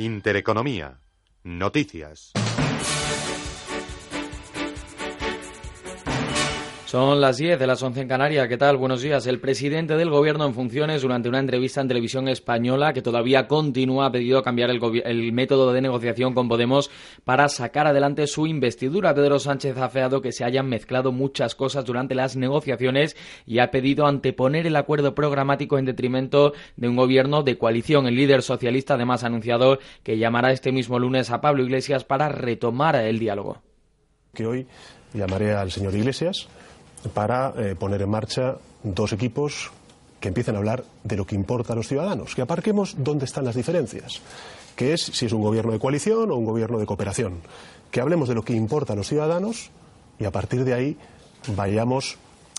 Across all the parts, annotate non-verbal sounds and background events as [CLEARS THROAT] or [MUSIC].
Intereconomía. Noticias. Son las 10 de las 11 en Canarias. ¿Qué tal? Buenos días. El presidente del Gobierno en funciones, durante una entrevista en televisión española, que todavía continúa, ha pedido cambiar el, el, método de negociación con Podemos para sacar adelante su investidura. Pedro Sánchez ha feado que se hayan mezclado muchas cosas durante las negociaciones y ha pedido anteponer el acuerdo programático en detrimento de un gobierno de coalición. El líder socialista además ha anunciado que llamará este mismo lunes a Pablo Iglesias para retomar el diálogo. Que hoy llamaré al señor Iglesias para eh, poner en marcha dos equipos que empiecen a hablar de lo que importa a los ciudadanos, que aparquemos dónde están las diferencias, que es si es un gobierno de coalición o un gobierno de cooperación, que hablemos de lo que importa a los ciudadanos y a partir de ahí vayamos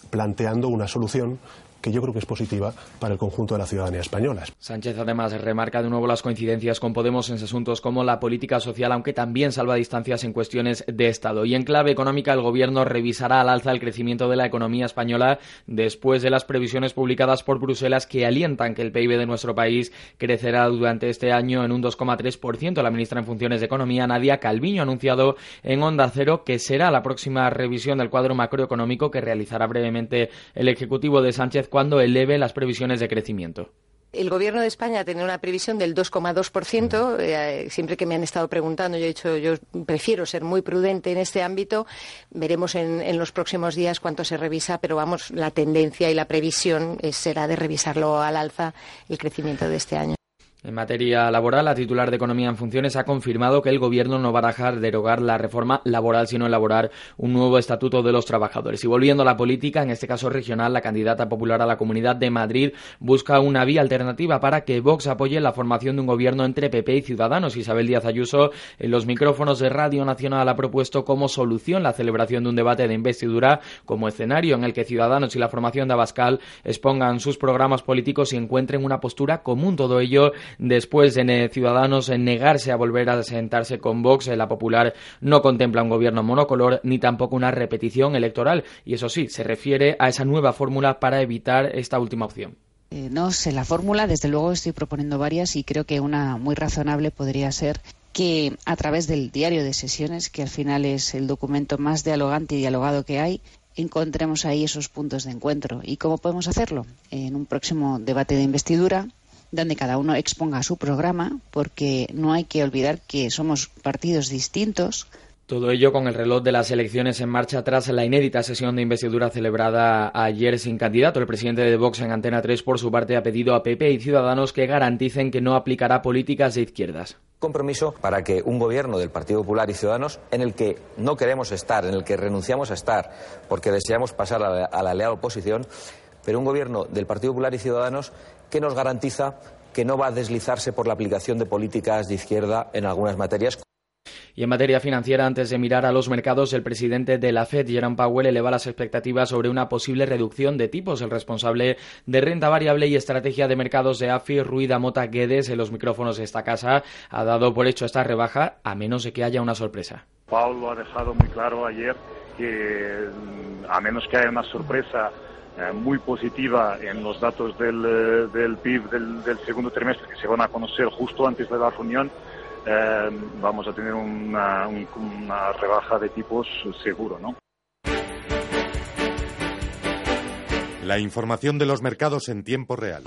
planteando una solución que yo creo que es positiva para el conjunto de la ciudadanía española. Sánchez además remarca de nuevo las coincidencias con Podemos en asuntos como la política social, aunque también salva distancias en cuestiones de Estado. Y en clave económica, el Gobierno revisará al alza el crecimiento de la economía española después de las previsiones publicadas por Bruselas que alientan que el PIB de nuestro país crecerá durante este año en un 2,3%. La ministra en funciones de Economía, Nadia Calviño, ha anunciado en Onda Cero que será la próxima revisión del cuadro macroeconómico que realizará brevemente el Ejecutivo de Sánchez cuando eleve las previsiones de crecimiento. El Gobierno de España tiene una previsión del 2,2%. Eh, siempre que me han estado preguntando, yo he dicho, yo prefiero ser muy prudente en este ámbito. Veremos en, los próximos días cuánto se revisa, pero vamos, la tendencia y la previsión será de revisarlo al alza el crecimiento de este año. En materia laboral, la titular de Economía en Funciones ha confirmado que el Gobierno no va a dejar derogar la reforma laboral, sino elaborar un nuevo estatuto de los trabajadores. Y volviendo a la política, en este caso regional, la candidata popular a la Comunidad de Madrid busca una vía alternativa para que Vox apoye la formación de un gobierno entre PP y Ciudadanos. Isabel Díaz Ayuso, en los micrófonos de Radio Nacional, ha propuesto como solución la celebración de un debate de investidura como escenario en el que Ciudadanos y la formación de Abascal expongan sus programas políticos y encuentren una postura común. Todo ello después de Ciudadanos en negarse a volver a sentarse con Vox, la Popular no contempla un gobierno monocolor ni tampoco una repetición electoral. Y eso sí, se refiere a esa nueva fórmula para evitar esta última opción. Eh, no sé la fórmula, desde luego estoy proponiendo varias y creo que una muy razonable podría ser que a través del diario de sesiones, que al final es el documento más dialogante y dialogado que hay, encontremos ahí esos puntos de encuentro. ¿Y cómo podemos hacerlo? En un próximo debate de investidura, donde cada uno exponga su programa, porque no hay que olvidar que somos partidos distintos. Todo ello con el reloj de las elecciones en marcha tras la inédita sesión de investidura celebrada ayer sin candidato. El presidente de Vox en Antena 3, por su parte, ha pedido a PP y Ciudadanos que garanticen que no aplicará políticas de izquierdas compromiso para que un gobierno del Partido Popular y Ciudadanos, en el que no queremos estar, en el que renunciamos a estar, porque deseamos pasar a la, a la leal oposición, pero un gobierno del Partido Popular y Ciudadanos que nos garantiza que no va a deslizarse por la aplicación de políticas de izquierda en algunas materias. Y en materia financiera, antes de mirar a los mercados, el presidente de la Fed, Jerome Powell, eleva las expectativas sobre una posible reducción de tipos. El responsable de renta variable y estrategia de mercados de AFI, Ruida Mota Guedes, en los micrófonos de esta casa, ha dado por hecho esta rebaja, a menos de que haya una sorpresa. Powell lo ha dejado muy claro ayer que, a menos que haya una sorpresa muy positiva en los datos del, eh, del PIB del, segundo trimestre que se van a conocer justo antes de la reunión, eh, vamos a tener una, una rebaja de tipos seguro, ¿no? La información de los mercados en tiempo real.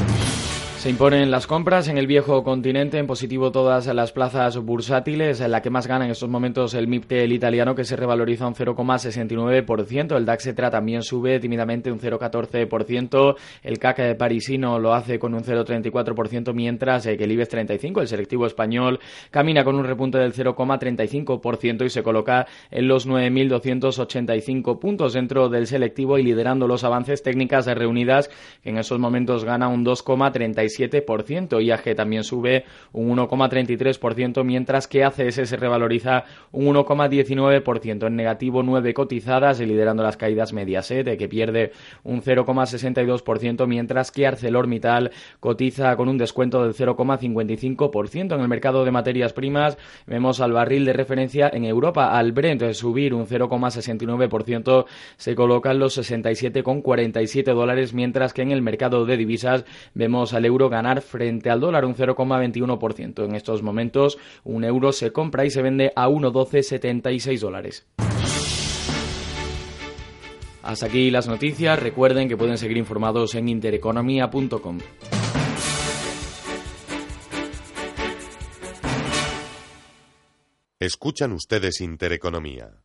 Se imponen las compras en el viejo continente, en positivo todas las plazas bursátiles, la que más gana en estos momentos el MIPT, el italiano, que se revaloriza un 0,69%, el DAX también sube tímidamente un 0,14%, el CAC parisino lo hace con un 0,34%, mientras que el IBEX 35, el selectivo español, camina con un repunte del 0,35% y se coloca en los 9.285 puntos dentro del selectivo y liderando los avances técnicas reunidas, que en esos momentos gana un 2,37%. 7%. IAG también sube un 1,33%, mientras que ACS se revaloriza un 1,19%. En negativo, 9 cotizadas, liderando las caídas Mediaset, que pierde un 0,62%, mientras que ArcelorMittal cotiza con un descuento del 0,55%. En el mercado de materias primas vemos al barril de referencia en Europa, al Brent, subir un 0,69%, se colocan los 67,47 dólares, mientras que en el mercado de divisas vemos al euro euro ganar frente al dólar un 0,21%. En estos momentos un euro se compra y se vende a 1,1276 dólares. Hasta aquí las noticias. Recuerden que pueden seguir informados en intereconomía.com. Escuchan ustedes Intereconomía.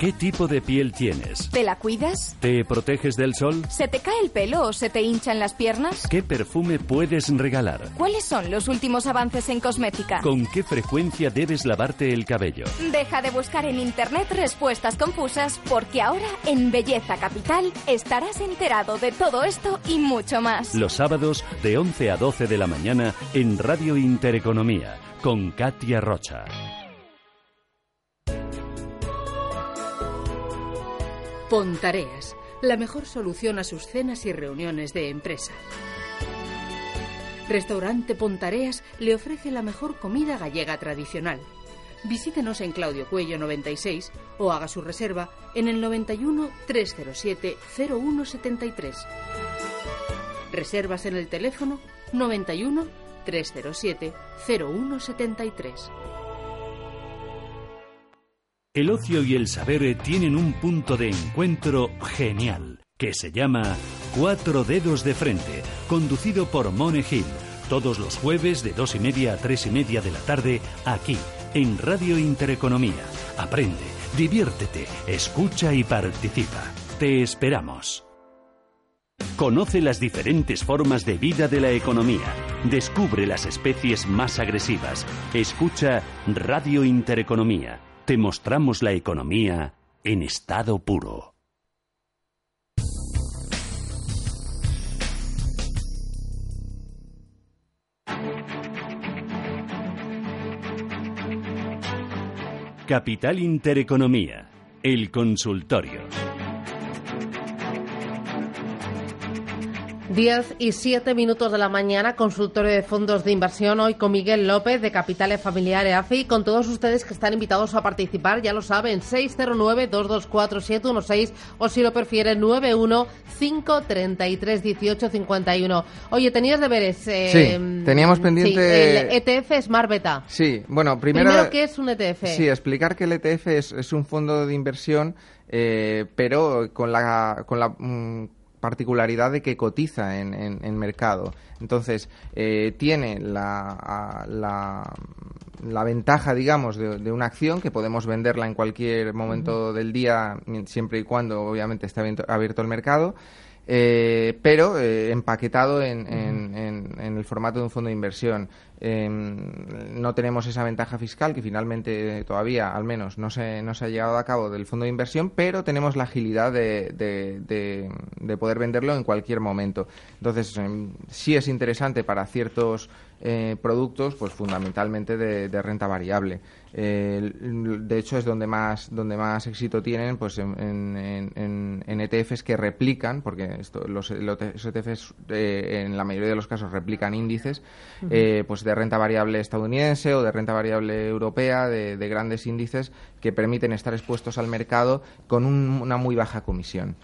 ¿Qué tipo de piel tienes? ¿Te la cuidas? ¿Te proteges del sol? ¿Se te cae el pelo o se te hinchan las piernas? ¿Qué perfume puedes regalar? ¿Cuáles son los últimos avances en cosmética? ¿Con qué frecuencia debes lavarte el cabello? Deja de buscar en internet respuestas confusas porque ahora en Belleza Capital estarás enterado de todo esto y mucho más. Los sábados de 11 a 12 de la mañana en Radio Intereconomía con Katia Rocha. Pontareas, la mejor solución a sus cenas y reuniones de empresa. Restaurante Pontareas le ofrece la mejor comida gallega tradicional. Visítenos en Claudio Cuello 96 o haga su reserva en el 91 307 0173. Reservas en el teléfono 91 307 0173. El ocio y el saber tienen un punto de encuentro genial, que se llama Cuatro Dedos de Frente, conducido por Mone Gil, todos los jueves de dos y media a tres y media de la tarde, aquí, en Radio Intereconomía. Aprende, diviértete, escucha y participa. Te esperamos. Conoce las diferentes formas de vida de la economía. Descubre las especies más agresivas. Escucha Radio Intereconomía te mostramos la economía en estado puro. Capital Intereconomía, el consultorio. 10 y 7 minutos de la mañana, consultorio de fondos de inversión, hoy con Miguel López de Capitales Familiares AFI, con todos ustedes que están invitados a participar, ya lo saben, 609-224-716 o si lo prefieren, 915331851. Oye, tenías deberes. Eh, sí, teníamos pendiente... el ETF Smart Beta. Sí, bueno, primero... Primero, ¿qué es un ETF? Sí, explicar que el ETF es, un fondo de inversión, eh, pero con la... Con la mm, particularidad de que cotiza en, en, mercado. Entonces, eh, tiene la, la, ventaja, digamos, de, una acción que podemos venderla en cualquier momento del día, siempre y cuando, obviamente, esté abierto el mercado. Eh, pero eh, empaquetado en, en, el formato de un fondo de inversión. Em, no tenemos esa ventaja fiscal que finalmente todavía, al menos, no se, no se ha llevado a cabo del fondo de inversión, pero tenemos la agilidad de, de, poder venderlo en cualquier momento. Entonces, em, sí es interesante para ciertos eh, productos, pues fundamentalmente de, renta variable. de hecho, es donde más, donde más éxito tienen pues en, en, ETFs que replican, porque esto, los, ETFs eh, en la mayoría de los casos replican índices, eh, pues de renta variable estadounidense o de renta variable europea, de, grandes índices que permiten estar expuestos al mercado con una muy baja comisión.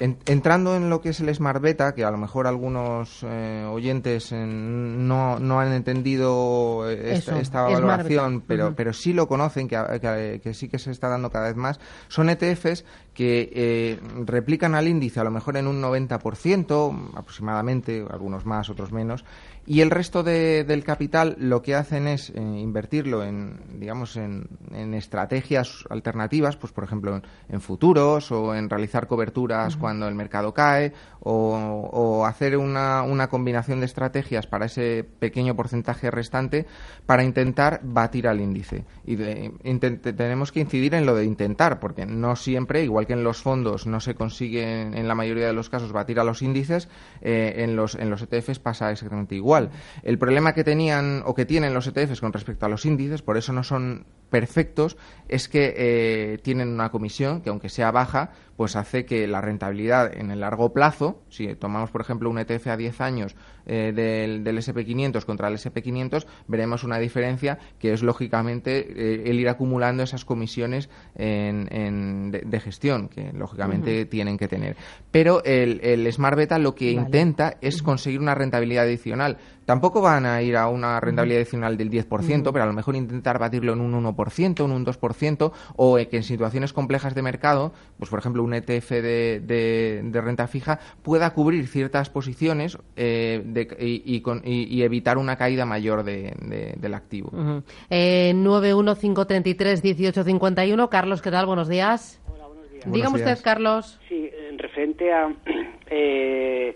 Entrando en lo que es el Smart Beta, que a lo mejor algunos eh, oyentes no, no, han entendido esta, valoración, pero, pero sí lo conocen, que, que, sí que se está dando cada vez más, son ETFs que eh, replican al índice a lo mejor en un 90% aproximadamente, algunos más, otros menos, y el resto del capital lo que hacen es eh, invertirlo en, digamos, en, estrategias alternativas, pues por ejemplo en, futuros o en realizar coberturas cuando el mercado cae o, hacer una, una, combinación de estrategias para ese pequeño porcentaje restante para intentar batir al índice. Y tenemos que incidir en lo de intentar, porque no siempre, igual que en los fondos, no se consigue en la mayoría de los casos batir a los índices, eh, en, los, en los ETFs pasa exactamente igual. El problema que tenían o que tienen los ETFs con respecto a los índices, por eso no son perfectos, es que eh, tienen una comisión que, aunque sea baja, pues hace que la rentabilidad en el largo plazo, si tomamos por ejemplo un ETF a 10 años eh, del, SP500 contra el SP500, veremos una diferencia que es lógicamente eh, el ir acumulando esas comisiones de, gestión que lógicamente tienen que tener. Pero el, Smart Beta lo que intenta es conseguir una rentabilidad adicional. Tampoco van a ir a una rentabilidad adicional del 10%, pero a lo mejor intentar batirlo en un 1%, en un 2%, o que en situaciones complejas de mercado, pues por ejemplo un ETF de, renta fija, pueda cubrir ciertas posiciones eh, y, evitar una caída mayor del activo. Uh 915331851. Carlos, ¿qué tal? Buenos días. Hola, buenos días. Dígame usted, Carlos. Sí, en referente a [CLEARS THROAT] eh,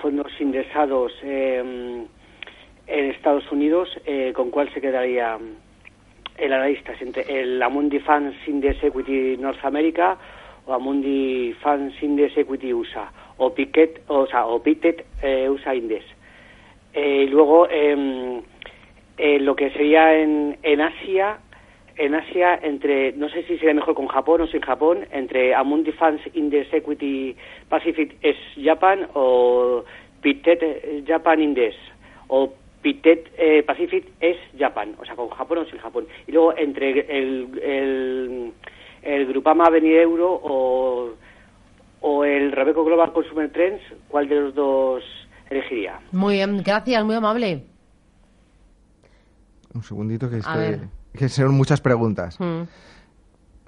fondos indexados eh, en Estados Unidos, eh, ¿con cuál se quedaría el analista? ¿Entre el Amundi Funds Index Equity North America o Amundi Funds Index Equity USA? O Piquet, o, sea, o Pitet eh, USA Index. Eh, y luego, em, lo que sería en, en Asia, en Asia, entre, no sé si sería mejor con Japón o sin Japón, entre Amundi Funds Index Equity Pacific es Japan o Pitet Japan Index o Pitet eh, Pacific es Japan, o sea, con Japón o sin Japón. Y luego entre el, el, el Grupama Euro o, o el Rebeco Global Consumer Trends, ¿cuál de los dos elegiría? Muy bien, gracias, muy amable. Un segundito que, que son muchas preguntas. Mm.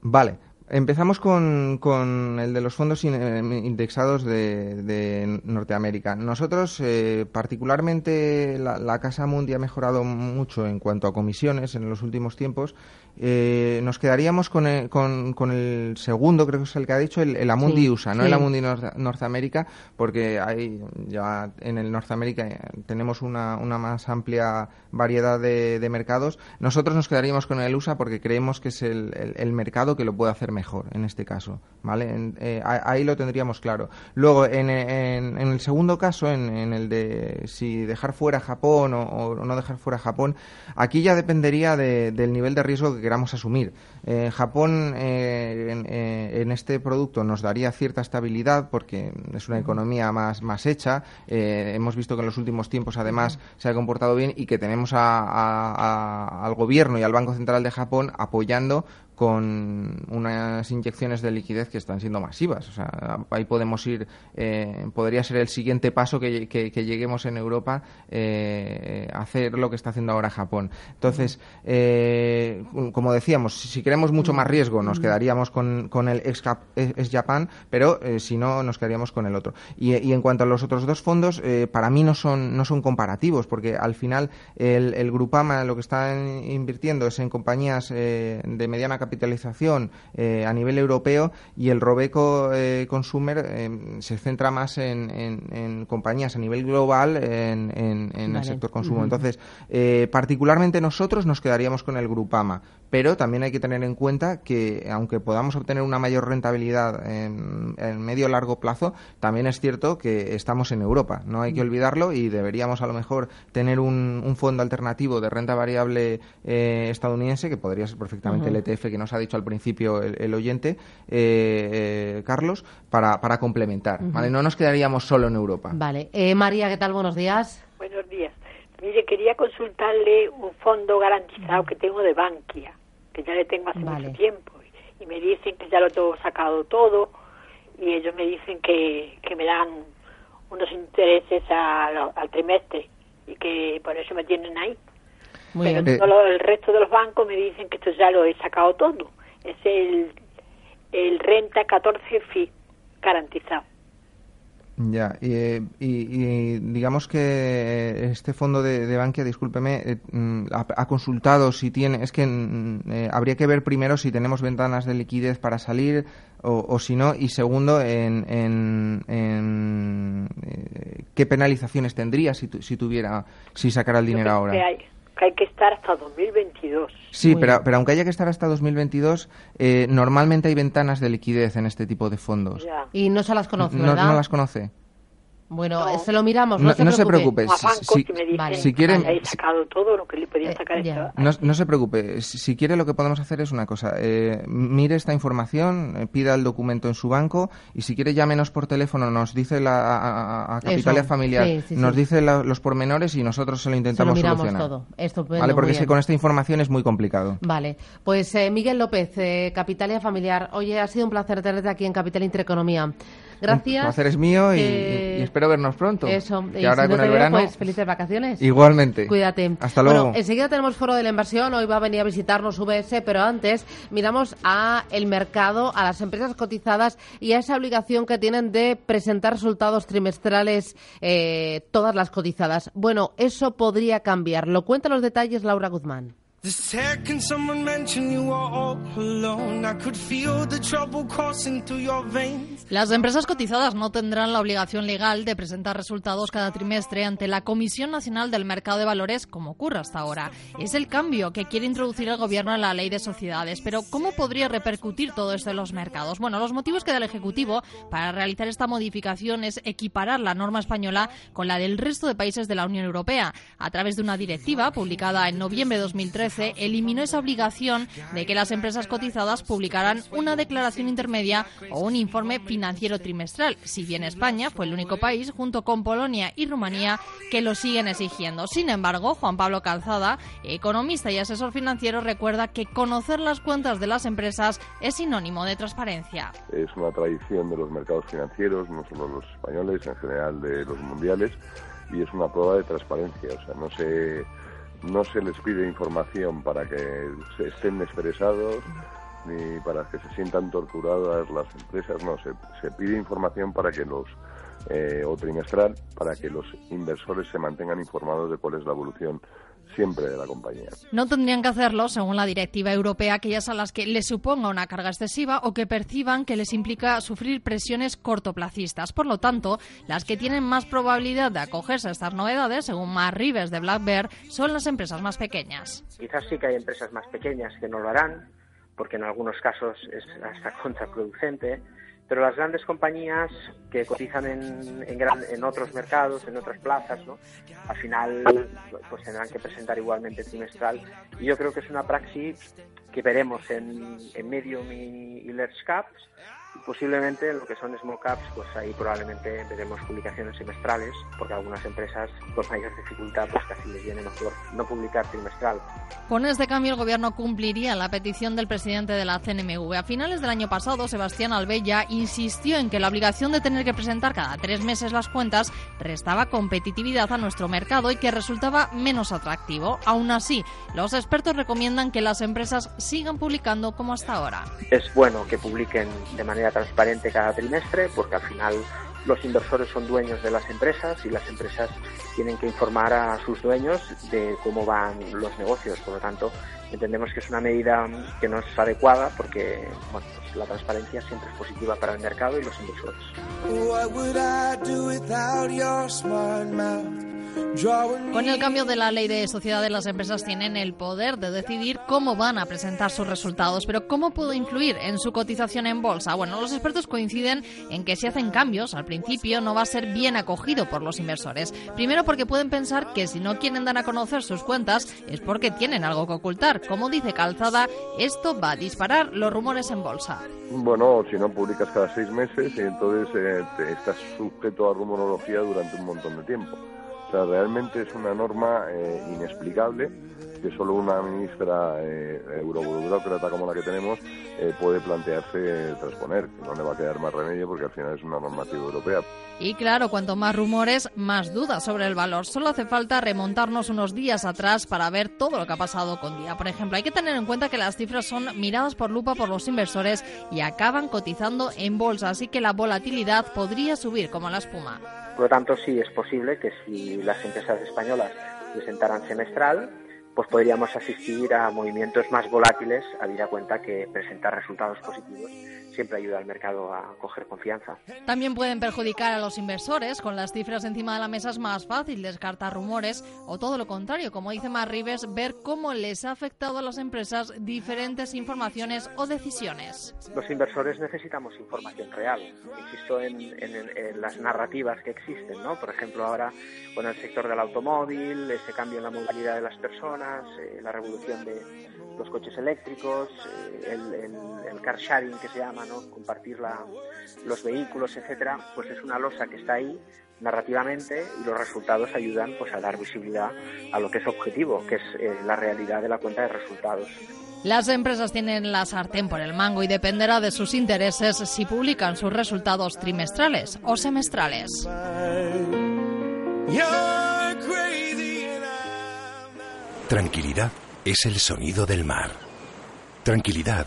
Vale, Empezamos con, con, el de los fondos eh, indexados de, Norteamérica. Nosotros, eh, particularmente, la, Casa Mundi ha mejorado mucho en cuanto a comisiones en los últimos tiempos. Eh, nos quedaríamos con el, con, el, segundo, creo que es el que ha dicho, el, Amundi USA, no el Amundi Norteamérica, porque hay ya en el Norteamérica tenemos una, una más amplia variedad de, de, mercados. Nosotros nos quedaríamos con el USA porque creemos que es el mercado que lo puede hacer mejor en este caso, ¿vale? Eh, ahí lo tendríamos claro. Luego, en, el segundo caso, en, el de si dejar fuera Japón o, no dejar fuera Japón, aquí ya dependería del nivel de riesgo que queramos asumir. Eh, Japón eh, en, este producto nos daría cierta estabilidad porque es una economía más, más hecha. hemos visto que en los últimos tiempos, además, se ha comportado bien y que tenemos al gobierno y al Banco Central de Japón apoyando con unas inyecciones de liquidez que están siendo masivas. O sea, ahí podemos ir, eh, podría ser el siguiente paso que, lleguemos en Europa eh, a hacer lo que está haciendo ahora Japón. Entonces, eh, como decíamos, si queremos mucho más riesgo, nos quedaríamos con, con el ex, Japan, pero si no, nos quedaríamos con el otro. Y, en cuanto a los otros dos fondos, para mí no son, no son comparativos, porque al final el, el Grupama lo que está invirtiendo es en compañías de mediana capitalización eh, a nivel europeo y el Robeco eh, Consumer eh, se centra más en, compañías a nivel global en, el sector consumo. Entonces, particularmente nosotros nos quedaríamos con el Grupama, pero también hay que tener en cuenta que aunque podamos obtener una mayor rentabilidad en, medio largo plazo, también es cierto que estamos en Europa, no hay que olvidarlo y deberíamos a lo mejor tener un, fondo alternativo de renta variable estadounidense que podría ser perfectamente el ETF que nos ha dicho al principio el, oyente, eh, eh, Carlos, para, para complementar. ¿vale? No nos quedaríamos solo en Europa. Vale. Eh, María, ¿qué tal? Buenos días. Buenos días. Mire, quería consultarle un fondo garantizado que tengo de Bankia, que ya le tengo hace mucho tiempo. Y me dicen que ya lo tengo sacado todo y ellos me dicen que, que me dan unos intereses al trimestre y que por eso me tienen ahí. Pero el resto de los bancos me dicen que esto ya lo he sacado todo. Es el, el renta 14 FI garantizado. Ya, y, digamos que este fondo de, de Bankia, discúlpeme, eh, mm, ha, consultado si tiene, es que mm, eh, habría que ver primero si tenemos ventanas de liquidez para salir o, si no, y segundo, en, en, eh, qué penalizaciones tendría si, si tuviera, si sacara el dinero ahora. que hay que estar hasta 2022. Sí, pero, pero aunque haya que estar hasta 2022, eh, normalmente hay ventanas de liquidez en este tipo de fondos. Y no se las conoce, ¿verdad? no las conoce. Bueno, se lo miramos, no, se preocupe. Si, quiere, sacado todo lo que le podía eh, sacar no, se preocupe. Si, quiere, lo que podemos hacer es una cosa. Eh, mire esta información, eh, pida el documento en su banco y si quiere, llámenos por teléfono. Nos dice la, a, Capitalia Familiar, nos dice los pormenores y nosotros se lo intentamos se lo solucionar. todo. vale, porque con esta información es muy complicado. Vale. Pues Miguel López, Capitalia Familiar. Oye, ha sido un placer tenerte aquí en Capital Intereconomía. Gracias. El placer es mío y, espero vernos pronto. Eso. y ahora con el verano. Pues felices vacaciones. Igualmente. Cuídate. Hasta luego. Bueno, enseguida tenemos foro de la inversión. Hoy va a venir a visitarnos UBS, pero antes miramos a el mercado, a las empresas cotizadas y a esa obligación que tienen de presentar resultados trimestrales eh, todas las cotizadas. Bueno, eso podría cambiar. Lo cuenta los detalles Laura Guzmán. Las empresas cotizadas no tendrán la obligación legal de presentar resultados cada trimestre ante la Comisión Nacional del Mercado de Valores, como ocurre hasta ahora. Es el cambio que quiere introducir el Gobierno en la ley de sociedades. Pero, ¿cómo podría repercutir todo esto en los mercados? Bueno, los motivos que da el Ejecutivo para realizar esta modificación es equiparar la norma española con la del resto de países de la Unión Europea. A través de una directiva publicada en noviembre de 2013, eliminó esa obligación de que las empresas cotizadas publicaran una declaración intermedia o un informe financiero trimestral, si bien España fue el único país, junto con Polonia y Rumanía, que lo siguen exigiendo. Sin embargo, Juan Pablo Calzada, economista y asesor financiero, recuerda que conocer las cuentas de las empresas es sinónimo de transparencia. Es una tradición de los mercados financieros, no solo los españoles, en general de los mundiales, y es una prueba de transparencia. O sea, no se no se les pide información para que se estén expresados ni para que se sientan torturadas las empresas, no, se, se pide información para que los eh, o trimestral para que los inversores se mantengan informados de cuál es la evolución siempre de la compañía. No tendrían que hacerlo, según la directiva europea, aquellas a las que les suponga una carga excesiva o que perciban que les implica sufrir presiones cortoplacistas. Por lo tanto, las que tienen más probabilidad de acogerse a estas novedades, según Mar Rives de Black Bear, son las empresas más pequeñas. Quizás sí que hay empresas más pequeñas que no lo harán, porque en algunos casos es hasta contraproducente pero las grandes compañías que cotizan en, en, otros mercados, en otras plazas, ¿no? al final pues tendrán que presentar igualmente trimestral. Y yo creo que es una praxis que veremos en, en medium y, y caps posiblemente en lo que son small caps, pues ahí probablemente veremos publicaciones semestrales, porque algunas empresas con mayor dificultad pues casi les viene mejor no publicar trimestral. Con este cambio el gobierno cumpliría la petición del presidente de la CNMV. A finales del año pasado, Sebastián Albella insistió en que la obligación de tener que presentar cada tres meses las cuentas restaba competitividad a nuestro mercado y que resultaba menos atractivo. Aún así, los expertos recomiendan que las empresas sigan publicando como hasta ahora. Es bueno que publiquen de manera transparente cada trimestre, porque al final los inversores son dueños de las empresas y las empresas tienen que informar a sus dueños de cómo van los negocios. Por lo tanto, entendemos que es una medida que no es adecuada porque pues la transparencia siempre es positiva para el mercado y los inversores. Con el cambio de la ley de sociedades, las empresas tienen el poder de decidir cómo van a presentar sus resultados, pero ¿cómo puede influir en su cotización en bolsa? Bueno, los expertos coinciden en que si hacen cambios, al principio no va a ser bien acogido por los inversores. Primero porque pueden pensar que si no quieren dar a conocer sus cuentas es porque tienen algo que ocultar. Como dice Calzada, esto va a disparar los rumores en bolsa. Bueno, si no publicas cada seis meses, entonces eh, estás sujeto a rumorología durante un montón de tiempo realmente es una norma eh, inexplicable que solo una ministra eh, euroburócrata como la que tenemos eh, puede plantearse transponer, que no le va a quedar más remedio porque al final es una normativa europea. Y claro, cuanto más rumores, más dudas sobre el valor. Solo hace falta remontarnos unos días atrás para ver todo lo que ha pasado con día. Por ejemplo, hay que tener en cuenta que las cifras son miradas por lupa por los inversores y acaban cotizando en bolsa, así que la volatilidad podría subir como la espuma. Por lo tanto, sí es posible que si las empresas españolas presentaran semestral, pues podríamos asistir a movimientos más volátiles, habida cuenta que presentar resultados positivos siempre ayuda al mercado a coger confianza. También pueden perjudicar a los inversores. Con las cifras encima de la mesa es más fácil descartar rumores o todo lo contrario, como dice Mar Rives, ver cómo les ha afectado a las empresas diferentes informaciones o decisiones. Los inversores necesitamos información real. Insisto en, las narrativas que existen, ¿no? Por ejemplo, ahora con el sector del automóvil, ese cambio en la movilidad de las personas, eh, la revolución de los coches eléctricos, eh, el, car sharing que se llama, ¿no? compartir los vehículos, etcétera, pues es una losa que está ahí narrativamente y los resultados ayudan pues a dar visibilidad a lo que es objetivo, que es eh, la realidad de la cuenta de resultados. Las empresas tienen la sartén por el mango y dependerá de sus intereses si publican sus resultados trimestrales o semestrales. Tranquilidad es el sonido del mar. Tranquilidad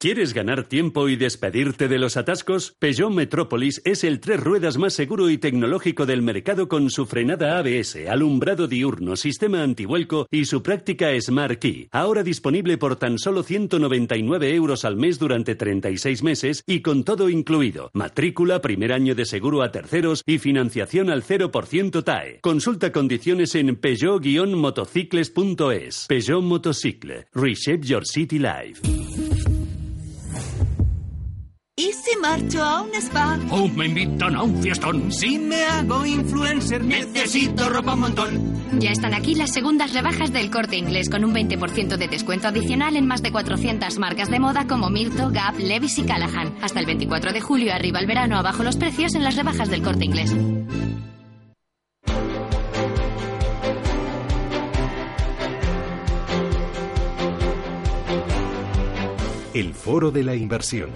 ¿Quieres ganar tiempo y despedirte de los atascos? Peugeot Metropolis es el tres ruedas más seguro y tecnológico del mercado con su frenada ABS, alumbrado diurno, sistema antivuelco y su práctica Smart Key. Ahora disponible por tan solo 199 euros al mes durante 36 meses y con todo incluido. Matrícula, primer año de seguro a terceros y financiación al 0% TAE. Consulta condiciones en peugeot-motocicles.es. Peugeot Motocicle. Reshape your city life. ¿Y si marcho a un spa? ¿O me invitan a un fiestón? Si me hago influencer, necesito ropa un montón. Ya están aquí las segundas rebajas del corte inglés con un 20% de descuento adicional en más de 400 marcas de moda como Mirto, Gap, Levis y Callahan. Hasta el 24 de julio, arriba el verano, abajo los precios en las rebajas del corte inglés. El foro de la inversión.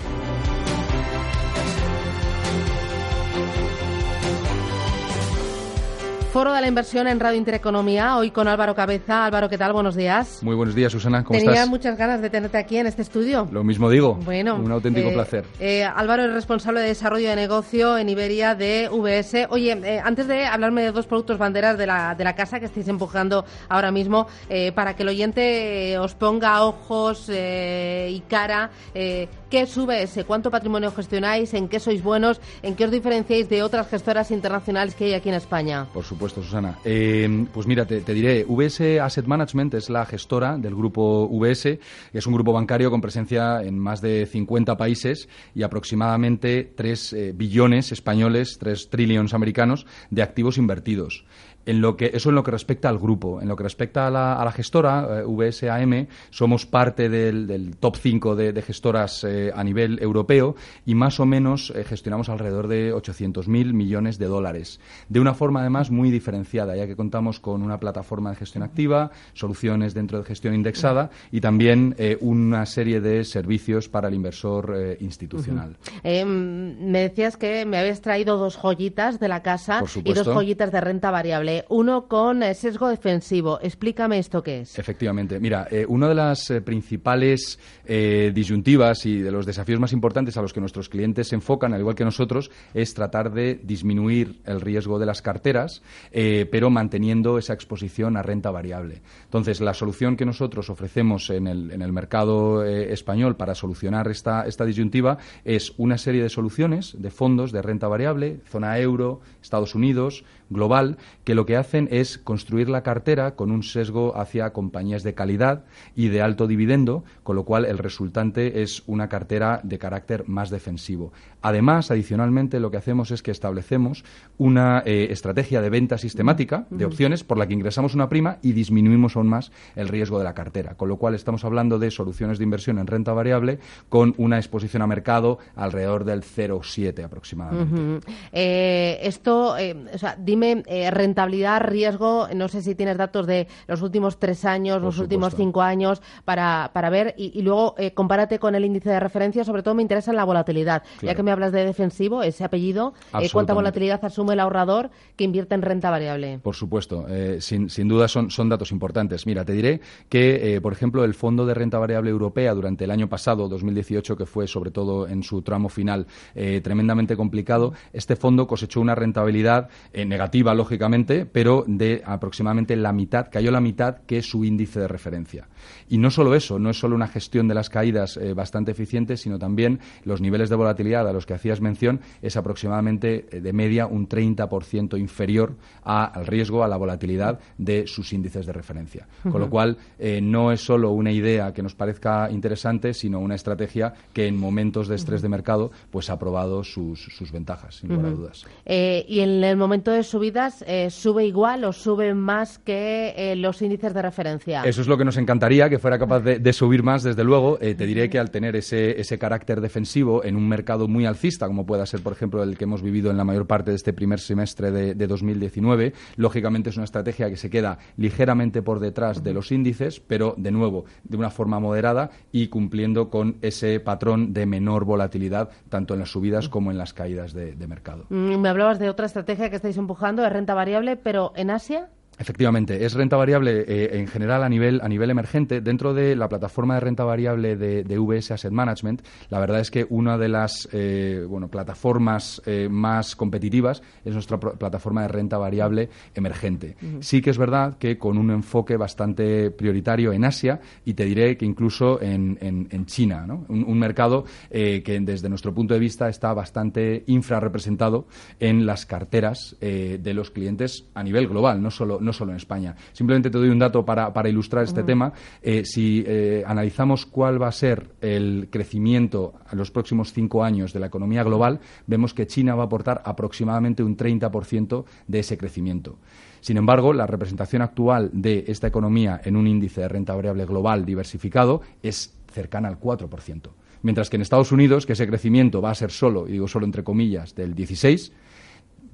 Foro de la inversión en Radio Intereconomía, hoy con Álvaro Cabeza. Álvaro, ¿qué tal? Buenos días. Muy buenos días, Susana. ¿Cómo Tenía estás? muchas ganas de tenerte aquí en este estudio. Lo mismo digo. Bueno. Un auténtico eh, placer. Eh, Álvaro es responsable de desarrollo de negocio en Iberia de VS. Oye, eh, antes de hablarme de dos productos banderas de la, de la casa que estáis empujando ahora mismo, para que el oyente os ponga ojos y cara, ¿qué es VS? ¿Cuánto patrimonio gestionáis? ¿En qué sois buenos? ¿En qué os diferenciáis de otras gestoras internacionales que hay aquí en España? Por supuesto supuesto, Susana. Eh, pues mira, te, diré, VS Asset Management es la gestora del grupo VS, es un grupo bancario con presencia en más de 50 países y aproximadamente 3 eh, billones españoles, 3 trillones americanos de activos invertidos en lo que, eso en lo que respecta al grupo. En lo que respecta a la, a la gestora, eh, VSAM, somos parte del, top 5 de, gestoras eh, a nivel europeo y más o menos eh, gestionamos alrededor de 800.000 millones de dólares. De una forma, además, muy diferenciada, ya que contamos con una plataforma de gestión activa, soluciones dentro de gestión indexada y también una serie de servicios para el inversor institucional. me decías que me habías traído dos joyitas de la casa y dos joyitas de renta variable uno con eh, sesgo defensivo. Explícame esto qué es. Efectivamente. Mira, eh, una de las eh, principales disyuntivas y de los desafíos más importantes a los que nuestros clientes se enfocan, al igual que nosotros, es tratar de disminuir el riesgo de las carteras, pero manteniendo esa exposición a renta variable. Entonces, la solución que nosotros ofrecemos en el, mercado español para solucionar esta disyuntiva es una serie de soluciones de fondos de renta variable, zona euro, Estados Unidos, global, que lo que hacen es construir la cartera con un sesgo hacia compañías de calidad y de alto dividendo, con lo cual el resultante es una cartera de carácter más defensivo. Además, adicionalmente, lo que hacemos es que establecemos una eh, estrategia de venta sistemática de opciones por la que ingresamos una prima y disminuimos aún más el riesgo de la cartera. Con lo cual, estamos hablando de soluciones de inversión en renta variable con una exposición a mercado alrededor del 0,7 aproximadamente. Eh, esto, eh, o sea, dime rentabilidad, riesgo, no sé si tienes datos de los últimos tres años, los últimos cinco años para, para ver. Y, luego compárate con el índice de referencia. Sobre todo me interesa la volatilidad, ya que me hablas de defensivo, ese apellido, eh, ¿cuánta volatilidad asume el ahorrador que invierte en renta variable? Por supuesto, eh, sin, sin, duda son, son datos importantes. Mira, te diré que, eh, por ejemplo, el Fondo de Renta Variable Europea durante el año pasado, 2018, que fue sobre todo en su tramo final tremendamente complicado, este fondo cosechó una rentabilidad negativa, lógicamente, pero de aproximadamente la mitad, cayó la mitad que es su índice de referencia. Y no solo eso, no es solo una gestión de las caídas bastante eficiente, sino también los niveles de volatilidad a los que hacías mención es aproximadamente eh, de media un 30% inferior al riesgo, a la volatilidad de sus índices de referencia. Con lo cual, eh, no es solo una idea que nos parezca interesante, sino una estrategia que en momentos de estrés de mercado pues ha probado sus, ventajas, sin lugar a dudas. Eh, y en el momento de subidas, ¿sube igual o sube más que los índices de referencia? Eso es lo que nos encantaría, que fuera capaz de, subir más, desde luego. te diré que al tener ese, ese carácter defensivo en un mercado muy alcista, como pueda ser, por ejemplo, el que hemos vivido en la mayor parte de este primer semestre de, 2019. Lógicamente es una estrategia que se queda ligeramente por detrás de los índices, pero de nuevo, de una forma moderada y cumpliendo con ese patrón de menor volatilidad, tanto en las subidas como en las caídas de, de mercado. Mm, me hablabas de otra estrategia que estáis empujando, de renta variable, pero en Asia. Efectivamente, es renta variable eh, en general a nivel, a nivel emergente. Dentro de la plataforma de renta variable de, de VS Asset Management, la verdad es que una de las eh, bueno, plataformas eh, más competitivas es nuestra plataforma de renta variable emergente. Sí que es verdad que con un enfoque bastante prioritario en Asia y te diré que incluso en, en, China, ¿no? un, mercado que desde nuestro punto de vista está bastante infrarrepresentado en las carteras de los clientes a nivel global, no solo no solo en España. Simplemente te doy un dato para, ilustrar este tema. Eh, si eh, analizamos cuál va a ser el crecimiento en los próximos cinco años de la economía global, vemos que China va a aportar aproximadamente un 30% de ese crecimiento. Sin embargo, la representación actual de esta economía en un índice de renta variable global diversificado es cercana al 4%. Mientras que en Estados Unidos, que ese crecimiento va a ser solo, y digo solo entre comillas, del 16%,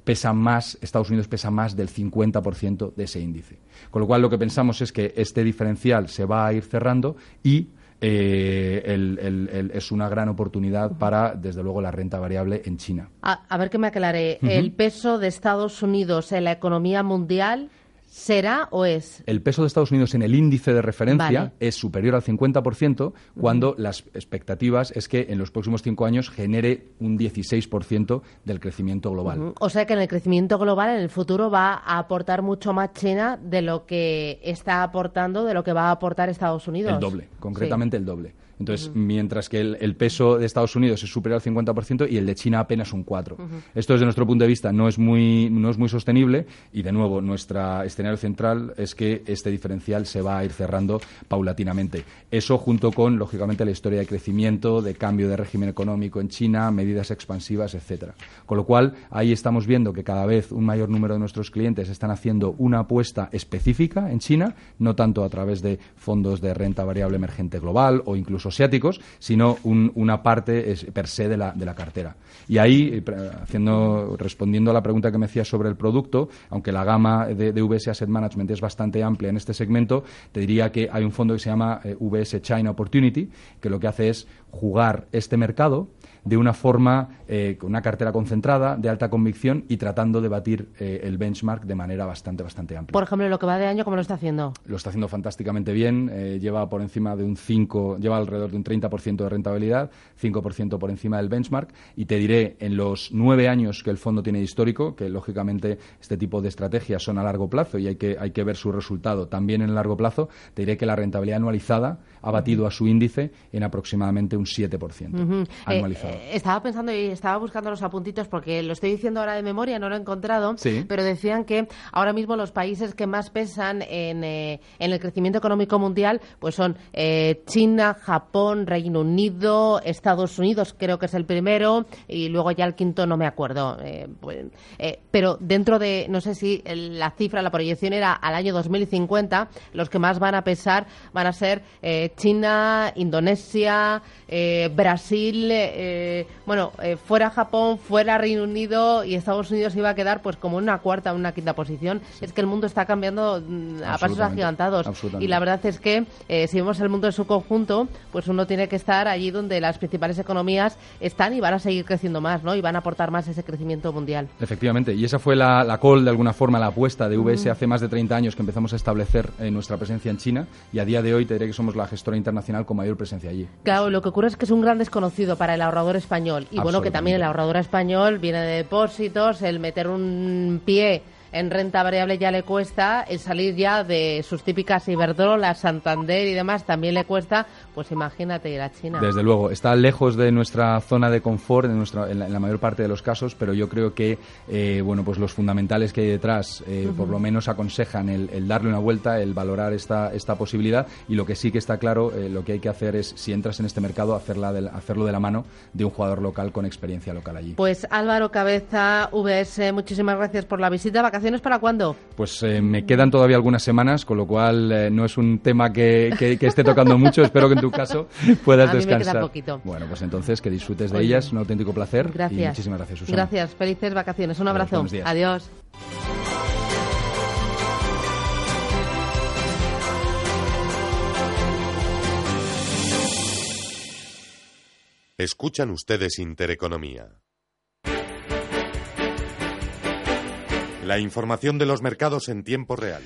pesa más, Estados Unidos pesa más del 50% de ese índice. Con lo cual, lo que pensamos es que este diferencial se va a ir cerrando y eh, es una gran oportunidad para, desde luego, la renta variable en China. A, ver que me aclare. El peso de Estados Unidos en la economía mundial ¿Será o es? El peso de Estados Unidos en el índice de referencia es superior al 50% cuando las expectativas es que en los próximos cinco años genere un 16% del crecimiento global. O sea que en el crecimiento global en el futuro va a aportar mucho más China de lo que está aportando, de lo que va a aportar Estados Unidos. El doble, concretamente el doble. Entonces, mientras que el, peso de Estados Unidos es superior al 50% y el de China apenas un 4%. Esto, desde nuestro punto de vista, no es, muy, no es muy sostenible y, de nuevo, nuestro escenario central es que este diferencial se va a ir cerrando paulatinamente. Eso junto con, lógicamente, la historia de crecimiento, de cambio de régimen económico en China, medidas expansivas, etcétera. Con lo cual, ahí estamos viendo que cada vez un mayor número de nuestros clientes están haciendo una apuesta específica en China, no tanto a través de fondos de renta variable emergente global o incluso asiáticos, sino una parte per se de la, de la cartera. Y ahí, eh, haciendo, respondiendo a la pregunta que me hacías sobre el producto, aunque la gama de, VS Asset Management es bastante amplia en este segmento, te diría que hay un fondo que se llama eh, VS China Opportunity, que lo que hace es jugar este mercado de una forma eh, con una cartera concentrada, de alta convicción y tratando de batir eh, el benchmark de manera bastante, bastante amplia. Por ejemplo, lo que va de año, ¿cómo lo está haciendo? Lo está haciendo fantásticamente bien. Eh, lleva por encima de un 5, lleva alrededor de un 30% de rentabilidad, 5% por encima del benchmark. Y te diré, en los nueve años que el fondo tiene histórico, que lógicamente este tipo de estrategias son a largo plazo y hay que, hay que ver su resultado también en largo plazo, te diré que la rentabilidad anualizada ha batido a su índice en aproximadamente un 7% anualizado. estaba pensando y estaba buscando los apuntitos porque lo estoy diciendo ahora de memoria, no lo he encontrado, pero decían que ahora mismo los países que más pesan en, en el crecimiento económico mundial pues son China, Japón, Reino Unido, Estados Unidos, creo que es el primero, y luego ya el quinto no me acuerdo. Pues, pero dentro de, no sé si la cifra, la proyección era al año 2050, los que más van a pesar van a ser eh, China, Indonesia, eh, Brasil, eh, bueno, fuera Japón, fuera Reino Unido y Estados Unidos iba a quedar pues como una cuarta, una quinta posición. Es que el mundo está cambiando mm, a pasos agigantados y la verdad es que si vemos el mundo en su conjunto, pues uno tiene que estar allí donde las principales economías están y van a seguir creciendo más, ¿no? Y van a aportar más ese crecimiento mundial. Efectivamente, y esa fue la, la call, de alguna forma, la apuesta de VS hace más de 30 años que empezamos a establecer nuestra presencia en China y a día de hoy te diré que somos la gestora internacional con mayor presencia allí. Claro, lo que ocurre es que es un gran desconocido para el ahorrador español. Y bueno, que también el ahorrador español viene de depósitos, el meter un pie en renta variable ya le cuesta, el salir ya de sus típicas Iberdrola, Santander y demás también le cuesta, pues imagínate ir a China. Desde luego, está lejos de nuestra zona de confort en, nuestra, en, la, mayor parte de los casos, pero yo creo que eh, bueno, pues los fundamentales que hay detrás eh, por lo menos aconsejan el, darle una vuelta, el valorar esta, esta posibilidad y lo que sí que está claro, eh, lo que hay que hacer es, si entras en este mercado, hacerla hacerlo de la mano de un jugador local con experiencia local allí. Pues Álvaro Cabeza, VS, muchísimas gracias por la visita ¿Vacaciones para cuándo? Pues me quedan todavía algunas semanas, con lo cual no es un tema que, que, esté tocando mucho. Espero que en tu caso [LAUGHS] puedas A mí descansar. Me queda poquito. Bueno, pues entonces que disfrutes de ellas, un auténtico placer. Gracias. Y muchísimas gracias, Susana. Gracias, felices vacaciones. Un abrazo. Adiós. Escuchan ustedes Intereconomía. La información de los mercados en tiempo real.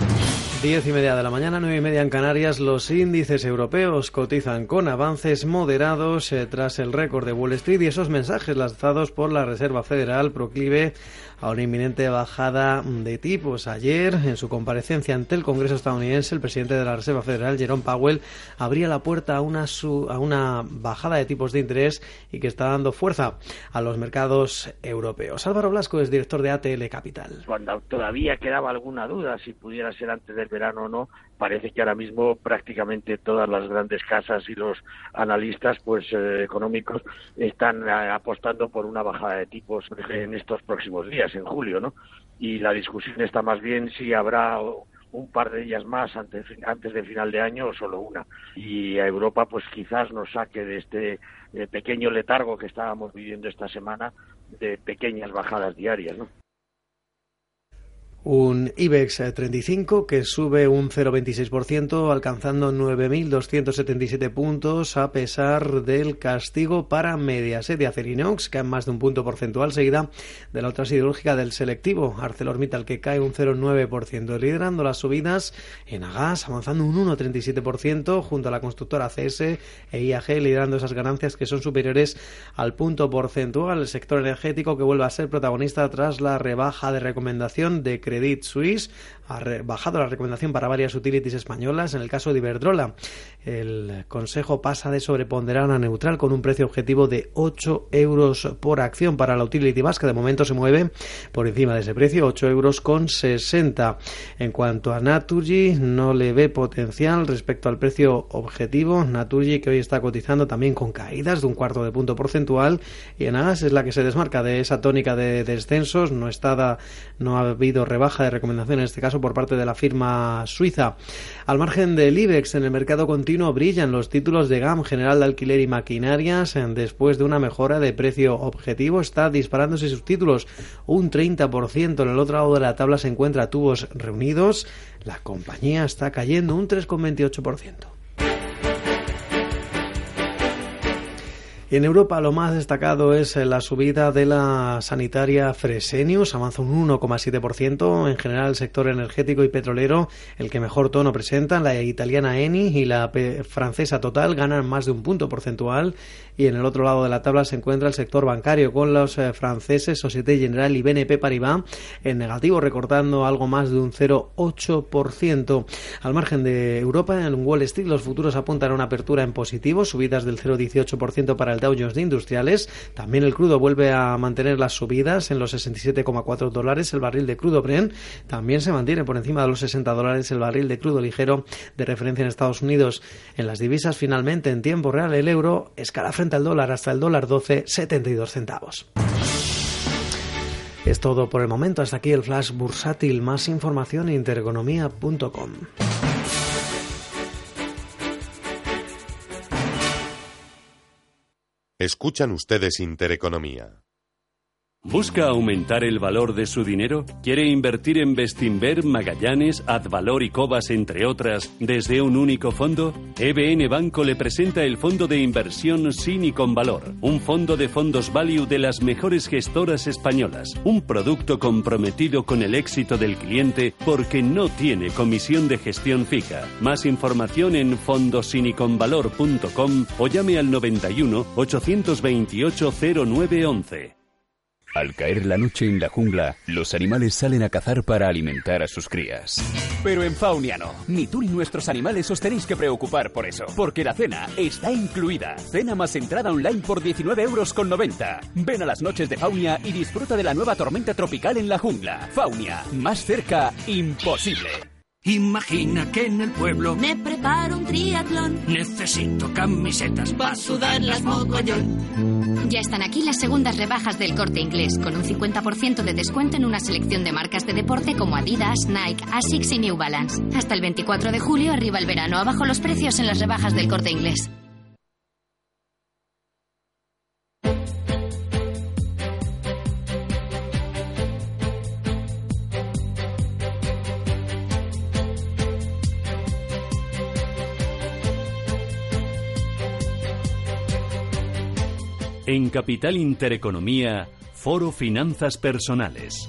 Diez y media de la mañana, nueve y media en Canarias, los índices europeos cotizan con avances moderados eh, tras el récord de Wall Street y esos mensajes lanzados por la Reserva Federal proclive a una inminente bajada de tipos. Ayer, en su comparecencia ante el Congreso estadounidense, el presidente de la Reserva Federal, Jerome Powell, abría la puerta a una, a una bajada de tipos de interés y que está dando fuerza a los mercados europeos. Álvaro Blasco es director de ATL Capital. Cuando todavía quedaba alguna duda si pudiera ser antes del verano o no, parece que ahora mismo prácticamente todas las grandes casas y los analistas pues eh, económicos están eh, apostando por una bajada de tipos en estos próximos días, en julio, ¿no? Y la discusión está más bien si habrá un par de ellas más antes, antes del final de año o solo una. Y a Europa pues quizás nos saque de este eh, pequeño letargo que estábamos viviendo esta semana de pequeñas bajadas diarias, ¿no? Un IBEX 35 que sube un 0,26% alcanzando 9.277 puntos a pesar del castigo para Mediaset de Acerinox que cae más de un punto porcentual seguida de la otra siderúrgica del selectivo ArcelorMittal que cae un 0,9% liderando las subidas en Agas avanzando un 1,37% junto a la constructora CS e IAG liderando esas ganancias que son superiores al punto porcentual. El sector energético que vuelve a ser protagonista tras la rebaja de recomendación de Credit Suisse ha bajado la recomendación para varias utilities españolas. En el caso de Iberdrola, el Consejo pasa de sobreponderar a neutral con un precio objetivo de 8 euros por acción para la utility vasca. De momento se mueve por encima de ese precio, 8 euros con 60. En cuanto a Naturgy, no le ve potencial respecto al precio objetivo. Naturgy que hoy está cotizando también con caídas de un cuarto de punto porcentual y en Agas es la que se desmarca de esa tónica de descensos. No, está, no ha habido rebaja de recomendación en este caso por parte de la firma suiza. Al margen del IBEX, en el mercado continuo brillan los títulos de GAM, General de Alquiler y Maquinarias. Después de una mejora de precio objetivo, está disparándose sus títulos un 30%. En el otro lado de la tabla se encuentra Tubos Reunidos. La compañía está cayendo un 3,28%. En Europa lo más destacado es eh, la subida de la sanitaria Fresenius, avanza un 1,7%. En general, el sector energético y petrolero, el que mejor tono presenta, la italiana Eni y la francesa Total ganan más de un punto porcentual. Y en el otro lado de la tabla se encuentra el sector bancario con los eh, franceses Societe Generale y BNP Paribas en negativo, recortando algo más de un 0,8%. Al margen de Europa, en Wall Street los futuros apuntan a una apertura en positivo, subidas del 0,18% para el Jones de Industriales. También el crudo vuelve a mantener las subidas en los 67,4 dólares el barril de crudo Brent. También se mantiene por encima de los 60 dólares el barril de crudo ligero de referencia en Estados Unidos. En las divisas, finalmente, en tiempo real, el euro escala frente al dólar hasta el dólar 12, 72 centavos. Es todo por el momento. Hasta aquí el flash bursátil. Más información en intereconomía.com. Escuchan ustedes Intereconomía. ¿Busca aumentar el valor de su dinero? ¿Quiere invertir en Bestinver, Magallanes, Advalor y Cobas, entre otras, desde un único fondo? EBN Banco le presenta el fondo de inversión sin y con valor, un fondo de fondos value de las mejores gestoras españolas, un producto comprometido con el éxito del cliente porque no tiene comisión de gestión fija. Más información en fondosiniconvalor.com o llame al 91 828 0911. Al caer la noche en la jungla, los animales salen a cazar para alimentar a sus crías. Pero en Faunia no. Ni tú ni nuestros animales os tenéis que preocupar por eso. Porque la cena está incluida. Cena más entrada online por 19 euros con 90. Ven a las noches de Faunia y disfruta de la nueva tormenta tropical en la jungla. Faunia, más cerca, imposible. Imagina que en el pueblo me preparo un triatlón. Necesito camisetas para sudar las mogollón. Ya están aquí las segundas rebajas del corte inglés, con un 50% de descuento en una selección de marcas de deporte como Adidas, Nike, Asics y New Balance. Hasta el 24 de julio, arriba el verano, abajo los precios en las rebajas del corte inglés. En Capital Intereconomía, Foro Finanzas Personales.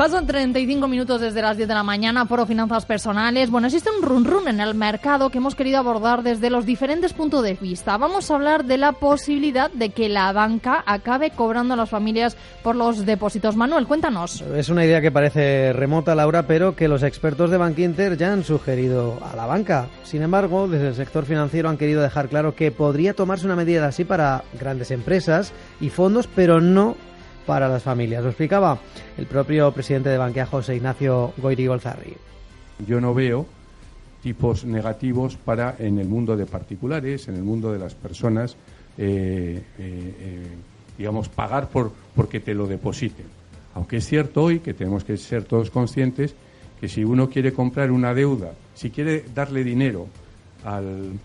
Pasan 35 minutos desde las 10 de la mañana, Foro Finanzas Personales. Bueno, existe un run run en el mercado que hemos querido abordar desde los diferentes puntos de vista. Vamos a hablar de la posibilidad de que la banca acabe cobrando a las familias por los depósitos. Manuel, cuéntanos. Es una idea que parece remota, Laura, pero que los expertos de Bankinter ya han sugerido a la banca. Sin embargo, desde el sector financiero han querido dejar claro que podría tomarse una medida así para grandes empresas y fondos, pero no para las familias. Lo explicaba el propio presidente de Banquea, José Ignacio Goiri Golzarri. Yo no veo tipos negativos para en el mundo de particulares, en el mundo de las personas, eh, eh, eh, digamos, pagar por porque te lo depositen. Aunque es cierto hoy que tenemos que ser todos conscientes que si uno quiere comprar una deuda, si quiere darle dinero al,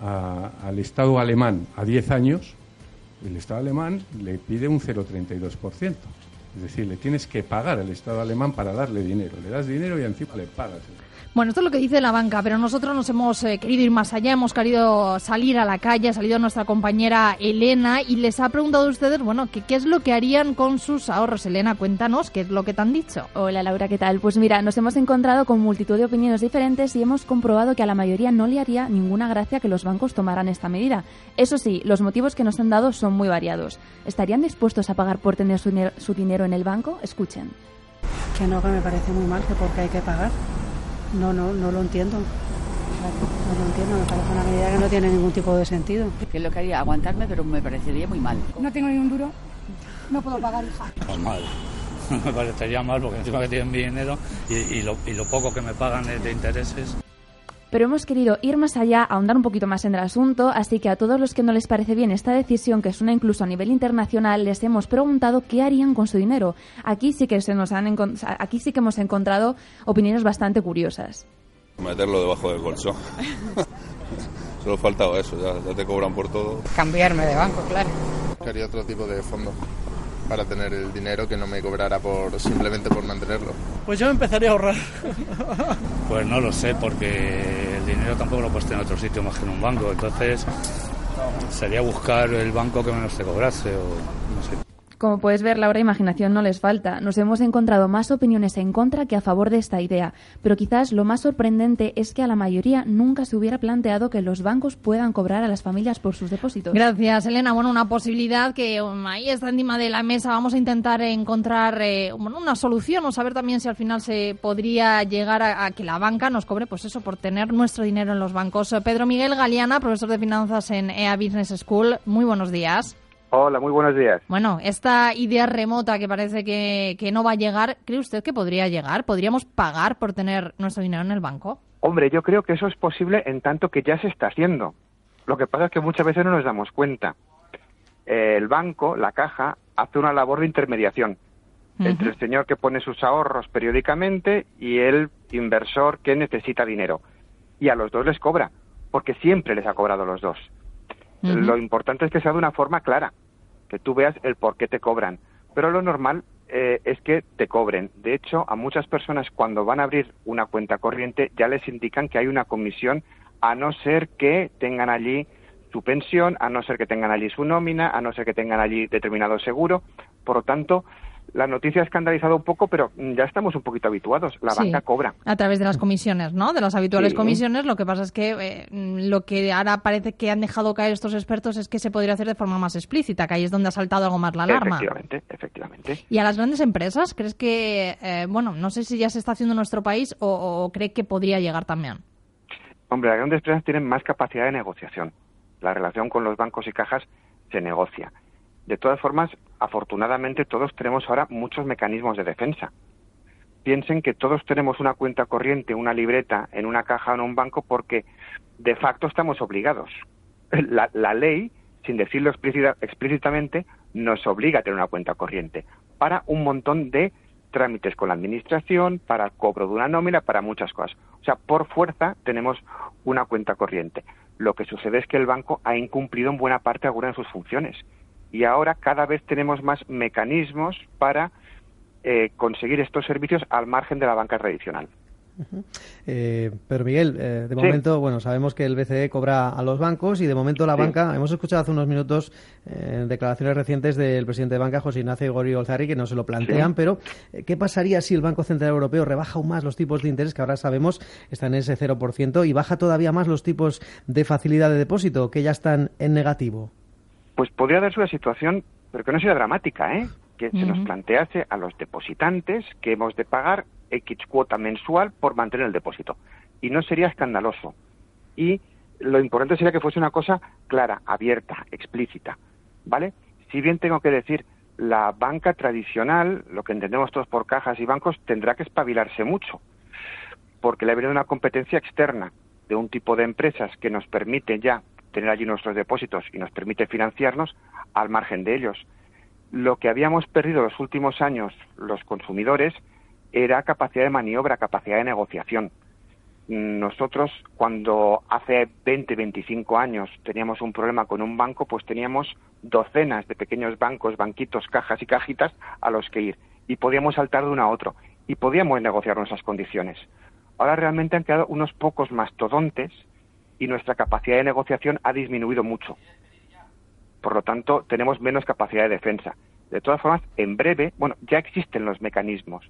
al Estado alemán a 10 años, el Estado alemán le pide un 0,32%. Es decir, le tienes que pagar al Estado alemán para darle dinero. Le das dinero y encima le pagas. Bueno, esto es lo que dice la banca, pero nosotros nos hemos eh, querido ir más allá, hemos querido salir a la calle, ha salido nuestra compañera Elena y les ha preguntado a ustedes, bueno, qué es lo que harían con sus ahorros. Elena, cuéntanos qué es lo que te han dicho. Hola Laura, ¿qué tal? Pues mira, nos hemos encontrado con multitud de opiniones diferentes y hemos comprobado que a la mayoría no le haría ninguna gracia que los bancos tomaran esta medida. Eso sí, los motivos que nos han dado son muy variados. ¿Estarían dispuestos a pagar por tener su, dinero- su dinero en el banco? Escuchen. Que no, que me parece muy mal, que porque hay que pagar. No, no, no lo entiendo. No lo entiendo, me parece una medida que no tiene ningún tipo de sentido. ¿Qué es lo que haría? Aguantarme, pero me parecería muy mal. No tengo ni un duro, no puedo pagar, hija. Normal. [LAUGHS] me parecería mal porque encima que tienen mi dinero y, y lo, y lo poco que me pagan es de intereses. Pero hemos querido ir más allá, ahondar un poquito más en el asunto, así que a todos los que no les parece bien esta decisión, que suena incluso a nivel internacional, les hemos preguntado qué harían con su dinero. Aquí sí que se nos han aquí sí que hemos encontrado opiniones bastante curiosas. Meterlo debajo del colchón. [LAUGHS] Solo faltaba eso, ya, ya te cobran por todo. Cambiarme de banco, claro. Buscaría otro tipo de fondo para tener el dinero que no me cobrara por simplemente por mantenerlo. Pues yo empezaría a ahorrar. pues no lo sé, porque el dinero tampoco lo puedes tener en otro sitio más que en un banco. Entonces sería buscar el banco que menos te cobrase o. Como puedes ver, Laura, imaginación no les falta. Nos hemos encontrado más opiniones en contra que a favor de esta idea. Pero quizás lo más sorprendente es que a la mayoría nunca se hubiera planteado que los bancos puedan cobrar a las familias por sus depósitos. Gracias, Elena. Bueno, una posibilidad que um, ahí está encima de la mesa. Vamos a intentar encontrar eh, una solución o saber también si al final se podría llegar a, que la banca nos cobre, pues eso, por tener nuestro dinero en los bancos. Pedro Miguel Galeana, profesor de finanzas en EA Business School. Muy buenos días. Hola, muy buenos días. Bueno, esta idea remota que parece que, no va a llegar, ¿cree usted que podría llegar? ¿Podríamos pagar por tener nuestro dinero en el banco? Hombre, yo creo que eso es posible en tanto que ya se está haciendo. Lo que pasa es que muchas veces no nos damos cuenta. el banco, la caja, hace una labor de intermediación entre el señor que pone sus ahorros periódicamente y el inversor que necesita dinero. Y a los dos les cobra, porque siempre les ha cobrado los dos. Lo importante es que sea de una forma clara tú veas el por qué te cobran. Pero lo normal eh, es que te cobren. De hecho, a muchas personas cuando van a abrir una cuenta corriente ya les indican que hay una comisión a no ser que tengan allí su pensión, a no ser que tengan allí su nómina, a no ser que tengan allí determinado seguro. Por lo tanto, la noticia ha escandalizado un poco, pero ya estamos un poquito habituados. La banca cobra. A través de las comisiones, ¿no? De las habituales comisiones. Lo que pasa es que eh, lo que ahora parece que han dejado caer estos expertos es que se podría hacer de forma más explícita, que ahí es donde ha saltado algo más la alarma. Efectivamente, efectivamente. ¿Y a las grandes empresas? ¿Crees que, eh, bueno, no sé si ya se está haciendo en nuestro país o, o cree que podría llegar también? Hombre, las grandes empresas tienen más capacidad de negociación. La relación con los bancos y cajas se negocia de todas formas, afortunadamente todos tenemos ahora muchos mecanismos de defensa. Piensen que todos tenemos una cuenta corriente, una libreta en una caja o en un banco porque de facto estamos obligados. La, ley, sin decirlo explícitamente, nos obliga a tener una cuenta corriente para un montón de trámites con la administración, para el cobro de una nómina, para muchas cosas. O sea, por fuerza tenemos una cuenta corriente. Lo que sucede es que el banco ha incumplido en buena parte alguna de sus funciones y ahora cada vez tenemos más mecanismos para eh, conseguir estos servicios al margen de la banca tradicional. Eh, pero Miguel, eh, de momento, bueno, sabemos que el BCE cobra a los bancos y de momento la banca, hemos escuchado hace unos minutos declaraciones recientes del presidente de banca, José Ignacio Gori Olzari, que no se lo plantean, pero ¿qué pasaría si el Banco Central Europeo rebaja aún más los tipos de interés, que ahora sabemos están en ese 0%, y baja todavía más los tipos de facilidad de depósito, que ya están en negativo? Pues podría darse una situación, pero que no sea dramática, ¿eh? que se nos plantease a los depositantes que hemos de pagar X cuota mensual por mantener el depósito. Y no sería escandaloso. Y lo importante sería que fuese una cosa clara, abierta, explícita. ¿Vale? Si bien tengo que decir, la banca tradicional, lo que entendemos todos por cajas y bancos, tendrá que espabilarse mucho. Porque le ha venido una competencia externa de un tipo de empresas que nos permite ya tener allí nuestros depósitos y nos permite financiarnos al margen de ellos. Lo que habíamos perdido los últimos años los consumidores era capacidad de maniobra, capacidad de negociación. Nosotros, cuando hace 20, 25 años teníamos un problema con un banco, pues teníamos docenas de pequeños bancos, banquitos, cajas y cajitas a los que ir. Y podíamos saltar de uno a otro. Y podíamos negociar nuestras condiciones. Ahora realmente han quedado unos pocos mastodontes y nuestra capacidad de negociación ha disminuido mucho. Por lo tanto, tenemos menos capacidad de defensa. De todas formas, en breve, bueno, ya existen los mecanismos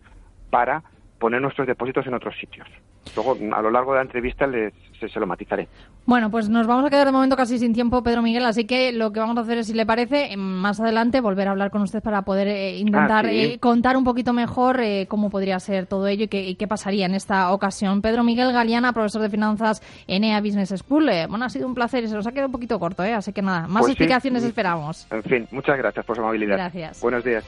para poner nuestros depósitos en otros sitios. Luego, a lo largo de la entrevista les, se, lo matizaré. Bueno, pues nos vamos a quedar de momento casi sin tiempo, Pedro Miguel, así que lo que vamos a hacer es, si le parece, más adelante volver a hablar con usted para poder eh, intentar ah, eh, contar un poquito mejor eh, cómo podría ser todo ello y qué, pasaría en esta ocasión. Pedro Miguel Galeana, profesor de finanzas en EA Business School. bueno, ha sido un placer y se nos ha quedado un poquito corto, así que nada, más pues explicaciones esperamos. En fin, muchas gracias por su amabilidad. Gracias. Buenos días.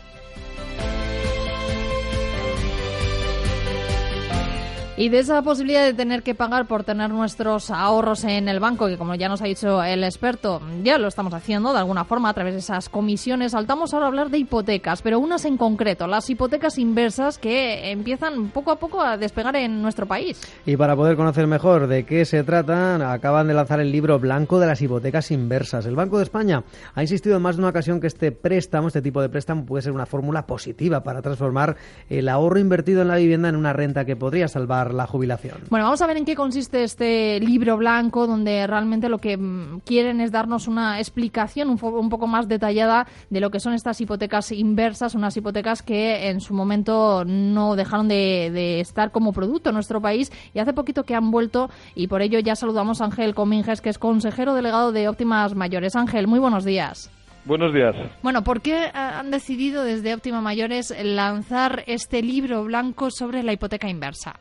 Y de esa posibilidad de tener que pagar por tener nuestros ahorros en el banco, que como ya nos ha dicho el experto, ya lo estamos haciendo de alguna forma a través de esas comisiones, saltamos ahora a hablar de hipotecas, pero unas en concreto, las hipotecas inversas que empiezan poco a poco a despegar en nuestro país. Y para poder conocer mejor de qué se trata, acaban de lanzar el libro blanco de las hipotecas inversas. El Banco de España ha insistido en más de una ocasión que este préstamo, este tipo de préstamo, puede ser una fórmula positiva para transformar el ahorro invertido en la vivienda en una renta que podría salvar la jubilación. Bueno, vamos a ver en qué consiste este libro blanco, donde realmente lo que mm, quieren es darnos una explicación un, un poco más detallada de lo que son estas hipotecas inversas, unas hipotecas que en su momento no dejaron de, de estar como producto en nuestro país y hace poquito que han vuelto y por ello ya saludamos a Ángel Cominges, que es consejero delegado de Óptimas Mayores. Ángel, muy buenos días. Buenos días. Bueno, ¿por qué han decidido desde Óptima Mayores lanzar este libro blanco sobre la hipoteca inversa?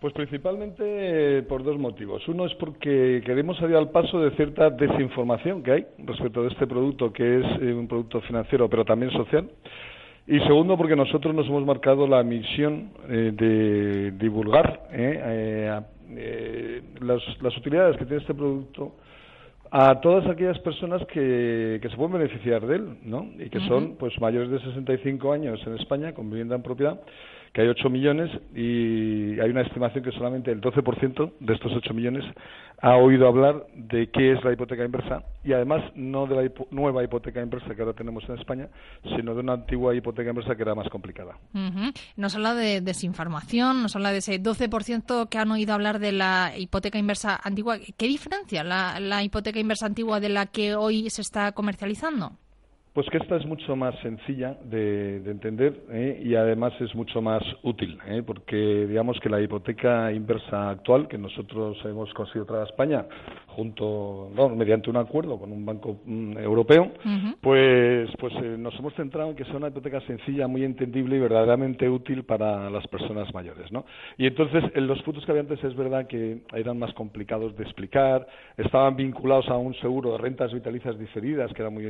Pues principalmente por dos motivos. Uno es porque queremos salir al paso de cierta desinformación que hay respecto de este producto, que es eh, un producto financiero, pero también social. Y segundo, porque nosotros nos hemos marcado la misión eh, de divulgar eh, las utilidades que tiene este producto a todas aquellas personas que, que, se pueden beneficiar de él, ¿no? Y que son, pues, mayores de 65 años en España con vivienda en propiedad que hay 8 millones y hay una estimación que solamente el 12% de estos 8 millones ha oído hablar de qué es la hipoteca inversa y además no de la nueva hipoteca inversa que ahora tenemos en España, sino de una antigua hipoteca inversa que era más complicada. Nos habla de desinformación, nos habla de ese 12% que han oído hablar de la hipoteca inversa antigua. ¿Qué diferencia la hipoteca inversa antigua de la que hoy se está comercializando? Pues que esta es mucho más sencilla de, entender ¿eh? y además es mucho más útil, ¿eh? porque digamos que la hipoteca inversa actual que nosotros hemos conseguido traer a España, junto, mediante un acuerdo con un banco mm, europeo, pues, pues eh, nos hemos centrado en que sea una hipoteca sencilla, muy entendible y verdaderamente útil para las personas mayores, ¿no? Y entonces en los puntos que había antes es verdad que eran más complicados de explicar, estaban vinculados a un seguro de rentas vitalicias diferidas que era muy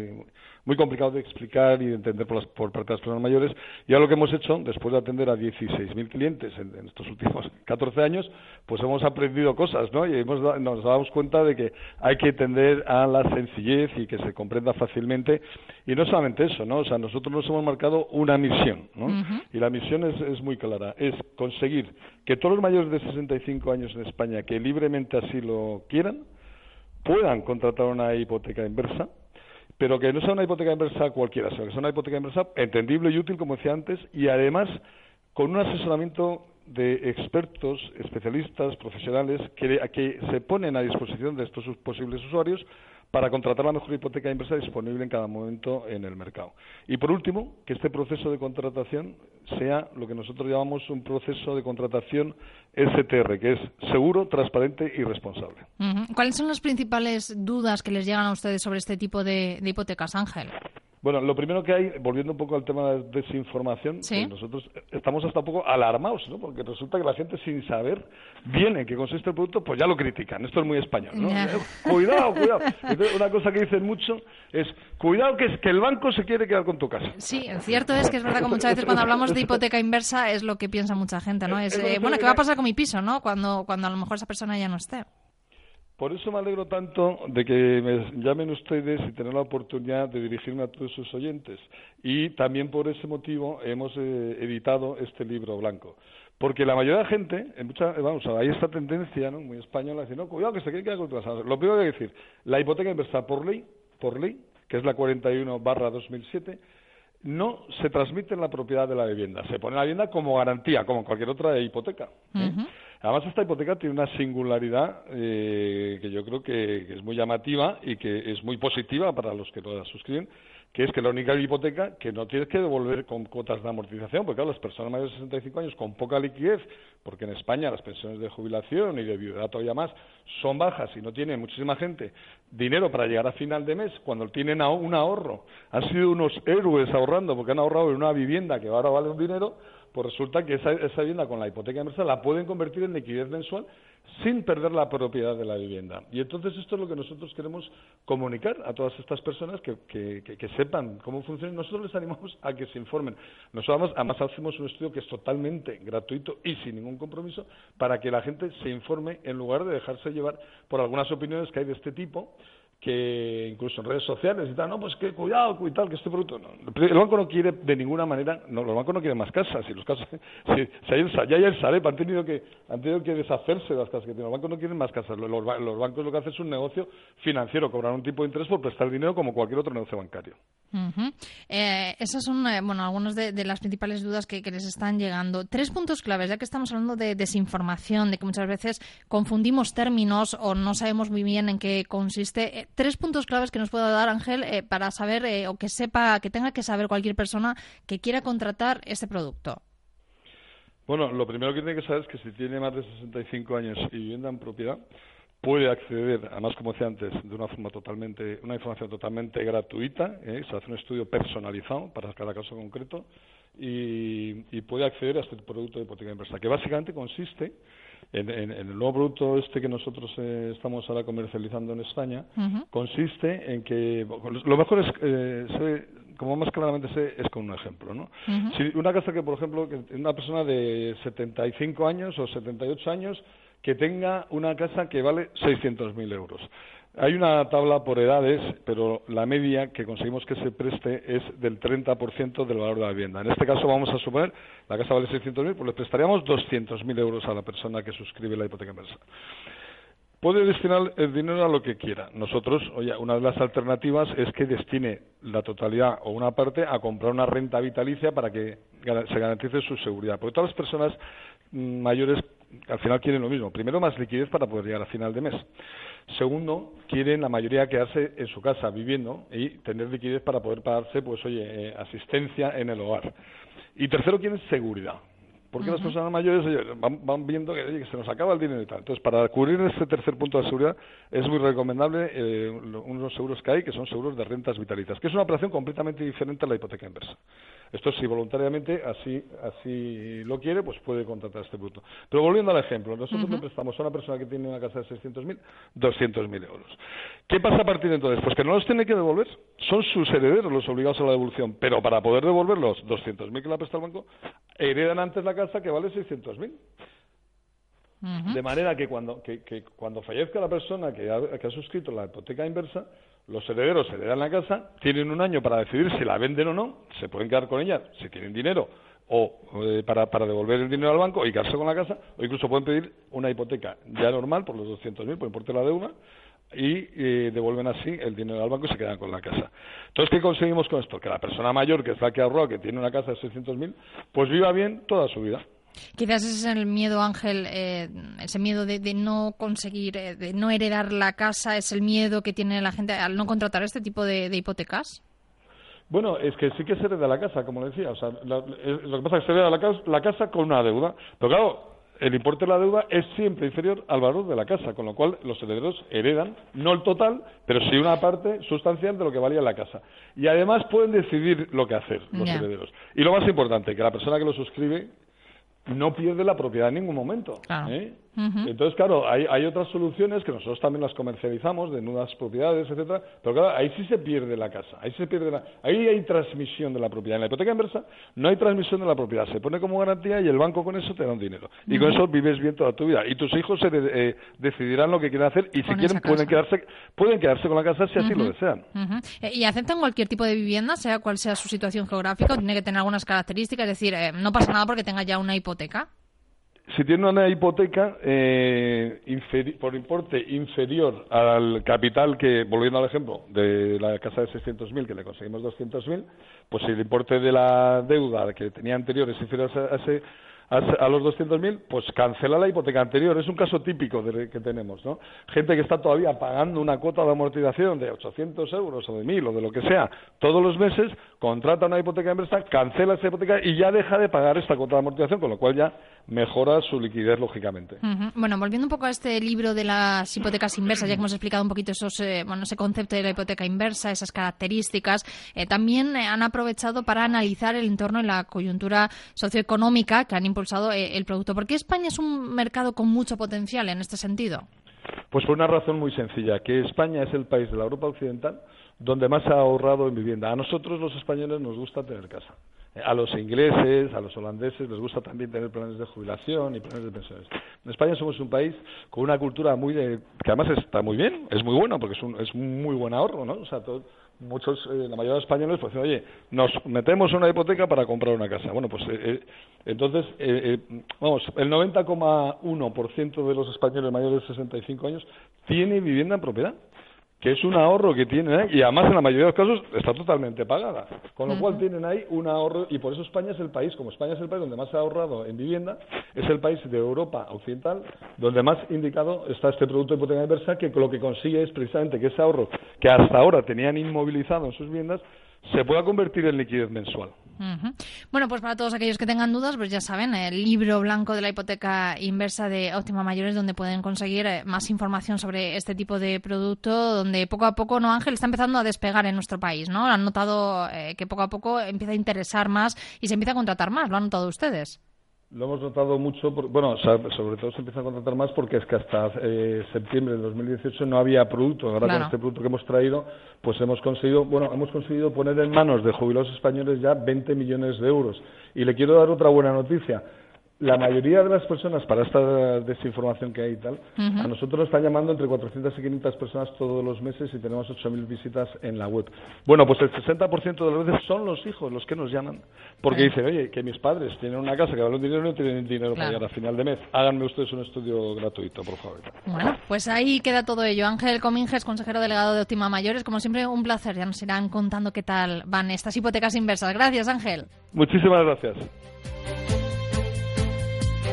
muy complicado de explicar y de entender por, las, por parte de las personas mayores. Y ahora lo que hemos hecho, después de atender a 16.000 clientes en, estos últimos [LAUGHS] 14 años, pues hemos aprendido cosas, ¿no? Y hemos, nos damos cuenta de que hay que tender a la sencillez y que se comprenda fácilmente. Y no solamente eso, ¿no? O sea, nosotros nos hemos marcado una misión, ¿no? Y la misión es, es muy clara, es conseguir que todos los mayores de 65 años en España que libremente así lo quieran, puedan contratar una hipoteca inversa, pero que no sea una hipoteca inversa cualquiera, sino que sea una hipoteca inversa entendible y útil, como decía antes, y además con un asesoramiento de expertos, especialistas, profesionales que, que se ponen a disposición de estos posibles usuarios para contratar la mejor hipoteca inversa disponible en cada momento en el mercado. Y por último, que este proceso de contratación sea lo que nosotros llamamos un proceso de contratación STR, que es seguro, transparente y responsable. ¿Cuáles son las principales dudas que les llegan a ustedes sobre este tipo de hipotecas, Ángel? Bueno, lo primero que hay, volviendo un poco al tema de desinformación, pues nosotros estamos hasta un poco alarmados, ¿no? Porque resulta que la gente sin saber viene que consiste el producto, pues ya lo critican. Esto es muy español, ¿no? Eh, cuidado, cuidado. una cosa que dicen mucho es, cuidado que, es que el banco se quiere quedar con tu casa. Sí, cierto es que es verdad que muchas veces cuando hablamos de hipoteca inversa es lo que piensa mucha gente, ¿no? Es, eh, bueno, ¿qué va a pasar con mi piso, no? Cuando, cuando a lo mejor esa persona ya no esté. Por eso me alegro tanto de que me llamen ustedes y tener la oportunidad de dirigirme a todos sus oyentes. Y también por ese motivo hemos eh, editado este libro blanco. Porque la mayoría de la gente, en mucha, vamos, hay esta tendencia ¿no? muy española, de decir, no, cuidado que se quedar con Lo primero que hay que decir, la hipoteca inversa por ley, por ley, que es la 41 barra 2007, no se transmite en la propiedad de la vivienda. Se pone la vivienda como garantía, como cualquier otra hipoteca. ¿eh? Además, esta hipoteca tiene una singularidad eh, que yo creo que, es muy llamativa y que es muy positiva para los que la suscriben, que es que la única hipoteca que no tienes que devolver con cuotas de amortización, porque claro, las personas mayores de 65 años con poca liquidez, porque en España las pensiones de jubilación y de viudedad todavía más son bajas y no tiene muchísima gente dinero para llegar a final de mes, cuando tienen un ahorro, han sido unos héroes ahorrando porque han ahorrado en una vivienda que ahora vale un dinero, pues resulta que esa, esa vivienda con la hipoteca inversa la pueden convertir en liquidez mensual sin perder la propiedad de la vivienda. Y entonces esto es lo que nosotros queremos comunicar a todas estas personas que, que, sepan cómo funciona. Nosotros les animamos a que se informen. Nosotros además hacemos un estudio que es totalmente gratuito y sin ningún compromiso para que la gente se informe en lugar de dejarse llevar por algunas opiniones que hay de este tipo que incluso en redes sociales y tal, no, pues que cuidado, cuidado, que este producto. No. El banco no quiere de ninguna manera, no, los bancos no quieren más casas. Si los casas, [LAUGHS] si, hay el, ya hay el Sareb, han tenido que han tenido que deshacerse de las casas que tienen. Los bancos no quieren más casas. Los, bancos lo que hacen es un negocio financiero, cobrar un tipo de interés por prestar dinero como cualquier otro negocio bancario. eh, esas son, eh, bueno, algunas de, las principales dudas que, que, les están llegando. Tres puntos claves, ya que estamos hablando de desinformación, de que muchas veces confundimos términos o no sabemos muy bien en qué consiste. Tres puntos claves que nos pueda dar Ángel eh, para saber eh, o que sepa, que tenga que saber cualquier persona que quiera contratar este producto. Bueno, lo primero que tiene que saber es que si tiene más de 65 años y vivienda en propiedad, puede acceder, además como decía antes, de una forma totalmente, una información totalmente gratuita, ¿eh? se hace un estudio personalizado para cada caso concreto y, y puede acceder a este producto de hipoteca inversa, que básicamente consiste en, en, en, el nuevo producto este que nosotros eh, estamos ahora comercializando en España uh -huh. consiste en que lo mejor es eh, se, como más claramente sé es con un ejemplo no uh -huh. si una casa que por ejemplo que una persona de 75 años o 78 años que tenga una casa que vale 600.000 euros hay una tabla por edades, pero la media que conseguimos que se preste es del 30% del valor de la vivienda. En este caso vamos a suponer, la casa vale 600.000, pues le prestaríamos 200.000 euros a la persona que suscribe la hipoteca inversa. Puede destinar el dinero a lo que quiera. Nosotros, oye, una de las alternativas es que destine la totalidad o una parte a comprar una renta vitalicia para que se garantice su seguridad. Porque todas las personas mayores al final quieren lo mismo. Primero, más liquidez para poder llegar a final de mes. Segundo, quieren la mayoría quedarse en su casa viviendo y tener liquidez para poder pagarse, pues oye, eh, asistencia en el hogar. Y tercero, quieren seguridad. Porque uh -huh. las personas mayores van, van, viendo que, oye, que, se nos acaba el dinero y tal. Entonces, para cubrir este tercer punto de seguridad, es muy recomendable eh, unos seguros que hay, que son seguros de rentas vitalicias, que es una operación completamente diferente a la hipoteca inversa. Esto si voluntariamente así así lo quiere, pues puede contratar este producto. Pero volviendo al ejemplo, nosotros uh -huh. le prestamos a una persona que tiene una casa de 600.000, 200.000 euros. ¿Qué pasa a partir de entonces? Pues que no los tiene que devolver, son sus herederos los obligados a la devolución, pero para poder devolver los 200.000 que le ha prestado el banco, heredan antes la casa que vale 600.000. Uh -huh. De manera que cuando, que, que cuando fallezca la persona que ha, que ha suscrito la hipoteca inversa, los herederos heredan la casa, tienen un año para decidir si la venden o no, se pueden quedar con ella si tienen dinero o eh, para, para devolver el dinero al banco y quedarse con la casa, o incluso pueden pedir una hipoteca ya normal por los 200.000 por importe de la deuda y eh, devuelven así el dinero al banco y se quedan con la casa. Entonces, ¿qué conseguimos con esto? Que la persona mayor que es la que ahorró, que tiene una casa de 600.000, pues viva bien toda su vida. Quizás ese es el miedo, Ángel, eh, ese miedo de, de no conseguir, eh, de no heredar la casa, es el miedo que tiene la gente al no contratar este tipo de, de hipotecas. Bueno, es que sí que se hereda la casa, como decía. O sea, la, lo que pasa es que se hereda la casa, la casa con una deuda. Pero claro, el importe de la deuda es siempre inferior al valor de la casa, con lo cual los herederos heredan, no el total, pero sí una parte sustancial de lo que valía la casa. Y además pueden decidir lo que hacer los yeah. herederos. Y lo más importante, que la persona que lo suscribe no pierde la propiedad en ningún momento. Claro. ¿eh? Uh -huh. Entonces, claro, hay, hay, otras soluciones que nosotros también las comercializamos, de nuevas propiedades, etcétera, pero claro, ahí sí se pierde la casa, ahí se pierde la, ahí hay transmisión de la propiedad. En la hipoteca inversa no hay transmisión de la propiedad, se pone como garantía y el banco con eso te da un dinero. Y uh -huh. con eso vives bien toda tu vida. Y tus hijos se de, eh, decidirán lo que quieren hacer y si con quieren pueden quedarse, pueden quedarse con la casa si así uh -huh. lo desean. ¿Y aceptan cualquier tipo de vivienda, sea cual sea su situación geográfica, o tiene que tener algunas características? Es decir, eh, no pasa nada porque tenga ya una hipoteca si tiene una hipoteca eh, por importe inferior al capital que, volviendo al ejemplo, de la casa de 600.000 que le conseguimos 200.000, pues si el importe de la deuda que tenía anterior es inferior a ese a, los 200.000, pues cancela la hipoteca anterior. Es un caso típico de, que tenemos, ¿no? Gente que está todavía pagando una cuota de amortización de 800 euros o de 1.000 o de lo que sea todos los meses, contrata una hipoteca empresa, cancela esa hipoteca y ya deja de pagar esta cuota de amortización, con lo cual ya mejora su liquidez, lógicamente. Uh -huh. Bueno, volviendo un poco a este libro de las hipotecas inversas, ya que hemos explicado un poquito esos, eh, bueno, ese concepto de la hipoteca inversa, esas características, eh, también eh, han aprovechado para analizar el entorno y la coyuntura socioeconómica que han impulsado eh, el producto. ¿Por qué España es un mercado con mucho potencial en este sentido? Pues por una razón muy sencilla, que España es el país de la Europa Occidental donde más ha ahorrado en vivienda. A nosotros los españoles nos gusta tener casa. A los ingleses, a los holandeses les gusta también tener planes de jubilación y planes de pensiones. En España somos un país con una cultura muy de que además está muy bien, es muy bueno porque es un es muy buen ahorro, ¿no? O sea, muchos, eh, la mayoría de españoles, pues oye, nos metemos una hipoteca para comprar una casa. Bueno, pues eh, eh, entonces, vamos, el 90,1% de los españoles mayores de 65 años tiene vivienda en propiedad que es un ahorro que tienen ¿eh? y además en la mayoría de los casos está totalmente pagada. Con lo cual tienen ahí un ahorro y por eso España es el país, como España es el país donde más se ha ahorrado en vivienda, es el país de Europa Occidental donde más indicado está este producto de hipoteca inversa que lo que consigue es precisamente que ese ahorro que hasta ahora tenían inmovilizado en sus viviendas se pueda convertir en liquidez mensual. Bueno, pues para todos aquellos que tengan dudas, pues ya saben, el libro blanco de la hipoteca inversa de Óptima Mayores, donde pueden conseguir eh, más información sobre este tipo de producto, donde poco a poco, ¿no, Ángel? Está empezando a despegar en nuestro país, ¿no? Han notado eh, que poco a poco empieza a interesar más y se empieza a contratar más, ¿lo han notado ustedes? Lo hemos notado mucho, bueno, sobre todo se empieza a contratar más porque es que hasta eh, septiembre de 2018 no había producto. Ahora con este producto que hemos traído, pues hemos conseguido, bueno, hemos conseguido poner en manos de jubilados españoles ya 20 millones de euros. Y le quiero dar otra buena noticia la mayoría de las personas, para esta desinformación que hay y tal, a nosotros nos están llamando entre 400 y 500 personas todos los meses y tenemos 8.000 visitas en la web. Bueno, pues el 60% de las veces son los hijos los que nos llaman, porque dicen, oye, que mis padres tienen una casa que vale un dinero y no tienen dinero para llegar a final de mes. Háganme ustedes un estudio gratuito, por favor. Bueno, pues ahí queda todo ello. Ángel Cominges, consejero delegado de Optima Mayores, como siempre, un placer. Ya nos irán contando qué tal van estas hipotecas inversas. Gracias, Ángel. Muchísimas gracias.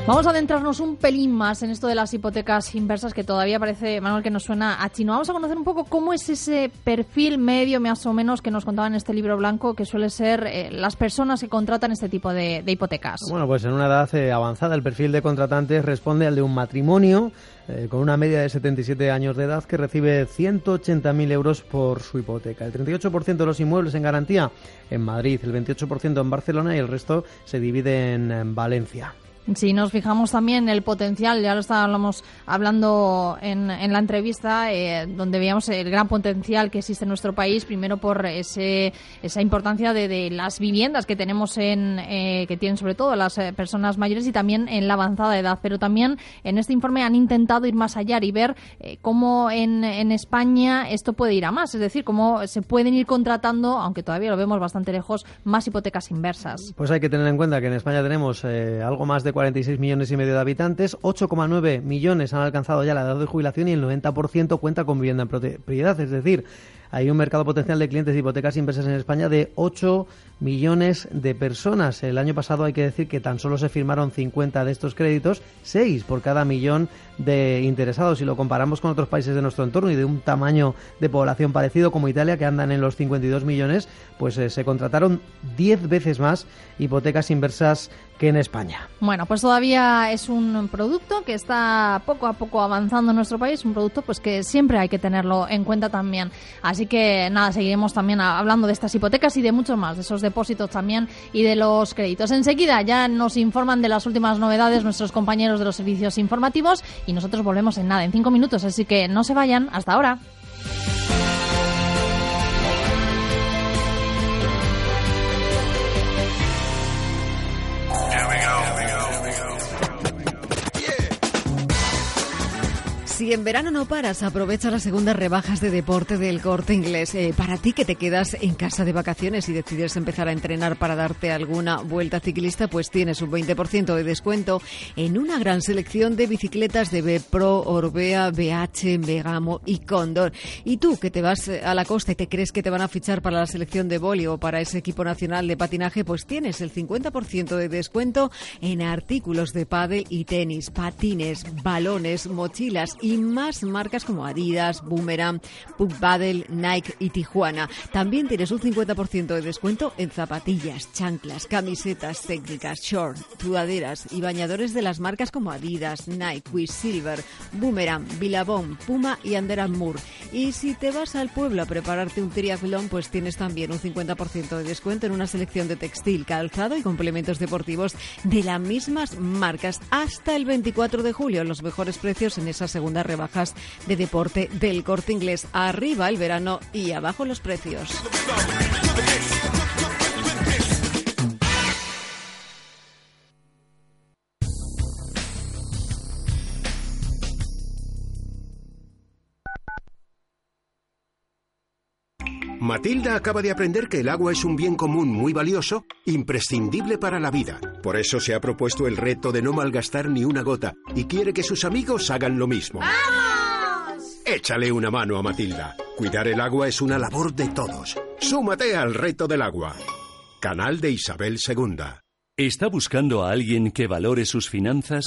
Vamos a adentrarnos un pelín más en esto de las hipotecas inversas que todavía parece, Manuel, que nos suena a chino. Vamos a conocer un poco cómo es ese perfil medio, más o menos, que nos contaba en este libro blanco, que suele ser eh, las personas que contratan este tipo de, hipotecas. Bueno, pues en una edad eh, avanzada el perfil de contratantes responde al de un matrimonio eh, con una media de 77 años de edad que recibe 180.000 euros por su hipoteca. El 38% de los inmuebles en garantía en Madrid, el 28% en Barcelona y el resto se divide en Valencia. Si nos fijamos también en el potencial, ya lo estábamos hablando en, la entrevista, eh, donde veíamos el gran potencial que existe en nuestro país, primero por ese, esa importancia de, las viviendas que tenemos en, eh, que tienen sobre todo las eh, personas mayores y también en la avanzada edad. Pero también en este informe han intentado ir más allá y ver cómo en, en España esto puede ir a más, es decir, cómo se pueden ir contratando, aunque todavía lo vemos bastante lejos, más hipotecas inversas. Pues hay que tener en cuenta que en España tenemos algo más de 46 millones y medio de habitantes, 8,9 millones han alcanzado ya la edad de jubilación y el 90% cuenta con vivienda en propiedad, es decir, hay un mercado potencial de clientes de hipotecas inversas en España de 8 millones de personas. El año pasado hay que decir que tan solo se firmaron 50 de estos créditos, 6 por cada millón de interesados. Si lo comparamos con otros países de nuestro entorno y de un tamaño de población parecido como Italia, que andan en los 52 millones, pues eh, se contrataron 10 veces más hipotecas inversas que en España. Bueno, pues todavía es un producto que está poco a poco avanzando en nuestro país, un producto pues que siempre hay que tenerlo en cuenta también. Así que nada, seguiremos también hablando de estas hipotecas y de mucho más, de esos depósitos también y de los créditos. Enseguida ya nos informan de las últimas novedades nuestros compañeros de los servicios informativos y nosotros volvemos en nada, en cinco minutos, así que no se vayan. Hasta ahora. Si en verano no paras, aprovecha las segundas rebajas de deporte del corte inglés. Eh, para ti que te quedas en casa de vacaciones y decides empezar a entrenar para darte alguna vuelta ciclista, pues tienes un 20% de descuento en una gran selección de bicicletas de B Pro, Orbea, BH, Vegamo y Condor. Y tú que te vas a la costa y te crees que te van a fichar para la selección de boli o para ese equipo nacional de patinaje, pues tienes el 50% de descuento en artículos de pádel y tenis, patines, balones, mochilas y más marcas como Adidas, Boomerang, Pug Paddle, Nike y Tijuana. También tienes un 50% de descuento en zapatillas, chanclas, camisetas técnicas, short, sudaderas y bañadores de las marcas como Adidas, Nike, Silver, Boomerang, Billabong, Puma y Under Armour. Y si te vas al pueblo a prepararte un triatlón, pues tienes también un 50% de descuento en una selección de textil, calzado y complementos deportivos de las mismas marcas hasta el 24 de julio. Los mejores precios en esa segunda rebajas de deporte del corte inglés. Arriba el verano y abajo los precios. Matilda acaba de aprender que el agua es un bien común muy valioso, imprescindible para la vida. Por eso se ha propuesto el reto de no malgastar ni una gota y quiere que sus amigos hagan lo mismo. ¡Vamos! Échale una mano a Matilda. Cuidar el agua es una labor de todos. Súmate al reto del agua. Canal de Isabel II. ¿Está buscando a alguien que valore sus finanzas?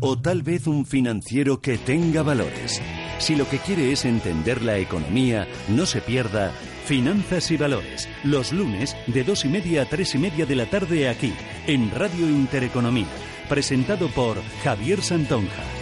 ¿O tal vez un financiero que tenga valores? Si lo que quiere es entender la economía, no se pierda Finanzas y Valores, los lunes de dos y media a tres y media de la tarde aquí, en Radio Intereconomía, presentado por Javier Santonja.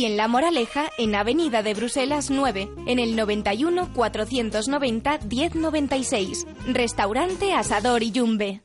en La Moraleja, en Avenida de Bruselas 9, en el 91 490 1096. Restaurante Asador y Yumbe.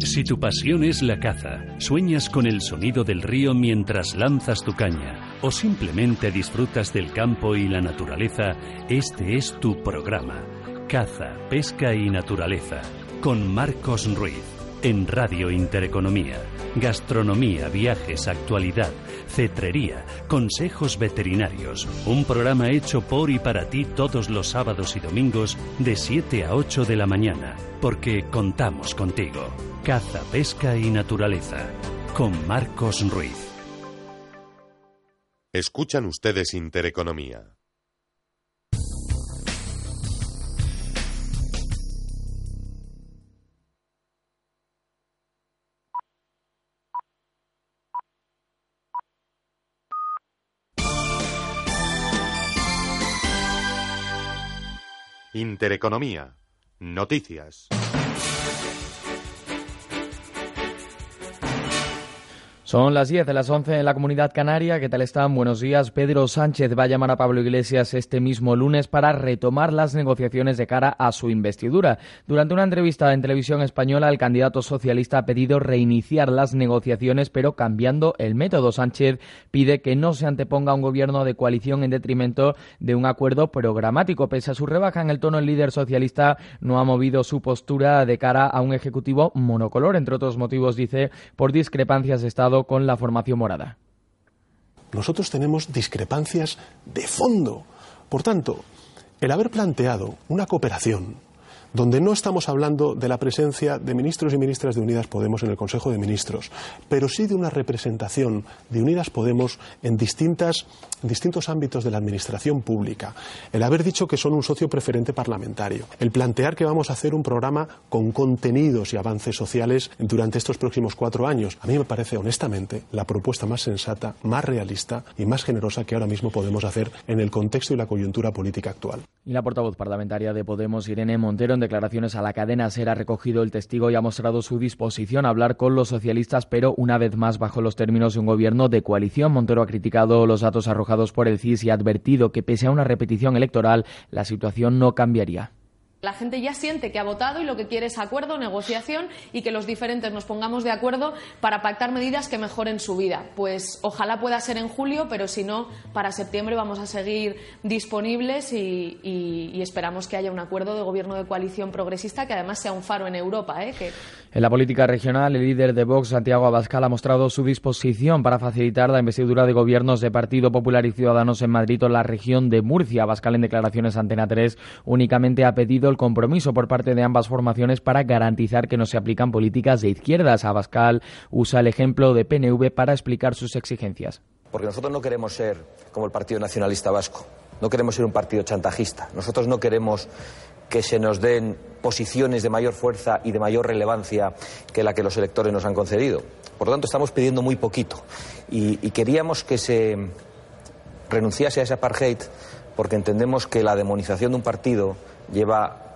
Si tu pasión es la caza, sueñas con el sonido del río mientras lanzas tu caña, o simplemente disfrutas del campo y la naturaleza, este es tu programa. Caza, pesca y naturaleza, con Marcos Ruiz, en Radio Intereconomía. Gastronomía, viajes, actualidad, cetrería, consejos veterinarios. Un programa hecho por y para ti todos los sábados y domingos de 7 a 8 de la mañana, porque contamos contigo. Caza, pesca y naturaleza, con Marcos Ruiz. Escuchan ustedes Intereconomía. Intereconomía. Noticias. Son las 10 de las 11 en la comunidad canaria. ¿Qué tal están? Buenos días. Pedro Sánchez va a llamar a Pablo Iglesias este mismo lunes para retomar las negociaciones de cara a su investidura. Durante una entrevista en televisión española, el candidato socialista ha pedido reiniciar las negociaciones, pero cambiando el método. Sánchez pide que no se anteponga un gobierno de coalición en detrimento de un acuerdo programático. Pese a su rebaja en el tono, el líder socialista no ha movido su postura de cara a un ejecutivo monocolor, entre otros motivos, dice, por discrepancias de Estado con la formación morada. Nosotros tenemos discrepancias de fondo. Por tanto, el haber planteado una cooperación donde no estamos hablando de la presencia de ministros y ministras de Unidas Podemos en el Consejo de Ministros, pero sí de una representación de Unidas Podemos en, distintas, distintos ámbitos de la administración pública, el haber dicho que son un socio preferente parlamentario, el plantear que vamos a hacer un programa con contenidos y avances sociales durante estos próximos cuatro años. A mí me parece, honestamente, la propuesta más sensata, más realista y más generosa que ahora mismo podemos hacer en el contexto y la coyuntura política actual. Y la portavoz parlamentaria de Podemos, Irene Montero, declaraciones a la cadena SER ha recogido el testigo y ha mostrado su disposición a hablar con los socialistas, pero una vez más bajo los términos de un gobierno de coalición. Montero ha criticado los datos arrojados por el CIS y ha advertido que pese a una repetición electoral, la situación no cambiaría. La gente ya siente que ha votado y lo que quiere es acuerdo, negociación y que los diferentes nos pongamos de acuerdo para pactar medidas que mejoren su vida. Pues ojalá pueda ser en julio, pero si no, para septiembre vamos a seguir disponibles y, esperamos que haya un acuerdo de gobierno de coalición progresista que además sea un faro en Europa. ¿eh? En la política regional, el líder de Vox, Santiago Abascal, ha mostrado su disposición para facilitar la investidura de gobiernos de Partido Popular y Ciudadanos en Madrid o en la región de Murcia. Abascal, en declaraciones ante Antena 3, únicamente ha pedido el compromiso por parte de ambas formaciones para garantizar que no se aplican políticas de izquierdas. Abascal usa el ejemplo de PNV para explicar sus exigencias. Porque nosotros no queremos ser como el Partido Nacionalista Vasco. No queremos ser un partido chantajista. Nosotros no queremos que se nos den posiciones de mayor fuerza y de mayor relevancia que la que los electores nos han concedido. Por lo tanto, estamos pidiendo muy poquito. Y, y queríamos que se renunciase a ese apartheid porque entendemos que la demonización de un partido lleva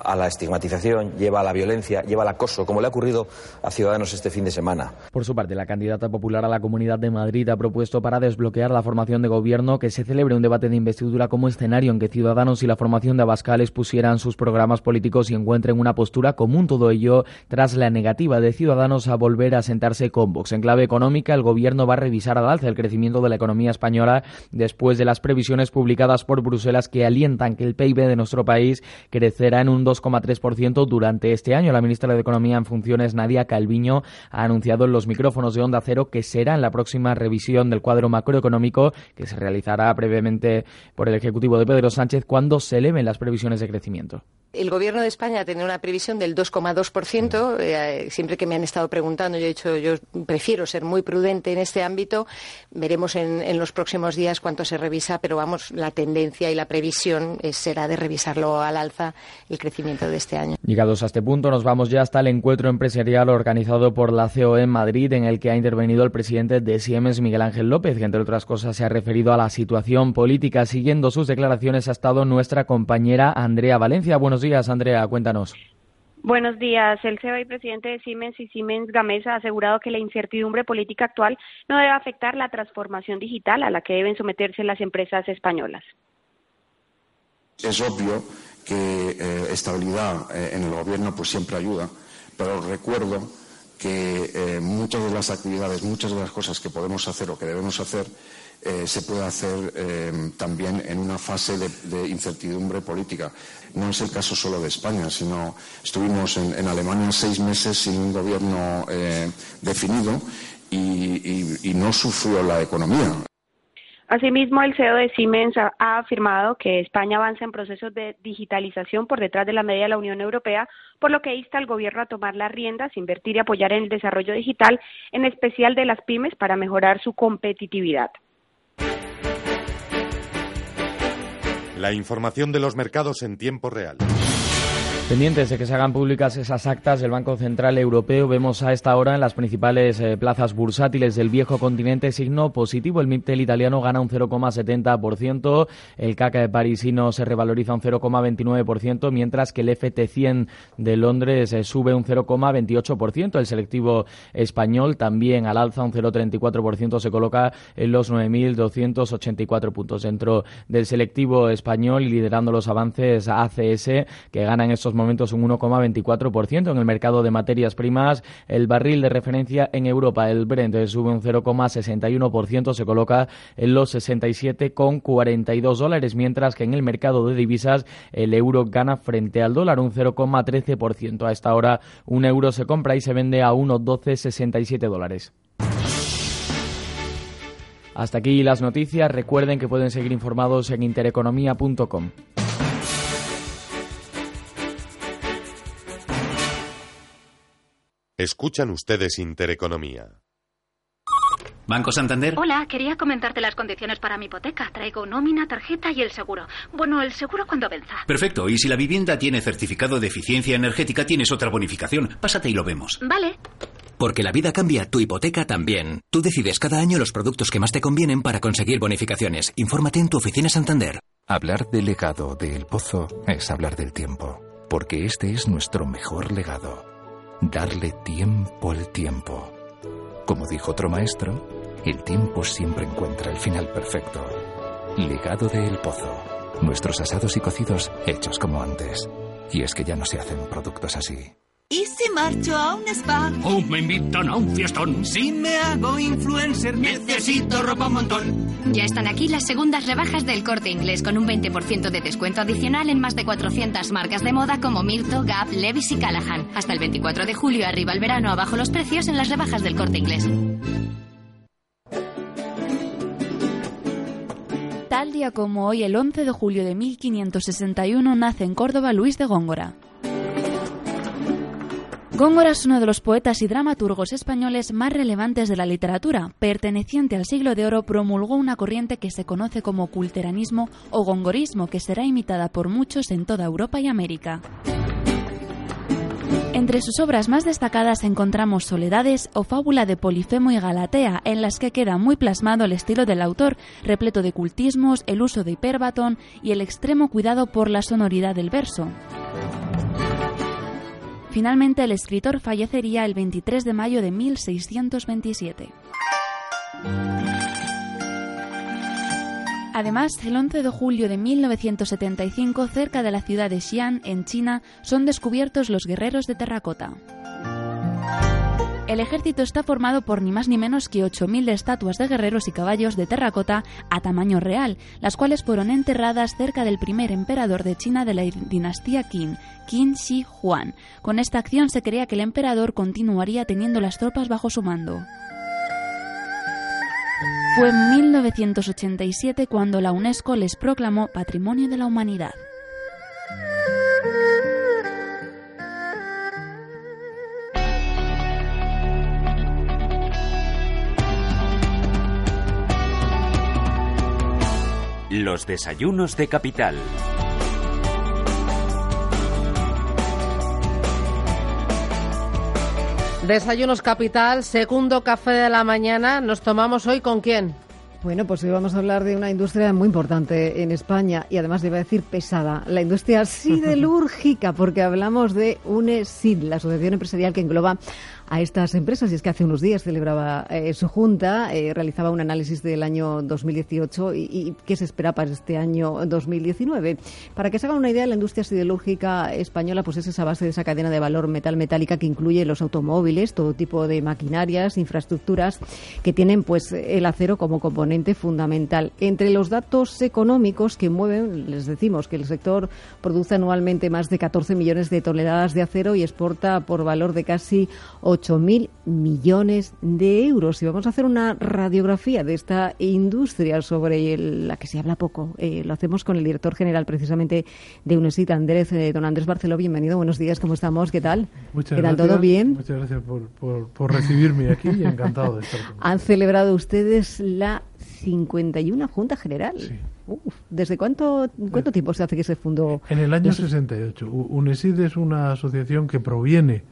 a la estigmatización, lleva a la violencia, lleva al acoso, como le ha ocurrido a Ciudadanos este fin de semana. Por su parte, la candidata popular a la Comunidad de Madrid ha propuesto para desbloquear la formación de gobierno que se celebre un debate de investidura como escenario en que Ciudadanos y la formación de Abascal expusieran sus programas políticos y encuentren una postura común. Todo ello tras la negativa de Ciudadanos a volver a sentarse con Vox. En clave económica, el gobierno va a revisar al alza el crecimiento de la economía española después de las previsiones publicadas por Bruselas que alientan que el PIB de nuestro país crecerá en un 2,3% durante este año. La ministra de Economía en funciones, Nadia Calviño, ha anunciado en los micrófonos de Onda Cero que será en la próxima revisión del cuadro macroeconómico que se realizará brevemente por el Ejecutivo de Pedro Sánchez cuando se eleven las previsiones de crecimiento. El Gobierno de España tiene una previsión del 2,2%. Eh, siempre que me han estado preguntando, yo he dicho, yo prefiero ser muy prudente en este ámbito. Veremos en, los próximos días cuánto se revisa, pero vamos, la tendencia y la previsión será de revisarlo al alza el crecimiento de este año. Llegados a este punto, nos vamos ya hasta el encuentro empresarial organizado por la COE en Madrid, en el que ha intervenido el presidente de Siemens, Miguel Ángel López, que entre otras cosas se ha referido a la situación política. Siguiendo sus declaraciones ha estado nuestra compañera Andrea Valencia. Buenos días, Andrea, cuéntanos. Buenos días. El CEO y presidente de Siemens y Siemens Gamesa ha asegurado que la incertidumbre política actual no debe afectar la transformación digital a la que deben someterse las empresas españolas. Es obvio que eh, estabilidad eh, en el gobierno pues siempre ayuda, pero recuerdo que eh, muchas de las actividades, muchas de las cosas que podemos hacer o que debemos hacer se puede hacer también en una fase de, incertidumbre política. No es el caso solo de España, sino estuvimos en, Alemania seis meses sin un gobierno definido y, no sufrió la economía. Asimismo, el CEO de Siemens ha, afirmado que España avanza en procesos de digitalización por detrás de la media de la Unión Europea, por lo que insta al gobierno a tomar las riendas, invertir y apoyar en el desarrollo digital, en especial de las pymes, para mejorar su competitividad. La información de los mercados en tiempo real. Pendientes de que se hagan públicas esas actas del Banco Central Europeo, vemos a esta hora en las principales eh, plazas bursátiles del viejo continente signo positivo. El MIPTEL italiano gana un 0,70%, el CAC parisino se revaloriza un 0,29%, mientras que el FT100 de Londres eh, sube un 0,28%. El selectivo español también al alza un 0,34%, se coloca en los 9.284 puntos. Dentro del selectivo español y liderando los avances ACS, que ganan estos momentos un 1,24%. En el mercado de materias primas, el barril de referencia en Europa, el Brent, sube un 0,61%, se coloca en los 67,42 dólares, mientras que en el mercado de divisas el euro gana frente al dólar un 0,13%. A esta hora un euro se compra y se vende a 1,1267 dólares. Hasta aquí las noticias. Recuerden que pueden seguir informados en intereconomía.com. Escuchan ustedes Intereconomía. Banco Santander. Hola, quería comentarte las condiciones para mi hipoteca. Traigo nómina, tarjeta y el seguro. Bueno, el seguro cuando venza. Perfecto. Y si la vivienda tiene certificado de eficiencia energética, tienes otra bonificación. Pásate y lo vemos. Vale. Porque la vida cambia, tu hipoteca también. Tú decides cada año los productos que más te convienen para conseguir bonificaciones. Infórmate en tu oficina Santander. Hablar del legado de El Pozo es hablar del tiempo. Porque este es nuestro mejor legado darle tiempo al tiempo. Como dijo otro maestro, el tiempo siempre encuentra el final perfecto. Legado de El Pozo. Nuestros asados y cocidos hechos como antes. Y es que ya no se hacen productos así. ¿Y si marcho a un spa? ¿O me invitan a un fiestón? Si me hago influencer, necesito ropa un montón. Ya están aquí las segundas rebajas del corte inglés con un 20% de descuento adicional en más de 400 marcas de moda como Mirto, Gap, Levis y Callahan. Hasta el 24 de julio, arriba el verano, abajo los precios en las rebajas del corte inglés. Tal día como hoy, el 11 de julio de 1561, nace en Córdoba Luis de Góngora. Góngora es uno de los poetas y dramaturgos españoles más relevantes de la literatura. Perteneciente al siglo de oro, promulgó una corriente que se conoce como culteranismo o gongorismo, que será imitada por muchos en toda Europa y América. Entre sus obras más destacadas encontramos Soledades o Fábula de Polifemo y Galatea, en las que queda muy plasmado el estilo del autor, repleto de cultismos, el uso de hiperbatón y el extremo cuidado por la sonoridad del verso. Finalmente, el escritor fallecería el 23 de mayo de 1627. Además, el 11 de julio de 1975, cerca de la ciudad de Xi'an, en China, son descubiertos los guerreros de terracota. El ejército está formado por ni más ni menos que 8.000 estatuas de guerreros y caballos de terracota a tamaño real, las cuales fueron enterradas cerca del primer emperador de China de la dinastía Qin, Qin Shi Huang. Con esta acción se creía que el emperador continuaría teniendo las tropas bajo su mando. Fue en 1987 cuando la UNESCO les proclamó Patrimonio de la Humanidad. Los desayunos de capital. Desayunos Capital, segundo café de la mañana. ¿Nos tomamos hoy con quién? Bueno, pues hoy vamos a hablar de una industria muy importante en España y además le iba a decir pesada, la industria [LAUGHS] siderúrgica, porque hablamos de UNESID, la asociación empresarial que engloba a estas empresas. Y es que hace unos días celebraba eh, su junta, eh, realizaba un análisis del año 2018 y, y, qué se espera para este año 2019. Para que se hagan una idea, la industria siderúrgica española pues es esa base de esa cadena de valor metal metálica que incluye los automóviles, todo tipo de maquinarias, infraestructuras que tienen pues el acero como componente fundamental. Entre los datos económicos que mueven, les decimos que el sector produce anualmente más de 14 millones de toneladas de acero y exporta por valor de casi 8.000 millones de euros. Y vamos a hacer una radiografía de esta industria sobre la que se habla poco. Eh, lo hacemos con el director general precisamente de UNESIT, Andrés, eh, don Andrés Barceló. Bienvenido, buenos días, ¿cómo estamos? ¿Qué tal? Muchas ¿Qué tal? ¿Todo bien? Muchas gracias por, por, recibirme aquí y encantado de estar con [LAUGHS] Han celebrado ustedes la 51 Junta General. Sí. Uf, ¿Desde cuánto, cuánto tiempo se hace que se fundó? En el año 68. UNESID es una asociación que proviene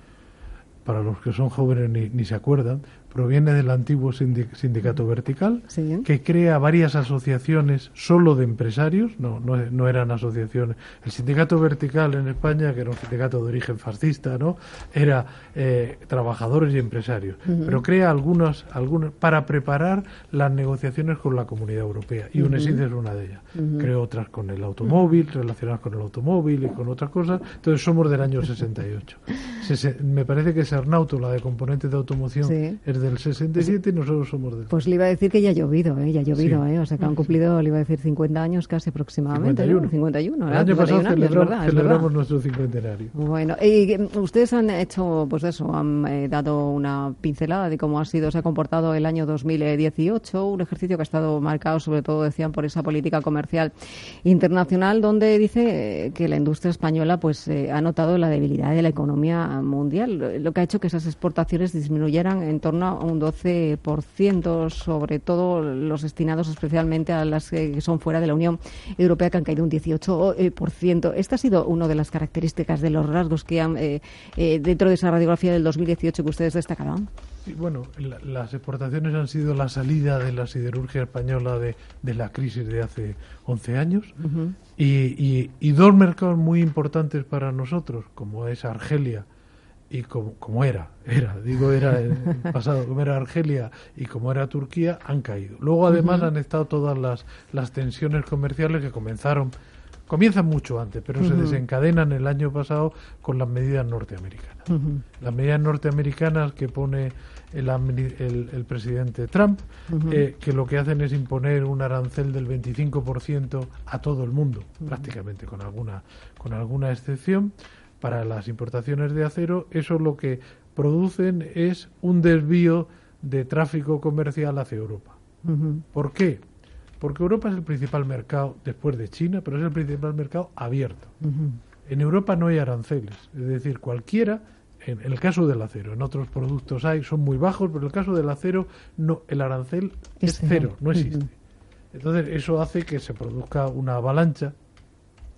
para los que son jóvenes ni, ni se acuerdan, proviene del antiguo sindicato vertical, sí. que crea varias asociaciones solo de empresarios, no, no, no, eran asociaciones. El sindicato vertical en España, que era un sindicato de origen fascista, ¿no? era eh, trabajadores y empresarios, uh -huh. pero crea algunas, algunas para preparar las negociaciones con la Comunidad Europea, y uh -huh. UNESID es una de ellas. Uh -huh. Creó otras con el automóvil, relacionadas con el automóvil y con otras cosas, entonces somos del año [LAUGHS] 68. Se, me parece que Sernauto, la de componentes de automoción, sí. es del 67 y nosotros somos del. Pues le iba a decir que ya ha llovido, ¿eh? ya ha llovido, sí. ¿eh? o sea que han cumplido, le iba a decir 50 años casi aproximadamente. 51. ¿no? 51 El año pasado años, celebramos, verdad, celebramos nuestro cincuentenario. Bueno, y ustedes han hecho, pues eso, han eh, dado una pincelada de cómo ha sido, se ha comportado el año 2018, un ejercicio que ha estado marcado, sobre todo, decían, por esa política comercial internacional, donde dice eh, que la industria española, pues, eh, ha notado la debilidad de la economía mundial, lo que ha hecho que esas exportaciones disminuyeran en torno a un 12%, sobre todo los destinados especialmente a las que son fuera de la Unión Europea, que han caído un 18%. Esta ha sido una de las características de los rasgos que han, eh, eh, dentro de esa radiografía del 2018 que ustedes destacaban. Sí, bueno, la, las exportaciones han sido la salida de la siderurgia española de, de la crisis de hace 11 años Uh -huh. y, y, y dos mercados muy importantes para nosotros, como es Argelia y como, como, era, era, digo era el pasado, como era Argelia y como era Turquía, han caído. Luego además uh -huh. han estado todas las, las tensiones comerciales que comenzaron, comienzan mucho antes, pero uh -huh. se desencadenan el año pasado con las medidas norteamericanas. Uh -huh. Las medidas norteamericanas que pone el, el, el presidente Trump, eh, que lo que hacen es imponer un arancel del 25% a todo el mundo, prácticamente, con alguna, con alguna excepción para las importaciones de acero, eso lo que producen es un desvío de tráfico comercial hacia Europa. Uh -huh. ¿Por qué? Porque Europa es el principal mercado después de China, pero es el principal mercado abierto. Uh -huh. En Europa no hay aranceles, es decir, cualquiera, en, el caso del acero, en otros productos hay, son muy bajos, pero en el caso del acero no, el arancel es, es cero, no existe. Uh -huh. Entonces eso hace que se produzca una avalancha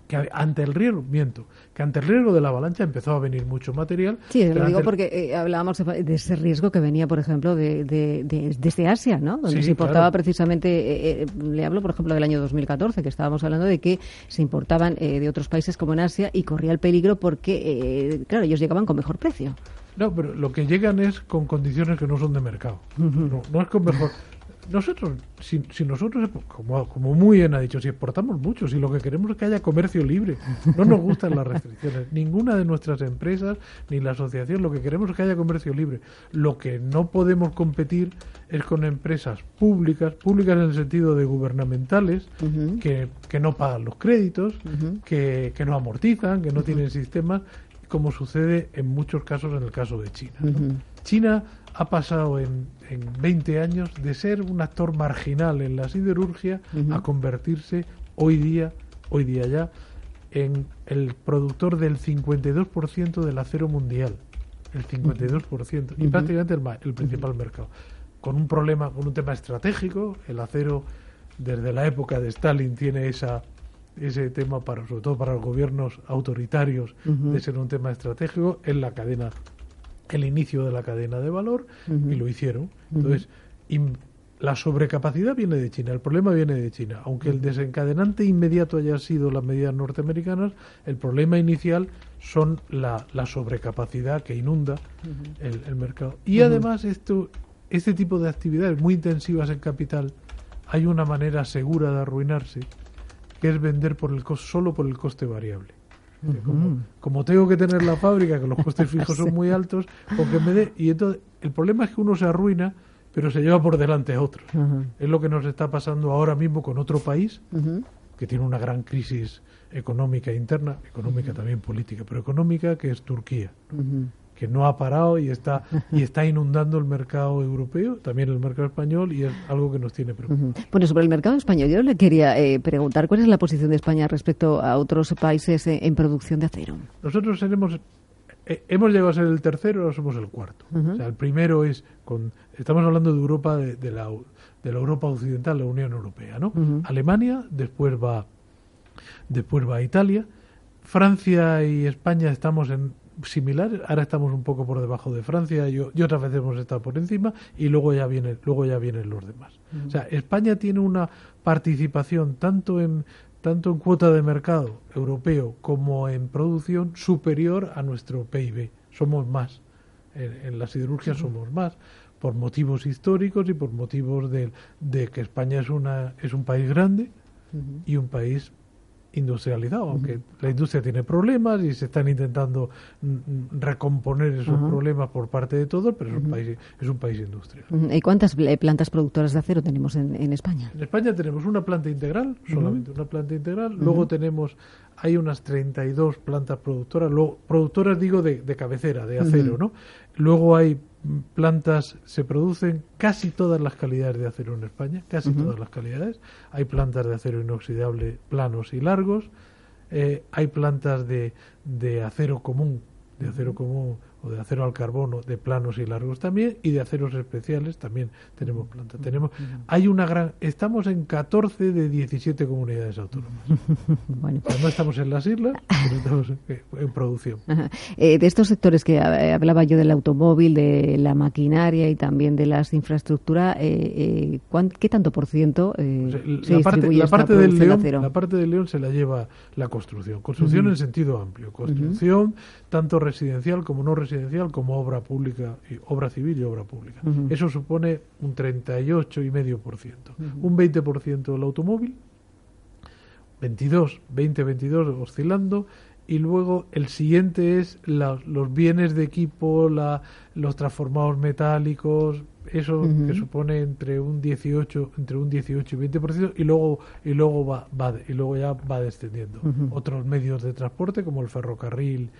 que ante el riesgo, miento, que ante el riesgo de la avalancha empezó a venir mucho material. Sí, lo digo porque eh, hablábamos de, ese riesgo que venía, por ejemplo, de, desde Asia, ¿no? Donde se importaba precisamente, eh, eh, le hablo, por ejemplo, del año 2014, que estábamos hablando de que se importaban de otros países como en Asia y corría el peligro porque, claro, ellos llegaban con mejor precio. No, pero lo que llegan es con condiciones que no son de mercado. no, no, es con mejor nosotros, si, nosotros, como, como muy bien ha dicho, si exportamos mucho, si lo que queremos es que haya comercio libre, no nos gustan las restricciones. [LAUGHS] Ninguna de nuestras empresas ni la asociación, lo que queremos es que haya comercio libre. Lo que no podemos competir es con empresas públicas, públicas en el sentido de gubernamentales, que, que, no pagan los créditos, que, que, no amortizan, que no tienen sistemas, como sucede en muchos casos en el caso de China. China ha pasado en, en 20 años de ser un actor marginal en la siderurgia a convertirse hoy día, hoy día ya, en el productor del 52% del acero mundial. El 52%. Y prácticamente el, el principal mercado. Con un problema, con un tema estratégico, el acero desde la época de Stalin tiene esa ese tema para sobre todo para los gobiernos autoritarios de ser un tema estratégico en la cadena el inicio de la cadena de valor y lo hicieron. Entonces, la sobrecapacidad viene de China, el problema viene de China. Aunque el desencadenante inmediato haya sido las medidas norteamericanas, el problema inicial son la, la sobrecapacidad que inunda el, mercado. Y además, esto, este tipo de actividades muy intensivas en capital, hay una manera segura de arruinarse, que es vender por el solo por el coste variable como, tengo que tener la fábrica, que los costes [LAUGHS] fijos son muy altos, porque me dé. Y entonces, el problema es que uno se arruina, pero se lleva por delante a otros. Es lo que nos está pasando ahora mismo con otro país que tiene una gran crisis económica interna, económica también política, pero económica, que es Turquía que no ha parado y está y está inundando el mercado europeo, también el mercado español y es algo que nos tiene preocupados. Bueno, sobre el mercado español yo le quería eh, preguntar cuál es la posición de España respecto a otros países en, producción de acero. Nosotros tenemos eh, hemos llegado a ser el tercero, ahora somos el cuarto. O sea, el primero es con estamos hablando de Europa de, la de la Europa occidental, la Unión Europea, ¿no? Alemania, después va después va Italia, Francia y España estamos en similar. Ahora estamos un poco por debajo de Francia y, otras veces hemos estado por encima y luego ya viene, luego ya vienen los demás. O sea, España tiene una participación tanto en tanto en cuota de mercado europeo como en producción superior a nuestro PIB. Somos más. En, la siderurgia somos más por motivos históricos y por motivos de, de que España es una es un país grande y un país industrializado, aunque la industria tiene problemas y se están intentando mm, mm, recomponer esos problemas por parte de todos, pero es, un país, es un país industrial. ¿Y cuántas eh, plantas productoras de acero tenemos en, España? En España tenemos una planta integral, solamente una planta integral, luego tenemos, hay unas 32 plantas productoras, luego, productoras digo de, de cabecera, de acero, ¿no? Luego hay plantas, se producen casi todas las calidades de acero en España, casi todas las calidades. Hay plantas de acero inoxidable planos y largos, eh, hay plantas de, de acero común, de acero común de acero al carbono de planos y largos también y de aceros especiales también tenemos planta. Tenemos hay una gran estamos en 14 de 17 comunidades autónomas. [LAUGHS] bueno. No estamos en las islas, pero estamos en, producción. Eh, de estos sectores que hablaba yo del automóvil, de la maquinaria y también de las infraestructuras, eh, eh ¿qué tanto por ciento eh, pues, la parte, la parte del León, La parte del León se la lleva la construcción. Construcción en sentido amplio. Construcción tanto residencial como no residencial como obra pública, y obra civil y obra pública. Eso supone un 38,5%. Un 20% el automóvil, 22, 20, 22 oscilando, y luego el siguiente es los bienes de equipo, la, los transformados metálicos, eso que supone entre un 18 entre un 18 y 20% y luego y luego va, va y luego ya va descendiendo. Otros medios de transporte como el ferrocarril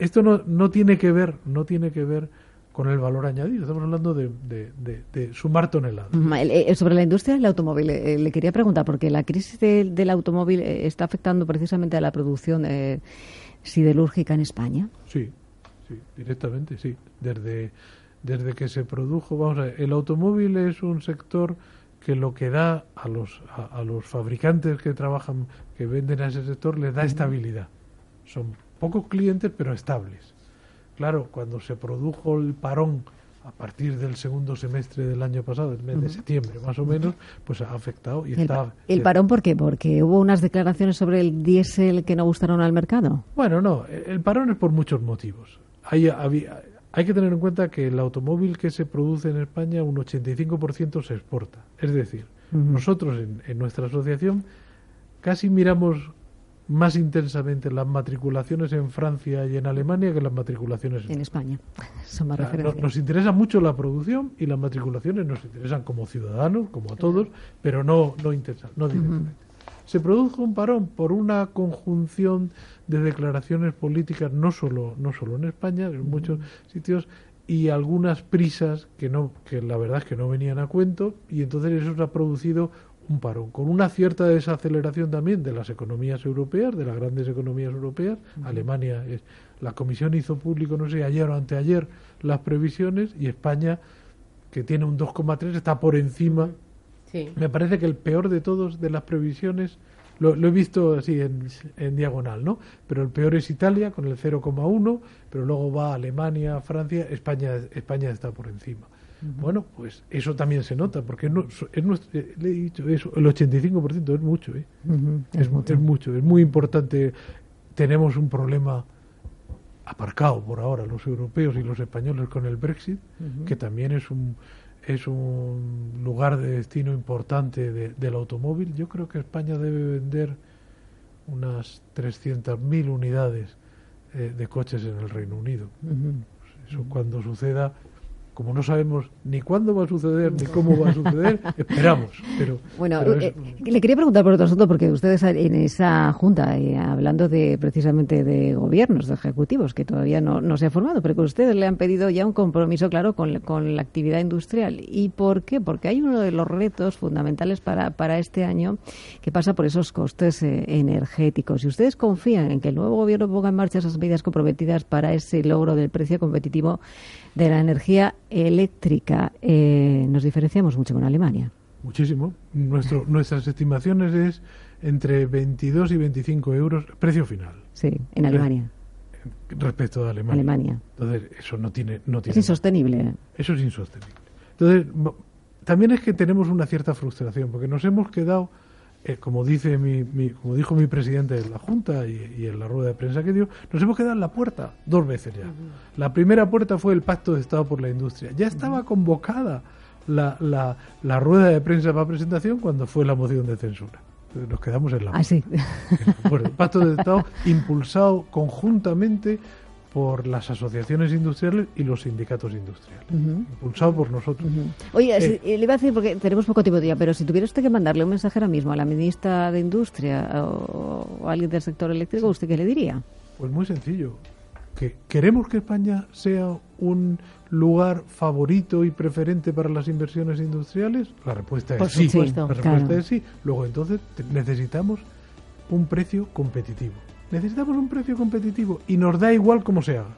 esto no, no tiene que ver, no tiene que ver con el valor añadido. Estamos hablando de, de, sumar toneladas. Eh, sobre la industria del automóvil, eh, le quería preguntar, porque la crisis del automóvil eh, está afectando precisamente a la producción siderúrgica en España. Sí, sí, directamente, sí. Desde, desde que se produjo, vamos a ver, el automóvil es un sector que lo que da a los, a, los fabricantes que trabajan, que venden a ese sector, les da estabilidad. Son pocos clientes, pero estables. Claro, cuando se produjo el parón a partir del segundo semestre del año pasado, el mes de septiembre más o menos, pues ha afectado. Y ¿El, está, ¿El parón por qué? ¿Porque hubo unas declaraciones sobre el diésel que no gustaron al mercado? Bueno, no, el parón es por muchos motivos. Hay, había, hay que tener en cuenta que el automóvil que se produce en España, un 85% se exporta. Es decir, nosotros en, en, nuestra asociación casi miramos más intensamente las matriculaciones en Francia y en Alemania que las matriculaciones en, España. [LAUGHS] Son más nos, interesa mucho la producción y las matriculaciones nos interesan como ciudadanos, como a todos, pero no, no, intensa, no directamente. Se produjo un parón por una conjunción de declaraciones políticas, no solo, no solo en España, en muchos sitios, y algunas prisas que no que la verdad es que no venían a cuento y entonces eso ha producido un parón, con una cierta desaceleración también de las economías europeas, de las grandes economías europeas. Alemania, es, la Comisión hizo público, no sé, ayer o anteayer las previsiones y España, que tiene un 2,3, está por encima. Me parece que el peor de todos de las previsiones, lo, he visto así en, en, diagonal, ¿no? Pero el peor es Italia con el 0,1, pero luego va Alemania, Francia, España, España está por encima. Bueno, pues eso también se nota, porque es, eh, le he dicho eso, el 85% es mucho, ¿eh? es, mucho. es muy importante. Tenemos un problema aparcado por ahora los europeos y los españoles con el Brexit, que también es un es un lugar de destino importante del automóvil. Yo creo que España debe vender unas 300.000 unidades eh, de coches en el Reino Unido. Eso cuando suceda como no sabemos ni cuándo va a suceder ni cómo va a suceder, [LAUGHS] esperamos. Pero, bueno, eh, le quería preguntar por otro asunto, porque ustedes en esa junta, eh, hablando de precisamente de gobiernos, de ejecutivos, que todavía no, no, se ha formado, pero que ustedes le han pedido ya un compromiso claro con, con, la actividad industrial. ¿Y por qué? Porque hay uno de los retos fundamentales para, para este año que pasa por esos costes eh, energéticos. Y ustedes confían en que el nuevo gobierno ponga en marcha esas medidas comprometidas para ese logro del precio competitivo de la energía eléctrica. Eh, nos diferenciamos mucho con Alemania. Muchísimo. Nuestro, nuestras estimaciones es entre 22 y 25 euros precio final. Sí, en Alemania. Respecto a Alemania. Alemania. Entonces, eso no tiene... No tiene es insostenible. Eso es insostenible. Entonces, también es que tenemos una cierta frustración, porque nos hemos quedado eh, como dice mi, como dijo mi presidente de la Junta y, en la rueda de prensa que dio, nos hemos quedado en la puerta dos veces ya. La primera puerta fue el Pacto de Estado por la Industria. Ya estaba convocada la, la, la, rueda de prensa para presentación cuando fue la moción de censura. Nos quedamos en la. Ah, sí. [LAUGHS] el Pacto de Estado impulsado conjuntamente por las asociaciones industriales y los sindicatos industriales, impulsado por nosotros. Oye, eh, le iba a decir, porque tenemos poco tiempo de día, pero si tuviera usted que mandarle un mensaje ahora mismo a la ministra de Industria o, a alguien del sector eléctrico, ¿usted qué le diría? Pues muy sencillo. que ¿Queremos que España sea un lugar favorito y preferente para las inversiones industriales? La respuesta es sí. la respuesta es sí. Luego, entonces, necesitamos un precio competitivo necesitamos un precio competitivo y nos da igual cómo se haga.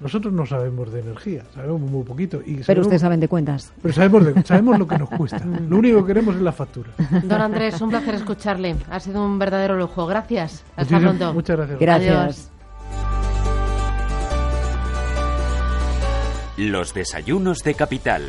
Nosotros no sabemos de energía, sabemos muy poquito. Y pero ustedes saben de cuentas. Pero sabemos, sabemos lo que nos [LAUGHS] cuesta. Lo único que queremos es la factura. Don Andrés, un placer escucharle. Ha sido un verdadero lujo. Gracias. Hasta pronto. Muchas gracias. Gracias. Los desayunos de Capital.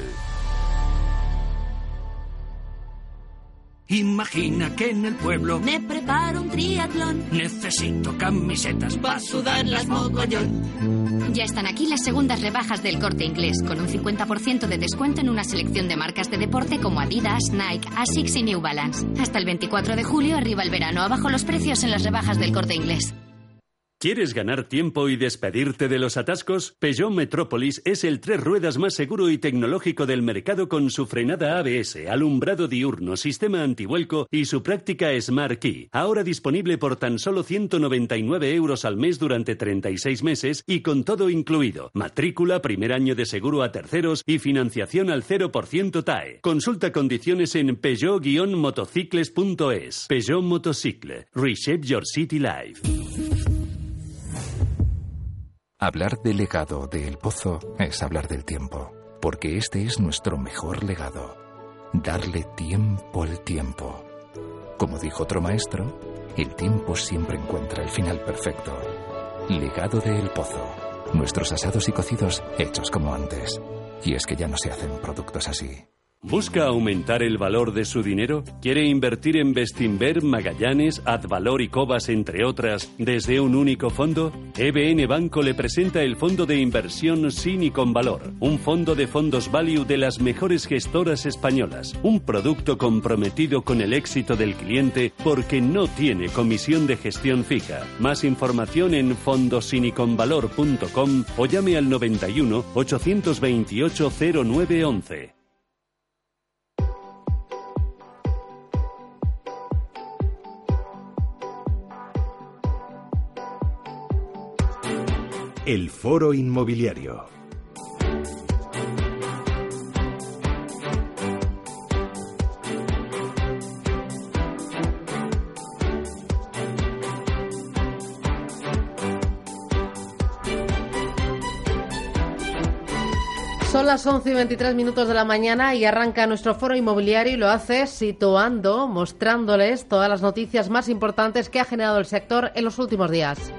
Imagina que en el pueblo me preparo un triatlón. Necesito camisetas para sudarlas mogollón. Ya están aquí las segundas rebajas del corte inglés, con un 50% de descuento en una selección de marcas de deporte como Adidas, Nike, Asics y New Balance. Hasta el 24 de julio, arriba el verano, abajo los precios en las rebajas del corte inglés. ¿Quieres ganar tiempo y despedirte de los atascos? Peugeot Metropolis es el tres ruedas más seguro y tecnológico del mercado con su frenada ABS, alumbrado diurno, sistema antivuelco y su práctica Smart Key. Ahora disponible por tan solo 199 euros al mes durante 36 meses y con todo incluido. Matrícula, primer año de seguro a terceros y financiación al 0% TAE. Consulta condiciones en peugeot-motocicles.es. Peugeot Motocicle. Reshape Your City Life. Hablar del legado de El Pozo es hablar del tiempo, porque este es nuestro mejor legado. darle tiempo al tiempo. Como dijo otro maestro, el tiempo siempre encuentra el final perfecto. Legado de El Pozo. Nuestros asados y cocidos hechos como antes. Y es que ya no se hacen productos así. ¿Busca aumentar el valor de su dinero? ¿Quiere invertir en Bestinver, Magallanes, Advalor y Cobas, entre otras, desde un único fondo? EBN Banco le presenta el fondo de inversión sin y con valor, un fondo de fondos value de las mejores gestoras españolas, un producto comprometido con el éxito del cliente porque no tiene comisión de gestión fija. Más información en fondosiniconvalor.com o llame al 91 828 0911. El Foro Inmobiliario. Son las 11 y 23 minutos de la mañana y arranca nuestro foro inmobiliario y lo hace situando, mostrándoles todas las noticias más importantes que ha generado el sector en los últimos días.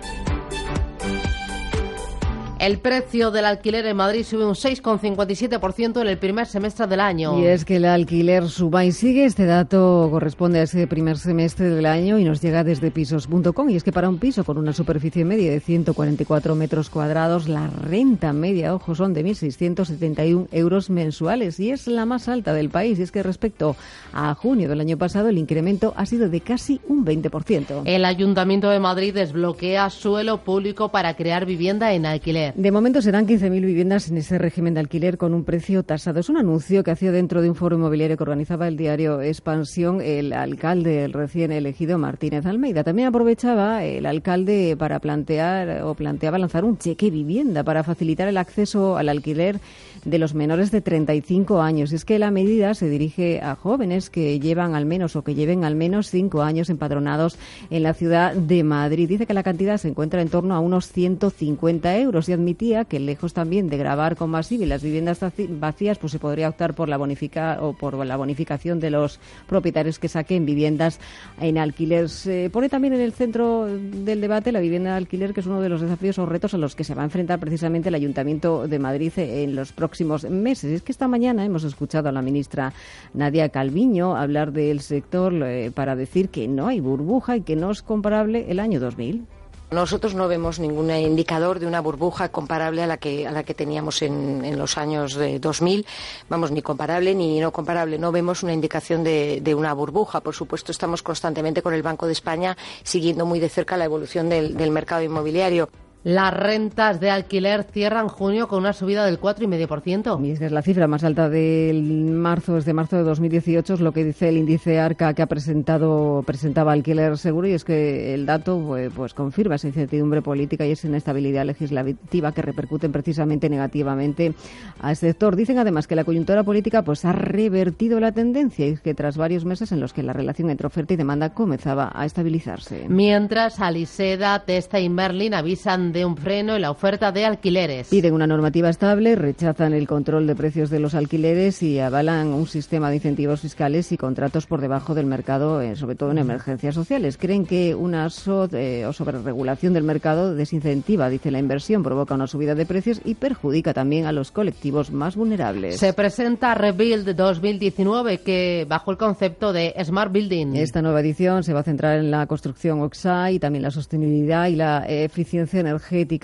El precio del alquiler en Madrid sube un 6,57% en el primer semestre del año. Y es que el alquiler suba y sigue. Este dato corresponde a ese primer semestre del año y nos llega desde pisos.com. Y es que para un piso con una superficie media de 144 metros cuadrados, la renta media, ojo, son de 1.671 euros mensuales y es la más alta del país. Y es que respecto a junio del año pasado, el incremento ha sido de casi un 20%. El Ayuntamiento de Madrid desbloquea suelo público para crear vivienda en alquiler. De momento serán 15.000 viviendas en ese régimen de alquiler con un precio tasado. Es un anuncio que hacía dentro de un foro inmobiliario que organizaba el diario Expansión el alcalde, el recién elegido Martínez Almeida. También aprovechaba el alcalde para plantear o planteaba lanzar un cheque vivienda para facilitar el acceso al alquiler de los menores de 35 años. Es que la medida se dirige a jóvenes que llevan al menos o que lleven al menos cinco años empadronados en la ciudad de Madrid. Dice que la cantidad se encuentra en torno a unos 150 euros y admitía que lejos también de grabar con más IBI las viviendas vacías, pues se podría optar por la bonifica o por la bonificación de los propietarios que saquen viviendas en alquiler. Se pone también en el centro del debate la vivienda de alquiler, que es uno de los desafíos o retos a los que se va a enfrentar precisamente el Ayuntamiento de Madrid en los próximos meses. Es que esta mañana hemos escuchado a la ministra Nadia Calviño hablar del sector eh, para decir que no hay burbuja y que no es comparable el año 2000. Nosotros no vemos ningún indicador de una burbuja comparable a la que, a la que teníamos en, los años de 2000. Vamos, ni comparable ni no comparable. No vemos una indicación de, una burbuja. Por supuesto, estamos constantemente con el Banco de España siguiendo muy de cerca la evolución del mercado inmobiliario. Las rentas de alquiler cierran junio con una subida del 4,5%. Y es que es la cifra más alta del marzo, desde marzo de 2018, es lo que dice el índice ARCA que ha presentado, presentaba alquiler seguro, y es que el dato pues, pues confirma esa incertidumbre política y esa inestabilidad legislativa que repercuten precisamente negativamente al sector. Dicen además que la coyuntura política pues ha revertido la tendencia y que tras varios meses en los que la relación entre oferta y demanda comenzaba a estabilizarse. Mientras Aliseda, Testa y Merlin avisan de un freno en la oferta de alquileres. Piden una normativa estable, rechazan el control de precios de los alquileres y avalan un sistema de incentivos fiscales y contratos por debajo del mercado, eh, sobre todo en emergencias sociales. Creen que una so eh, o sobreregulación del mercado desincentiva, dice la inversión, provoca una subida de precios y perjudica también a los colectivos más vulnerables. Se presenta Rebuild 2019 que bajo el concepto de Smart Building. Esta nueva edición se va a centrar en la construcción OXA y también la sostenibilidad y la eficiencia energética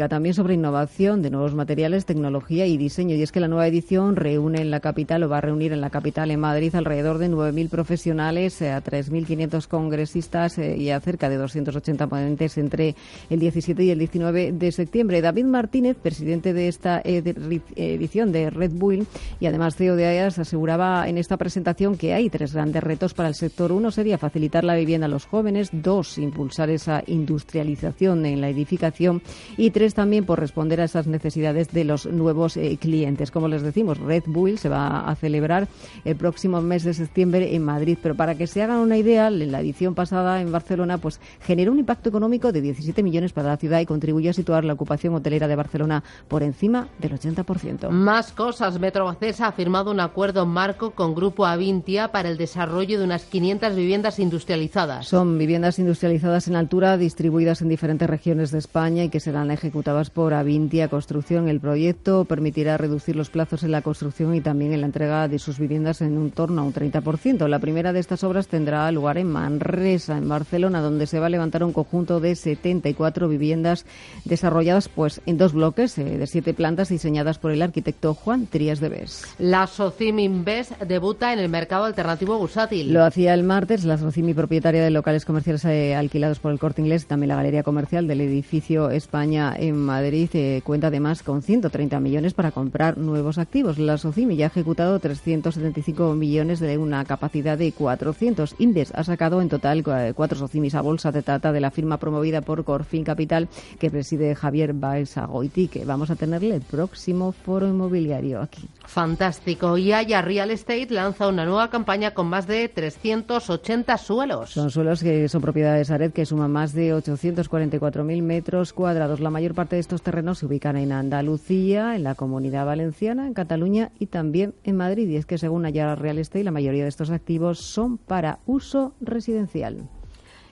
también sobre innovación de nuevos materiales, tecnología y diseño. Y es que la nueva edición reúne en la capital o va a reunir en la capital, en Madrid, alrededor de 9.000 profesionales, eh, a 3.500 congresistas eh, y a cerca de 280 ponentes entre el 17 y el 19 de septiembre. David Martínez, presidente de esta edición de Red Bull y además CEO de AEAS, aseguraba en esta presentación que hay tres grandes retos para el sector. Uno sería facilitar la vivienda a los jóvenes, dos, impulsar esa industrialización en la edificación y tres también por responder a esas necesidades de los nuevos eh, clientes. Como les decimos, Red Bull se va a celebrar el próximo mes de septiembre en Madrid, pero para que se hagan una idea, en la edición pasada en Barcelona pues generó un impacto económico de 17 millones para la ciudad y contribuyó a situar la ocupación hotelera de Barcelona por encima del 80%. Más cosas. Metrobacesa ha firmado un acuerdo marco con Grupo Avintia para el desarrollo de unas 500 viviendas industrializadas. Son viviendas industrializadas en altura distribuidas en diferentes regiones de España y que serán ejecutadas por Avintia Construcción. El proyecto permitirá reducir los plazos en la construcción y también en la entrega de sus viviendas en un torno a un 30%. La primera de estas obras tendrá lugar en Manresa, en Barcelona, donde se va a levantar un conjunto de 74 viviendas desarrolladas pues en dos bloques eh, de siete plantas diseñadas por el arquitecto Juan Trías de Bes. La Socimi Invest debuta en el mercado alternativo bursátil. Lo hacía el martes la Socimi propietaria de locales comerciales eh, alquilados por el Corte Inglés, también la Galería Comercial del edificio España en Madrid eh, cuenta además con 130 millones para comprar nuevos activos. La Socimi ya ha ejecutado 375 millones de una capacidad de 400. Inves ha sacado en total cuatro Socimis a bolsa de trata de la firma promovida por Corfin Capital que preside Javier Baez Agoiti, que vamos a tenerle el próximo foro inmobiliario aquí. Fantástico. Y Haya Real Estate lanza una nueva campaña con más de 380 suelos. Son suelos que son propiedad de Sared, que suman más de 844.000 metros cuadrados. La mayor parte de estos terrenos se ubican en Andalucía, en la Comunidad Valenciana, en Cataluña y también en Madrid. Y es que según Haya Real Estate, la mayoría de estos activos son para uso residencial.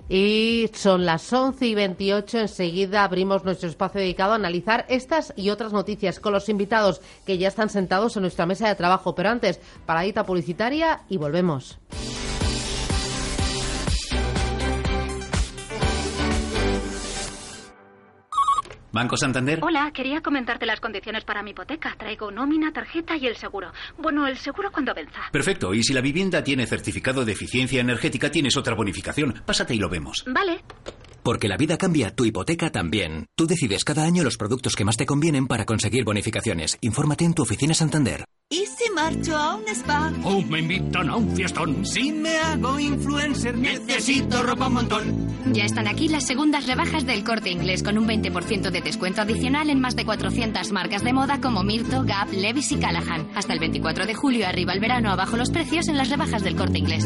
Y son las 11 y 28. Enseguida abrimos nuestro espacio dedicado a analizar estas y otras noticias con los invitados que ya están sentados en nuestra mesa de trabajo. Pero antes, paradita publicitaria y volvemos. Banco Santander. Hola, quería comentarte las condiciones para mi hipoteca. Traigo nómina, tarjeta y el seguro. Bueno, el seguro cuando venza. Perfecto. Y si la vivienda tiene certificado de eficiencia energética, tienes otra bonificación. Pásate y lo vemos. Vale. Porque la vida cambia, tu hipoteca también. Tú decides cada año los productos que más te convienen para conseguir bonificaciones. Infórmate en tu oficina Santander. ¿Y si marcho a un spa? ¿O me invitan a un fiestón? Si me hago influencer, necesito ropa un montón. Ya están aquí las segundas rebajas del corte inglés con un 20% de descuento adicional en más de 400 marcas de moda como Mirto, Gap, Levis y Callahan. Hasta el 24 de julio arriba el verano abajo los precios en las rebajas del corte inglés.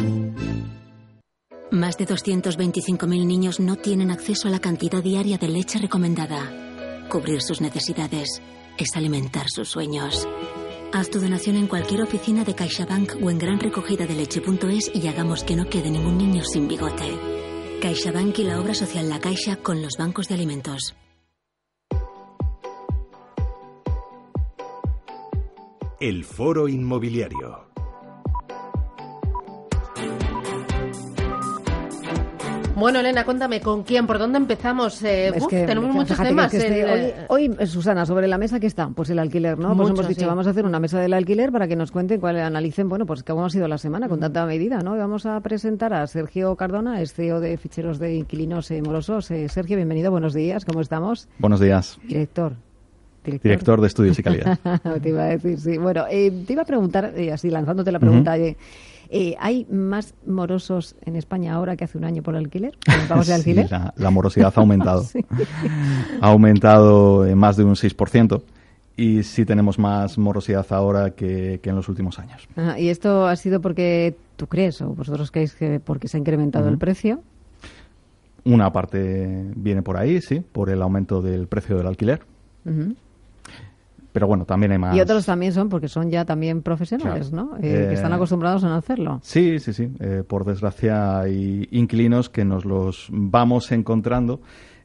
Más de 225.000 niños no tienen acceso a la cantidad diaria de leche recomendada. Cubrir sus necesidades es alimentar sus sueños. Haz tu donación en cualquier oficina de CaixaBank o en granrecogidadeleche.es y hagamos que no quede ningún niño sin bigote. CaixaBank y la obra social La Caixa con los bancos de alimentos. El Foro Inmobiliario. Bueno, Elena, cuéntame, ¿con quién? ¿Por dónde empezamos? Eh, uf, tenemos muchos temas. Este, el, hoy, hoy, eh, Susana, sobre la mesa que está, pues el alquiler, ¿no? Pues hemos dicho, sí. vamos a hacer una mesa del alquiler para que nos cuenten, cuál, analicen, bueno, pues cómo ha sido la semana con tanta medida, ¿no? Y vamos a presentar a Sergio Cardona, es CEO de Ficheros de Inquilinos eh, Morosos. Eh, Sergio, bienvenido, buenos días, ¿cómo estamos? Buenos días. Director. Director, Director de Estudios y Calidad. [LAUGHS] te iba a decir, sí. Bueno, eh, te iba a preguntar, eh, así lanzándote la pregunta, uh -huh. Eh, ¿Hay más morosos en España ahora que hace un año por [LAUGHS] de alquiler? Sí, la, la, morosidad ha aumentado. [LAUGHS] sí. Ha aumentado en más de un 6%. Y sí tenemos más morosidad ahora que, que en los últimos años. Ajá, ¿Y esto ha sido porque tú crees o vosotros creéis que porque se ha incrementado uh -huh. el precio? Una parte viene por ahí, sí, por el aumento del precio del alquiler. Uh -huh pero bueno, también hay más. Y otros también son porque son ya también profesionales, claro. ¿no? Eh, eh, que están acostumbrados a hacerlo. Sí, sí, sí. Eh, por desgracia hay inquilinos que nos los vamos encontrando.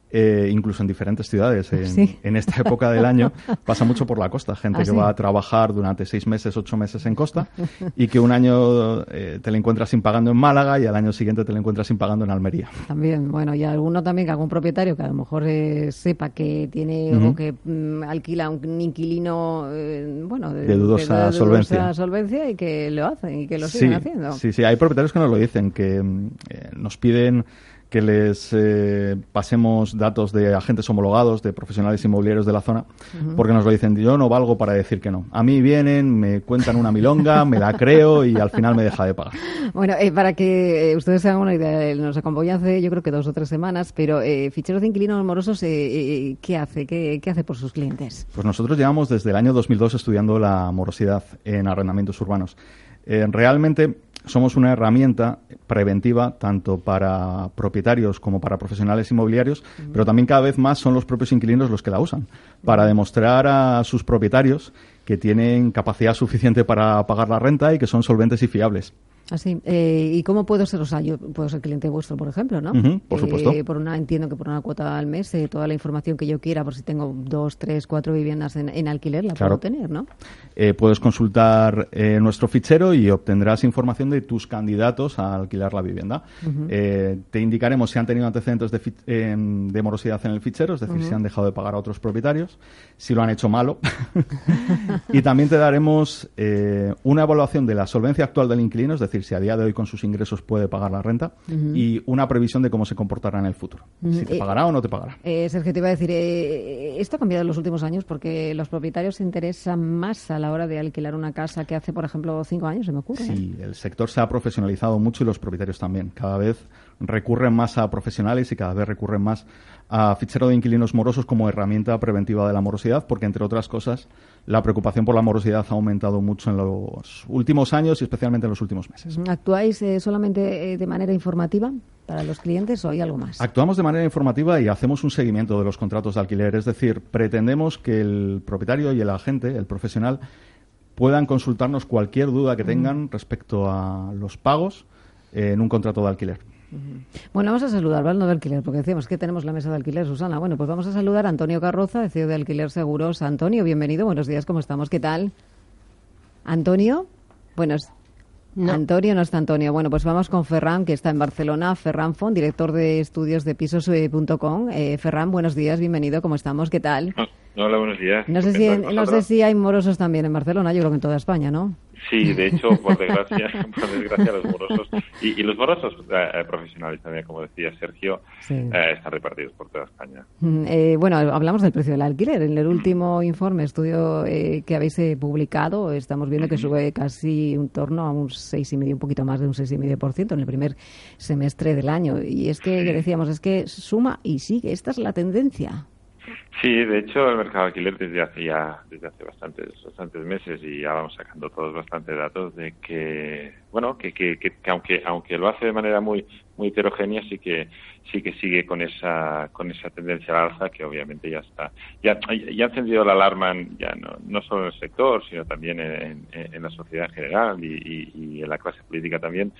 Eh, incluso en diferentes ciudades. En, sí. en, esta época del año [LAUGHS] pasa mucho por la costa. Gente ¿Ah, que sí? va a trabajar durante seis meses, ocho meses en costa y que un año eh, te la encuentras sin pagando en Málaga y al año siguiente te la encuentras sin pagando en Almería. También, bueno, y alguno también que algún propietario que a lo mejor eh, sepa que tiene uh -huh. o que mm, alquila un inquilino, eh, bueno, de, de, dudosa, de, solvencia. y que lo hacen y que lo sí, siguen haciendo. Sí, sí, hay propietarios que nos lo dicen, que eh, nos piden que les eh, pasemos datos de agentes homologados, de profesionales inmobiliarios de la zona, porque nos lo dicen, yo no valgo para decir que no. A mí vienen, me cuentan una milonga, [LAUGHS] me la creo y al final me deja de pagar. Bueno, eh, para que eh, ustedes se hagan una idea, nos acompañó hace yo creo que dos o tres semanas, pero Ficheros de Inquilinos Morosos, ¿qué hace? ¿Qué, ¿Qué hace por sus clientes? Pues nosotros llevamos desde el año 2002 estudiando la morosidad en arrendamientos urbanos. realmente somos una herramienta preventiva tanto para propietarios como para profesionales inmobiliarios, pero también cada vez más son los propios inquilinos los que la usan para demostrar a sus propietarios que tienen capacidad suficiente para pagar la renta y que son solventes y fiables. Así. Eh, ¿Y cómo puedo ser? O sea, yo puedo ser cliente vuestro, por ejemplo, ¿no? por supuesto. Eh, por una, entiendo que por una cuota al mes, eh, toda la información que yo quiera, por si tengo dos, tres, cuatro viviendas en, alquiler, la puedo tener, ¿no? puedes consultar nuestro fichero y obtendrás información de tus candidatos a alquilar la vivienda. te indicaremos si han tenido antecedentes de, de, morosidad en el fichero, es decir, si han dejado de pagar a otros propietarios, si lo han hecho malo. [LAUGHS] y también te daremos una evaluación de la solvencia actual del inquilino, es decir, si a día de hoy con sus ingresos puede pagar la renta, y una previsión de cómo se comportará en el futuro. Si te eh, pagará o no te pagará. Eh, Sergio, te iba a decir, eh, esto ha cambiado en los últimos años porque los propietarios se interesan más a la hora de alquilar una casa que hace, por ejemplo, cinco años, se me ocurre. Sí, el sector se ha profesionalizado mucho y los propietarios también. Cada vez recurren más a profesionales y cada vez recurren más a fichero de inquilinos morosos como herramienta preventiva de la morosidad, porque entre otras cosas la preocupación por la morosidad ha aumentado mucho en los últimos años y especialmente en los últimos meses. ¿Actuáis eh, solamente eh, de manera informativa para los clientes o hay algo más? Actuamos de manera informativa y hacemos un seguimiento de los contratos de alquiler, es decir, pretendemos que el propietario y el agente, el profesional, puedan consultarnos cualquier duda que tengan respecto a los pagos en un contrato de alquiler. Bueno, vamos a saludar, ¿vale? No de alquiler, porque decíamos que tenemos la mesa de alquiler, Susana. Bueno, pues vamos a saludar a Antonio Carroza, de CEO de Alquiler Seguros. Antonio, bienvenido, buenos días, ¿cómo estamos? ¿Qué tal? Antonio, buenos Antonio no está Antonio. Bueno, pues vamos con Ferran, que está en Barcelona. Ferran Font, director de estudios de pisos.com. Eh, Ferran, buenos días, bienvenido, ¿cómo estamos? ¿Qué tal? Hola, buenos días. No sé, si, no sé si hay morosos también en Barcelona, yo creo que en toda España, ¿no? Sí, de hecho, por desgracia, [LAUGHS] [LAUGHS] por desgracia los morosos y, los morosos eh, profesionales también, como decía Sergio, eh, están repartidos por toda España. Mm, eh, bueno, hablamos del precio del alquiler. En el último informe, estudio que habéis publicado, estamos viendo que sube casi un torno a un seis y medio, un poquito más de un seis y medio por ciento en el primer semestre del año. Y es que decíamos, es que suma y sigue. Esta es la tendencia. Sí, de hecho el mercado de alquiler desde hace ya desde hace bastantes bastantes meses y ya vamos sacando todos bastantes datos de que bueno que, que, que, aunque aunque lo hace de manera muy muy heterogénea sí que sí que sigue con esa con esa tendencia al alza que obviamente ya está ya ya ha encendido la alarma ya no, no solo en el sector sino también en, la sociedad en general y, y, en la clase política también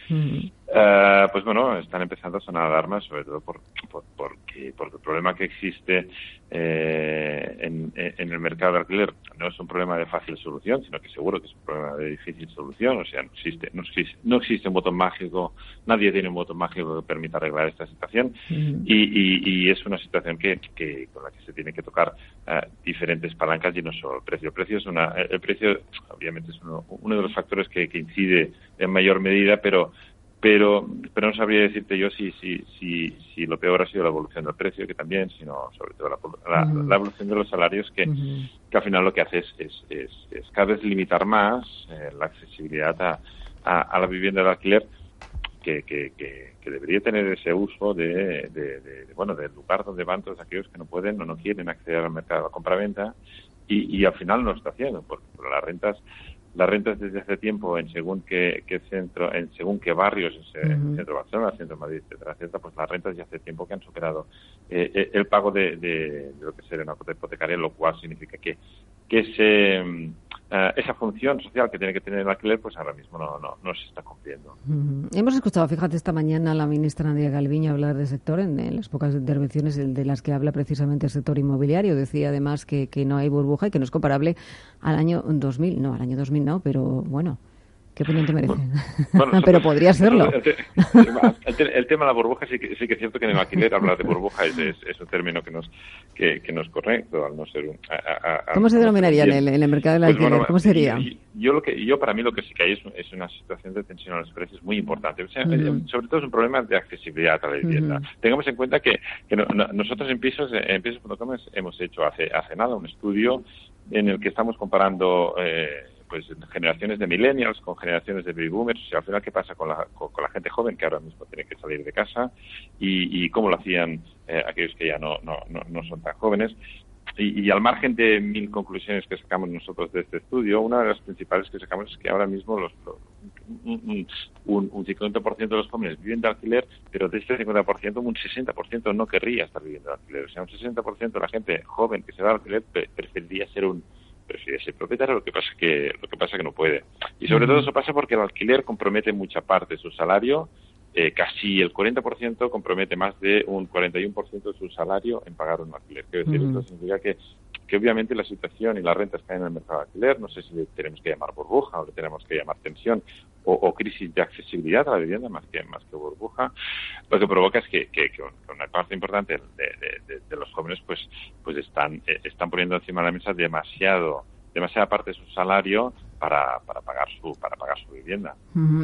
uh, pues bueno están empezando a sonar alarmas sobre todo por, por porque porque el problema que existe eh, en, en, el mercado de alquiler no es un problema de fácil solución sino que seguro que es un problema de difícil solución. O sea no existe no existe, no existe un botón mágico nadie tiene un botón mágico que permita arreglar esta situación. Y, es una situación que, con la que se tiene que tocar eh, diferentes palancas y no solo el precio. El precio, es una, el precio obviamente es uno, de los factores que, incide en mayor medida, pero pero pero no sabría decirte yo si, si, si, si lo peor ha sido la evolución del precio, que también, sino sobre todo la, evolución de los salarios, que, que al final lo que hace es, es, es, cada vez limitar más eh, la accesibilidad a, a, la vivienda de alquiler que, que, que, debería tener ese uso de, de, bueno del lugar donde van todos aquellos que no pueden o no quieren acceder al mercado de la compraventa y, y al final no lo está haciendo porque las rentas las rentas desde hace tiempo en según qué, centro, en según qué barrios, en centro de Barcelona, centro de Madrid, etcétera, etcétera, pues las rentas ya hace tiempo que han superado eh, eh, el pago de, de, lo que sería una cuota hipotecaria, lo cual significa que, que ese, mm, eh, esa función social que tiene que tener el alquiler, pues ahora mismo no, no, no se está cumpliendo. Hemos escuchado, fíjate, esta mañana a la ministra Nadia Galviño hablar del sector en, las pocas intervenciones de las que habla precisamente el sector inmobiliario. Decía además que, que no hay burbuja y que no es comparable al año 2000, no, al año 2000 no, pero bueno, ¿Qué opinión te merece? [LAUGHS] Pero podría serlo. El, tema de la burbuja sí que, sí que es cierto que en el alquiler hablar de burbuja es, es, un término que nos que, que no es correcto al no ser un... ¿Cómo se denominaría en el, en el, mercado del pues alquiler? ¿Cómo sería? Yo, lo que yo para mí lo que sí que hay es, es una situación de tensión a los precios muy importante. O sea, eh, Sobre todo es un problema de accesibilidad a la vivienda. Tengamos en cuenta que, que nosotros en pisos en pisos.com hemos hecho hace hace nada un estudio en el que estamos comparando eh, pues generaciones de millennials con generaciones de baby boomers, o sea, al final qué pasa con la, con, la gente joven que ahora mismo tiene que salir de casa y, y cómo lo hacían eh, aquellos que ya no, no, no, son tan jóvenes. Y, al margen de mil conclusiones que sacamos nosotros de este estudio, una de las principales que sacamos es que ahora mismo los, un, un, un 50% de los jóvenes viven de alquiler, pero de este 50% un 60% no querría estar viviendo de alquiler. O sea, un 60% de la gente joven que se da alquiler preferiría ser un prefiere ser propietario, lo que pasa que lo que pasa que no puede. Y sobre todo eso pasa porque el alquiler compromete mucha parte de su salario, eh, casi el 40% compromete más de un 41% de su salario en pagar un alquiler. Quiero decir, esto significa que, que obviamente la situación y las rentas caen en el mercado de alquiler, no sé si le tenemos que llamar burbuja o le tenemos que llamar tensión o, crisis de accesibilidad a la vivienda más que más que burbuja, lo que provoca es que, que, una parte importante de, los jóvenes pues pues están eh, están poniendo encima de la mesa demasiado demasiada parte de su salario para, para pagar su para pagar su vivienda.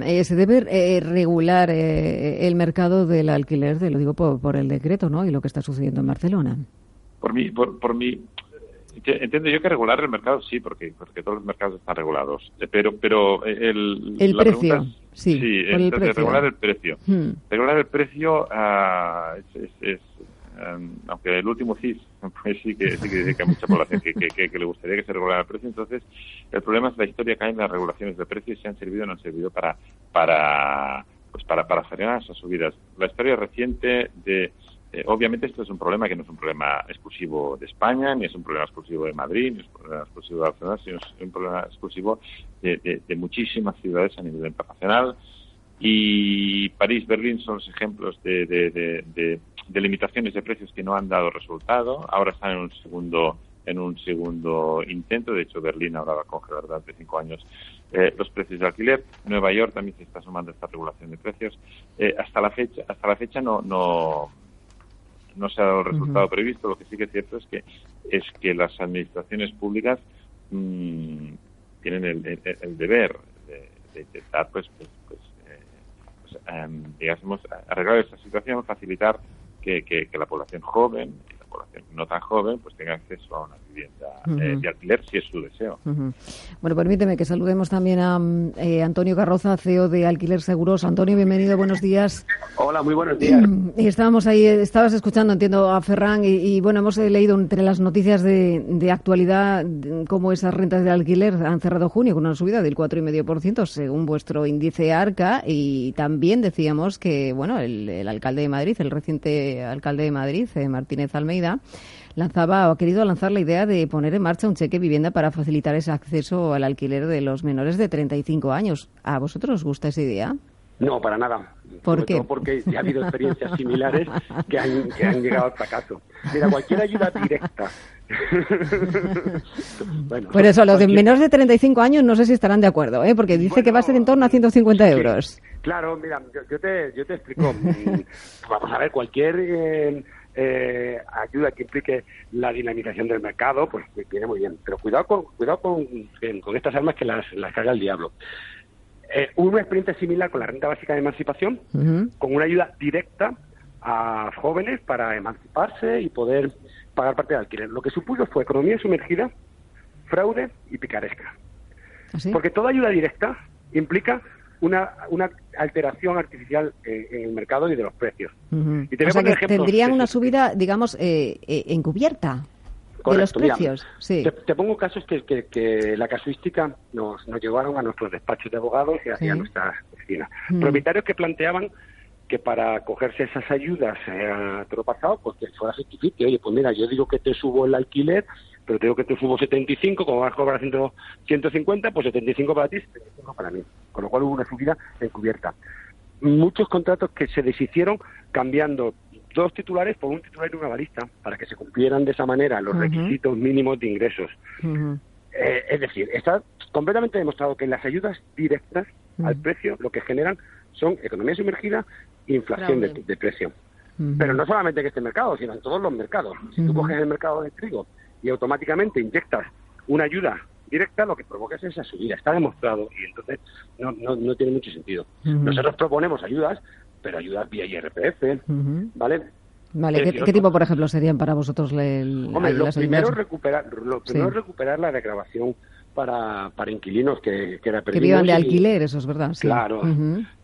Eh, se debe eh, regular el mercado del alquiler, te lo digo por, por, el decreto, ¿no? Y lo que está sucediendo en Barcelona. Por mí, por, por mí, Entiendo yo que regular el mercado sí, porque, porque todos los mercados están regulados. Eh, pero, pero eh, el, el precio, sí, el precio. regular el precio. Hmm. Regular el precio ah, es, em, aunque el último CIS [LAUGHS] pues sí que sí que dice que hay mucha población que, que, le gustaría que se regulara el precio entonces el problema es la historia que hay en las regulaciones de precios si han servido o no han servido para para pues para para frenar esas subidas la historia reciente de eh, obviamente esto es un problema que no es un problema exclusivo de España, ni es un problema exclusivo de Madrid, ni es un problema exclusivo de Barcelona, sino es un problema exclusivo de, muchísimas ciudades a nivel internacional. Y París, Berlín son los ejemplos de, de, limitaciones de precios que no han dado resultado. Ahora están en un segundo en un segundo intento. De hecho, Berlín ahora va a congelar durante cinco años eh, los precios de alquiler. Nueva York también se está sumando a esta regulación de precios. Eh, hasta la fecha, hasta la fecha no, no no se ha dado el resultado previsto. Lo que sí que es cierto es que es que las administraciones públicas mm, tienen el, deber de, intentar, pues, pues, pues, eh, pues em, digamos, arreglar esta situación, facilitar que, que, la población joven y la población no tan joven pues tenga acceso a una vivienda eh, de alquiler si es su deseo. Bueno, permíteme que saludemos también a eh, Antonio Carroza, CEO de Alquiler Seguros. Antonio, bienvenido, buenos días. Hola, muy buenos días. Y estábamos ahí, estabas escuchando, entiendo, a Ferran y, bueno, hemos leído entre las noticias de, de actualidad cómo esas rentas de alquiler han cerrado junio con una subida del 4,5% según vuestro índice ARCA y también decíamos que, bueno, el, el alcalde de Madrid, el reciente alcalde de Madrid, eh, Martínez Almeida, lanzaba o ha querido lanzar la idea de poner en marcha un cheque vivienda para facilitar ese acceso al alquiler de los menores de 35 años. ¿A vosotros os gusta esa idea? No, para nada. ¿Por qué? porque ya ha habido experiencias similares que han, que han llegado al fracaso. Mira, cualquier ayuda directa. [LAUGHS] Por eso, los de menores de 35 años no sé si estarán de acuerdo, ¿eh? porque dice que va a ser en torno a 150 euros. claro, mira, yo, te, yo te explico. [LAUGHS] Vamos a ver, cualquier eh, eh, ayuda que implique la dinamización del mercado, pues viene muy bien. Pero cuidado con, cuidado con, con estas armas que las, las carga el diablo. Eh, una experiencia similar con la renta básica de emancipación, con una ayuda directa a jóvenes para emanciparse y poder pagar parte del alquiler. Lo que supuso fue economía sumergida, fraude y picaresca. ¿Ah, Porque toda ayuda directa implica una, una alteración artificial en, el mercado y de los precios. y o sea que tendrían una subida, digamos, eh, eh, encubierta de los precios. sí. te, pongo casos que, que, la casuística nos, nos llevaron a nuestros despachos de abogados y a, nuestra oficina. Propietarios que planteaban que para cogerse esas ayudas eh, a todo pasado, pues que fuera 50 Oye, pues mira, yo digo que te subo el alquiler pero tengo que te subo 75, como vas a cobrar 150, pues 75 para ti, 75 para mí. Con lo cual hubo una subida encubierta. Muchos contratos que se deshicieron cambiando dos titulares por un titular y una balista, para que se cumplieran de esa manera los requisitos mínimos de ingresos. Eh, es decir, está completamente demostrado que las ayudas directas al precio, lo que generan son economía sumergida e inflación de, precio. Pero no solamente en este mercado, sino en todos los mercados. Si tú coges el mercado del trigo y automáticamente inyectas una ayuda directa, lo que provoca es esa subida. Está demostrado y entonces no, no, tiene mucho sentido. Nosotros proponemos ayudas, pero ayudas vía IRPF, ¿vale? Vale, ¿Qué, tipo, por ejemplo, serían para vosotros el, Hombre, lo primero, recuperar, lo primero es recuperar la degradación para, para inquilinos que, que era Que vivan de alquiler, eso es verdad. Claro,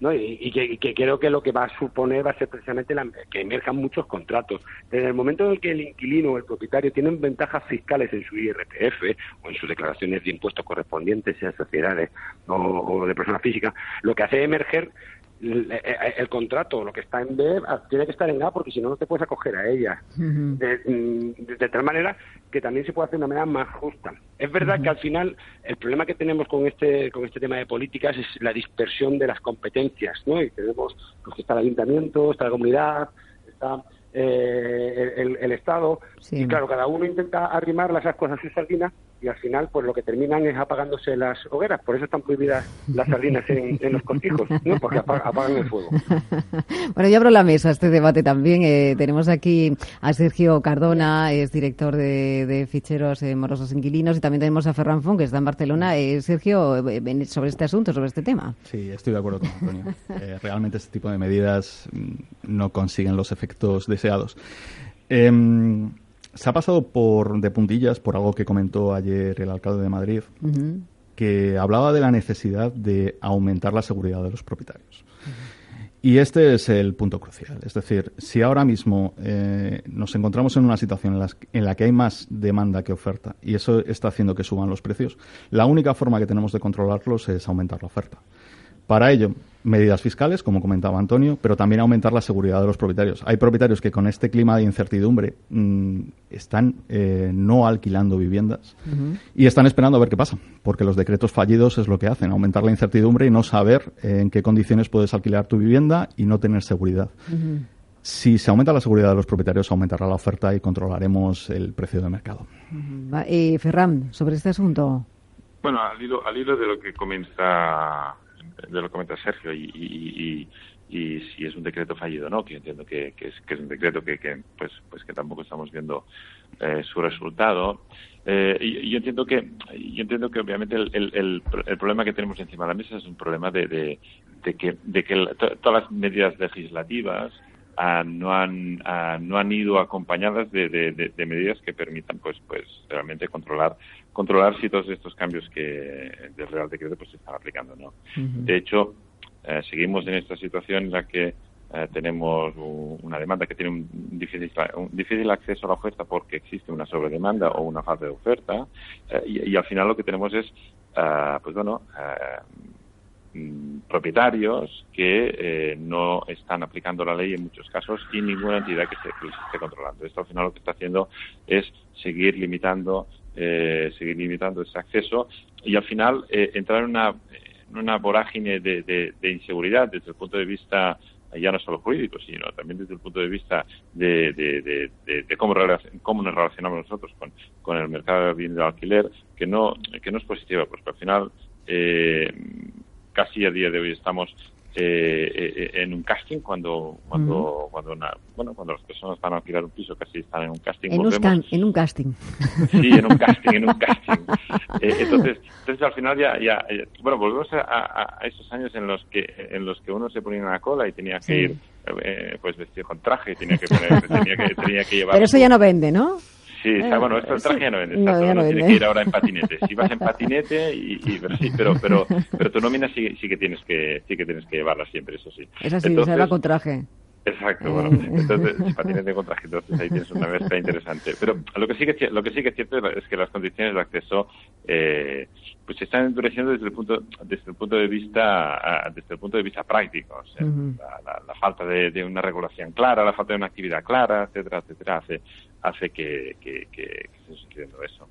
¿no? y, que, creo que lo que va a suponer va a ser precisamente que emerjan muchos contratos. Desde el momento en el que el inquilino o el propietario tienen ventajas fiscales en su IRPF o en sus declaraciones de impuestos correspondientes, sean sociedades o, o de persona física, lo que hace emerger el, contrato, lo que está en B, ah, tiene que estar en A porque si no, no te puedes acoger a ella. Mm, de, tal manera que también se puede hacer de una manera más justa. Es verdad que al final el problema que tenemos con este, con este tema de políticas es la dispersión de las competencias, ¿no? Y tenemos, pues, que está el ayuntamiento, está la comunidad, está eh, el, Estado, y claro, cada uno intenta arrimar las ascuas a su sardina y al final pues lo que terminan es apagándose las hogueras. Por eso están prohibidas las sardinas en, los cortijos, ¿no? porque apagan el fuego. [LAUGHS] bueno, yo abro la mesa este debate también. Eh, tenemos aquí a Sergio Cardona, es director de, ficheros eh, morosos inquilinos, y también tenemos a Ferran Fon, que está en Barcelona. Eh, Sergio, sobre este asunto, sobre este tema. Sí, estoy de acuerdo con Antonio. realmente este tipo de medidas mm, no consiguen los efectos deseados. Em, se ha pasado por de puntillas por algo que comentó ayer el alcalde de Madrid, que hablaba de la necesidad de aumentar la seguridad de los propietarios. Y este es el punto crucial. Es decir, si ahora mismo eh, nos encontramos en una situación en la que hay más demanda que oferta y eso está haciendo que suban los precios, la única forma que tenemos de controlarlos es aumentar la oferta. Para ello, medidas fiscales, como comentaba Antonio, pero también aumentar la seguridad de los propietarios. Hay propietarios que con este clima de incertidumbre mm, están eh, no alquilando viviendas y están esperando a ver qué pasa, porque los decretos fallidos es lo que hacen, aumentar la incertidumbre y no saber eh, en qué condiciones puedes alquilar tu vivienda y no tener seguridad. Si se aumenta la seguridad de los propietarios, aumentará la oferta y controlaremos el precio de mercado. Y Ferran, sobre este asunto. Bueno, al hilo, al hilo de lo que comenta de lo que comenta Sergio y, y, y, si es un decreto fallido no, que entiendo que, que, es, que es un decreto que, que, pues, pues que tampoco estamos viendo eh, su resultado. Eh, y, yo entiendo que yo entiendo que obviamente el, el, problema que tenemos encima de la mesa es un problema de, de, de que, de que todas las medidas legislativas ah, no han ah, no han ido acompañadas de, de, medidas que permitan pues pues realmente controlar controlar si todos estos cambios que del Real Decreto pues se están aplicando no de hecho eh, seguimos en esta situación en la que eh, tenemos una demanda que tiene un difícil, un difícil acceso a la oferta porque existe una sobredemanda o una falta de oferta eh, y, y, al final lo que tenemos es pues bueno mm, propietarios que no están aplicando la ley en muchos casos y ninguna entidad que se, que esté controlando. Esto al final lo que está haciendo es seguir limitando eh, seguir limitando ese acceso y al final eh, entrar en una, una vorágine de, de, inseguridad desde el punto de vista ya no solo jurídico, sino también desde el punto de vista de, de, cómo, cómo nos relacionamos nosotros con, con el mercado de alquiler, que no, que no es positiva, porque al final eh, casi a día de hoy estamos eh, eh, en un casting cuando cuando cuando bueno cuando las personas van a alquilar un piso casi están en un casting en, un, en un casting. [LAUGHS] Sí en un casting en un casting. Eh, entonces entonces al final ya ya bueno volvemos a, a, esos años en los que en los que uno se ponía en la cola y tenía que ir eh, pues vestido con traje y tenía que poner, [LAUGHS] tenía que tenía que llevar pero eso ya no vende no Sí, está, bueno, esto el traje ya no vende, no, no tiene que ir ahora en patinete. Si vas en patinete, y, y pero sí, pero, pero, pero tu nómina sí, sí, que tienes que, sí que tienes que llevarla siempre, eso sí. Es así, Entonces, se va con traje. Exacto, bueno, eh. entonces patinete con traje, entonces ahí tienes una mezcla interesante. Pero lo que sí que lo que sí que es cierto es que las condiciones de acceso eh, pues se están endureciendo desde el punto desde el punto de vista desde el punto de vista práctico, o sea, la, falta de, una regulación clara, la falta de una actividad clara, etcétera, etcétera, hace hace que, que, que, esté sucediendo eso.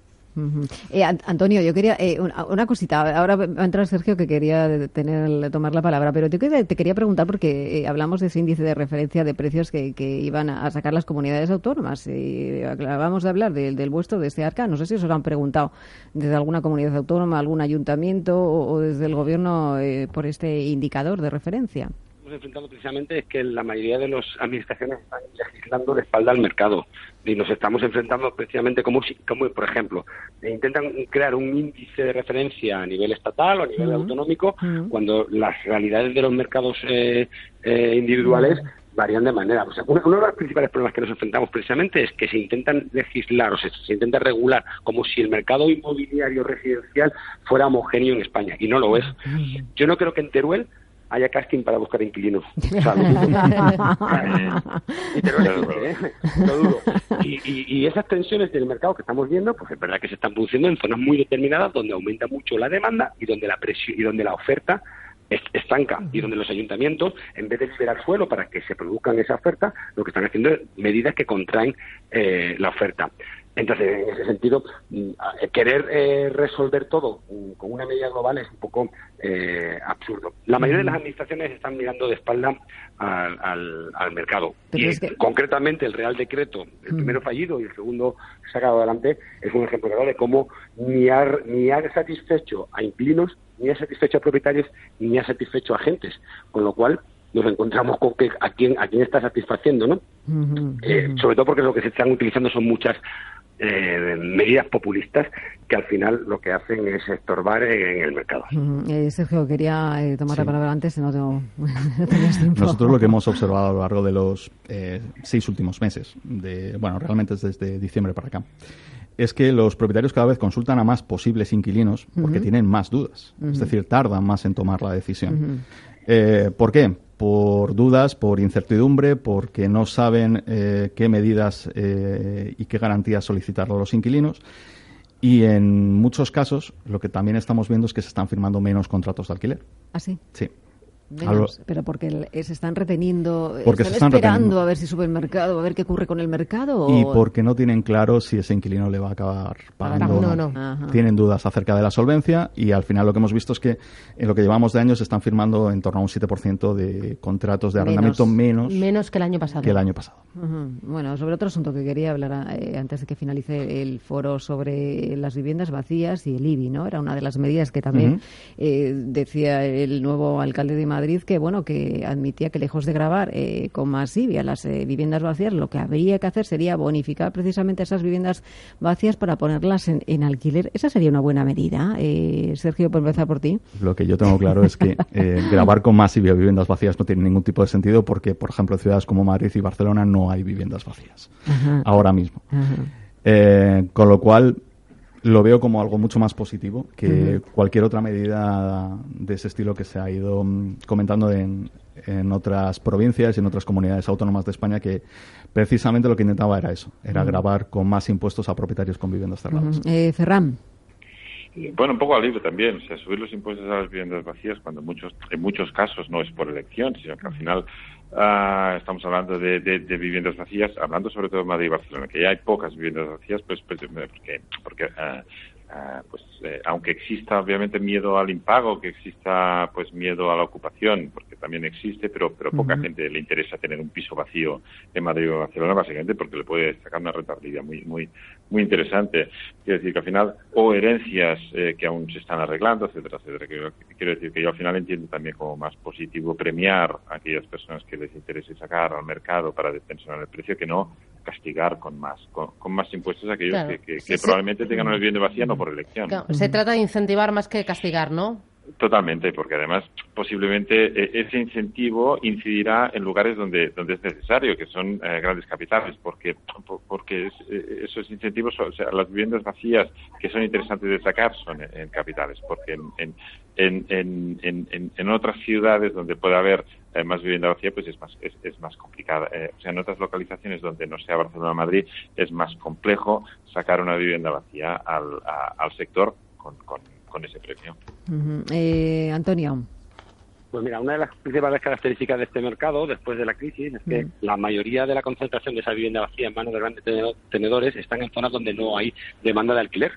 Eh, Antonio, yo quería eh, una, cosita. Ahora va a entrar Sergio que quería tener, tomar la palabra, pero te, te quería preguntar porque eh, hablamos de ese índice de referencia de precios que, iban a, sacar las comunidades autónomas. Y acabamos de hablar del vuestro, de este ARCA. No sé si os lo han preguntado desde alguna comunidad autónoma, algún ayuntamiento o, desde el gobierno por este indicador de referencia enfrentando precisamente es que la mayoría de las administraciones están legislando de espalda al mercado y nos estamos enfrentando precisamente como, como por ejemplo, intentan crear un índice de referencia a nivel estatal o a nivel autonómico cuando las realidades de los mercados eh, eh, individuales varían de manera. O sea, uno, de los principales problemas que nos enfrentamos precisamente es que se intentan legislar o se, se intenta regular como si el mercado inmobiliario residencial fuera homogéneo en España y no lo es. Yo no creo que en Teruel haya casting para buscar inquilinos. [LAUGHS] Y, esas tensiones del mercado que estamos viendo, pues es verdad que se están produciendo en zonas muy determinadas donde aumenta mucho la demanda y donde la presión y donde la oferta estanca y donde los ayuntamientos, en vez de liberar suelo para que se produzcan esa oferta, lo que están haciendo es medidas que contraen eh, la oferta. Entonces, en ese sentido, mm, querer eh, resolver todo mm, con una medida global es un poco eh, absurdo. La mayoría de las administraciones están mirando de espalda al, mercado. y concretamente el Real Decreto, el primero fallido y el segundo sacado adelante, es un ejemplo de cómo ni ha, ni ha satisfecho a inquilinos, ni ha satisfecho a propietarios, ni ha satisfecho a agentes. Con lo cual, nos encontramos con que a quién, a quién está satisfaciendo, ¿no? Eh, sobre todo porque lo que se están utilizando son muchas eh, medidas populistas que al final lo que hacen es estorbar en, el mercado. Eh, Sergio, quería eh, tomar la palabra antes, no tengo, [LAUGHS] Nosotros lo que hemos observado a lo largo de los seis últimos meses, de, bueno, realmente es desde diciembre para acá, es que los propietarios cada vez consultan a más posibles inquilinos porque tienen más dudas, es decir, tardan más en tomar la decisión. ¿Por qué? Por dudas, por incertidumbre, porque no saben eh, qué medidas eh, y qué garantías solicitar a los inquilinos. Y en muchos casos, lo que también estamos viendo es que se están firmando menos contratos de alquiler. ¿Ah, sí? Sí pero porque se están reteniendo, porque están, esperando a ver si sube el mercado, a ver qué ocurre con el mercado. Y porque no tienen claro si ese inquilino le va a acabar pagando. No, no. Tienen dudas acerca de la solvencia y al final lo que hemos visto es que en lo que llevamos de años se están firmando en torno a un 7% de contratos de arrendamiento menos, menos, que el año pasado. Que el año pasado. Bueno, sobre otro asunto que quería hablar eh, antes de que finalice el foro sobre las viviendas vacías y el IBI, ¿no? Era una de las medidas que también eh, decía el nuevo alcalde de Madrid Madrid que bueno que admitía que lejos de grabar eh, con masivia las eh, viviendas vacías, lo que habría que hacer sería bonificar precisamente esas viviendas vacías para ponerlas en, alquiler. Esa sería una buena medida. Eh, Sergio, por empezar por ti. Lo que yo tengo claro es que grabar con masivia viviendas vacías no tiene ningún tipo de sentido porque, por ejemplo, en ciudades como Madrid y Barcelona no hay viviendas vacías ahora mismo. con lo cual, lo veo como algo mucho más positivo que cualquier otra medida de ese estilo que se ha ido mm, comentando en, en otras provincias y en otras comunidades autónomas de España que precisamente lo que intentaba era eso, era grabar con más impuestos a propietarios con viviendas cerradas. Eh, Ferran. Bueno, un poco alivio también, o sea, subir los impuestos a las viviendas vacías cuando muchos, en muchos casos no es por elección, sino que al final ah, estamos hablando de, viviendas vacías, hablando sobre todo de Madrid y Barcelona, que ya hay pocas viviendas vacías, pues, pues porque, porque ah, ah, pues eh, aunque exista obviamente miedo al impago, que exista pues miedo a la ocupación, porque también existe, pero pero poca gente le interesa tener un piso vacío en Madrid o Barcelona, básicamente porque le puede sacar una rentabilidad muy muy muy interesante. Quiero decir que al final, o herencias eh, que aún se están arreglando, etcétera, etcétera. Quiero, decir que yo al final entiendo también como más positivo premiar a aquellas personas que les interese sacar al mercado para detensionar el precio que no castigar con más con, más impuestos a aquellos que, probablemente tengan una vivienda vacía no por elección. Se trata de incentivar más que castigar, ¿no? Totalmente, porque además posiblemente eh, ese incentivo incidirá en lugares donde donde es necesario, que son eh, grandes capitales, porque porque eh, esos incentivos, o sea, las viviendas vacías que son interesantes de sacar son en, capitales, porque en en, en, en, otras ciudades donde puede haber más vivienda vacía, pues es más es, es más complicada. o sea, en otras localizaciones donde no sea Barcelona o Madrid es más complejo sacar una vivienda vacía al, al sector con, con con ese precio. Eh, Antonio. Pues mira, una de las principales características de este mercado después de la crisis es que la mayoría de la concentración de esa vivienda vacía en manos de grandes tenedores están en zonas donde no hay demanda de alquiler.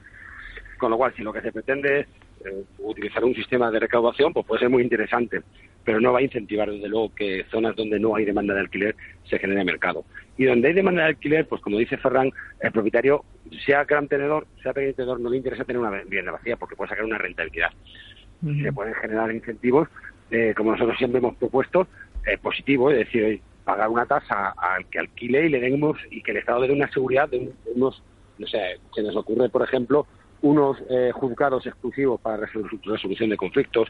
Con lo cual, si lo que se pretende es eh, utilizar un sistema de recaudación, pues puede ser muy interesante, pero no va a incentivar, desde luego, que zonas donde no hay demanda de alquiler se genere mercado. Y donde hay demanda de alquiler, pues como dice Ferran, el propietario, sea gran tenedor, sea pequeño tenedor, no le interesa tener una vivienda vacía porque puede sacar una rentabilidad. Se pueden generar incentivos, eh, como nosotros siempre hemos propuesto, eh, positivo, es decir, pagar una tasa al que alquile y le demos y que el Estado le dé una seguridad de unos, no sé, se nos ocurre, por ejemplo, unos eh, juzgados exclusivos para resolución de conflictos.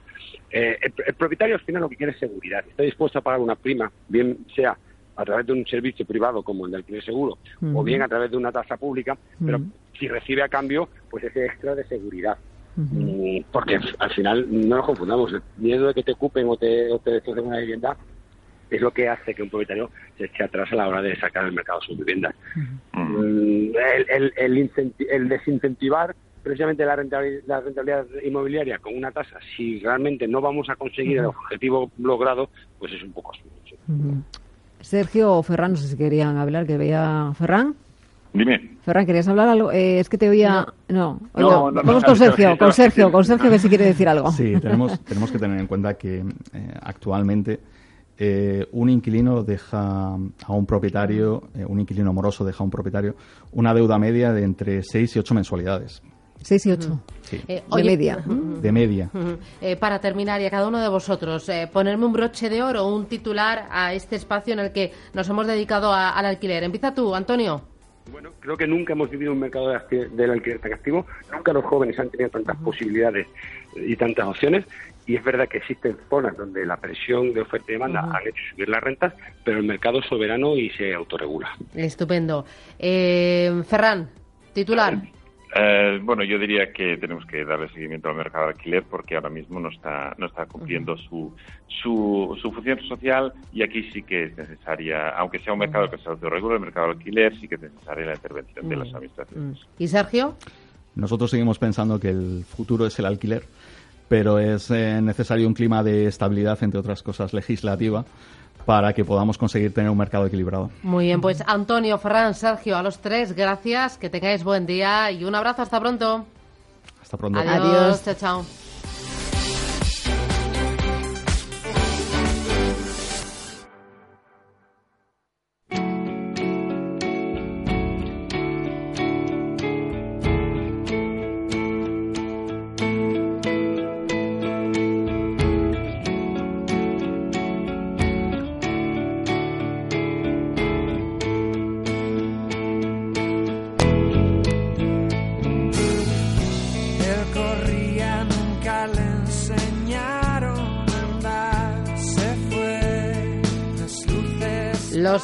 Eh, el, propietario al final lo que quiere es seguridad. Está dispuesto a pagar una prima, bien sea a través de un servicio privado como el del alquiler seguro, o bien a través de una tasa pública, pero si recibe a cambio, pues ese extra de seguridad. Mm, porque al final no nos confundamos, el miedo de que te ocupen o te, o te una vivienda es lo que hace que un propietario se eche atrás a la hora de sacar al mercado sus viviendas. Mm, el, el, el desincentivar precisamente la rentabilidad, la rentabilidad inmobiliaria con una tasa, si realmente no vamos a conseguir el objetivo logrado, pues es un poco absurdo. Sergio o Ferran, no sé si querían hablar, que veía Ferran. Dime. Ferran, ¿querías hablar algo? Eh, es que te oía... No, no, vamos con Sergio, [LAUGHS] con Sergio, con Sergio que si quiere decir algo. Sí, tenemos, tenemos que tener en cuenta que eh, actualmente eh, un inquilino deja a un propietario, un inquilino moroso deja a un propietario una deuda media de entre 6 y 8 mensualidades. 6 y 8. Eh, de media. De media. Eh, para terminar, y a cada uno de vosotros, eh, ponerme un broche de oro, un titular a este espacio en el que nos hemos dedicado al alquiler. Empieza tú, Antonio. Bueno, creo que nunca hemos vivido un mercado del alquiler tan activo, nunca los jóvenes han tenido tantas posibilidades y tantas opciones, y es verdad que existen zonas donde la presión de oferta y demanda han hecho subir las rentas, pero el mercado es soberano y se autorregula. Estupendo. Ferran, titular. Eh, bueno, yo diría que tenemos que darle seguimiento al mercado de alquiler porque ahora mismo no está, no está cumpliendo su, su, su, función social y aquí sí que es necesaria, aunque sea un mercado que se autorregula, el mercado de alquiler sí que es necesaria la intervención de las administraciones. ¿Y Sergio? Nosotros seguimos pensando que el futuro es el alquiler, pero es eh, necesario un clima de estabilidad, entre otras cosas, legislativa para que podamos conseguir tener un mercado equilibrado. Muy bien, pues Antonio, Ferran, Sergio, a los tres, gracias, que tengáis buen día y un abrazo, hasta pronto. Hasta pronto. Adiós, chao, chao.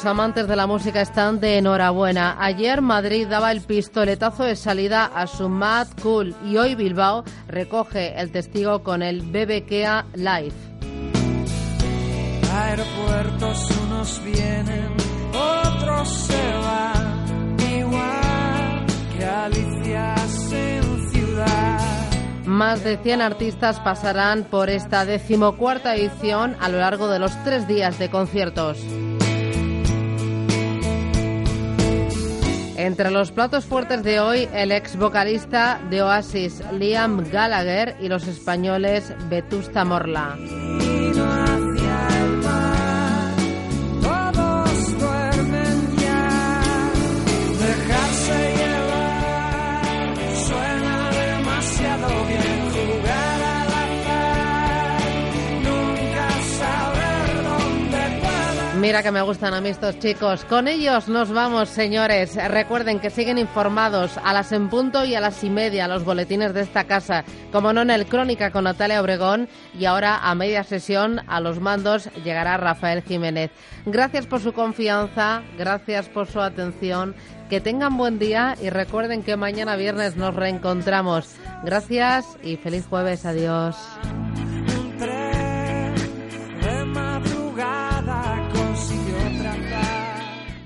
Amantes de la música están de enhorabuena. Ayer Madrid daba el pistoletazo de salida a su Mad Cool y hoy Bilbao recoge el testigo con el BBKA Live. Aeropuertos unos vienen, otros se van, igual que Alicias en ciudad. Más de 100 artistas pasarán por esta decimocuarta edición a lo largo de los tres días de conciertos. Entre los platos fuertes de hoy, el ex vocalista de Oasis Liam Gallagher y los españoles Vetusta Morla. Mira que me gustan a mí estos chicos. Con ellos nos vamos, señores. Recuerden que siguen informados a las en punto y a las y media los boletines de esta casa. Como no en el Crónica con Natalia Obregón y ahora a media sesión a los mandos llegará Rafael Jiménez. Gracias por su confianza, gracias por su atención. Que tengan buen día y recuerden que mañana viernes nos reencontramos. Gracias y feliz jueves. Adiós.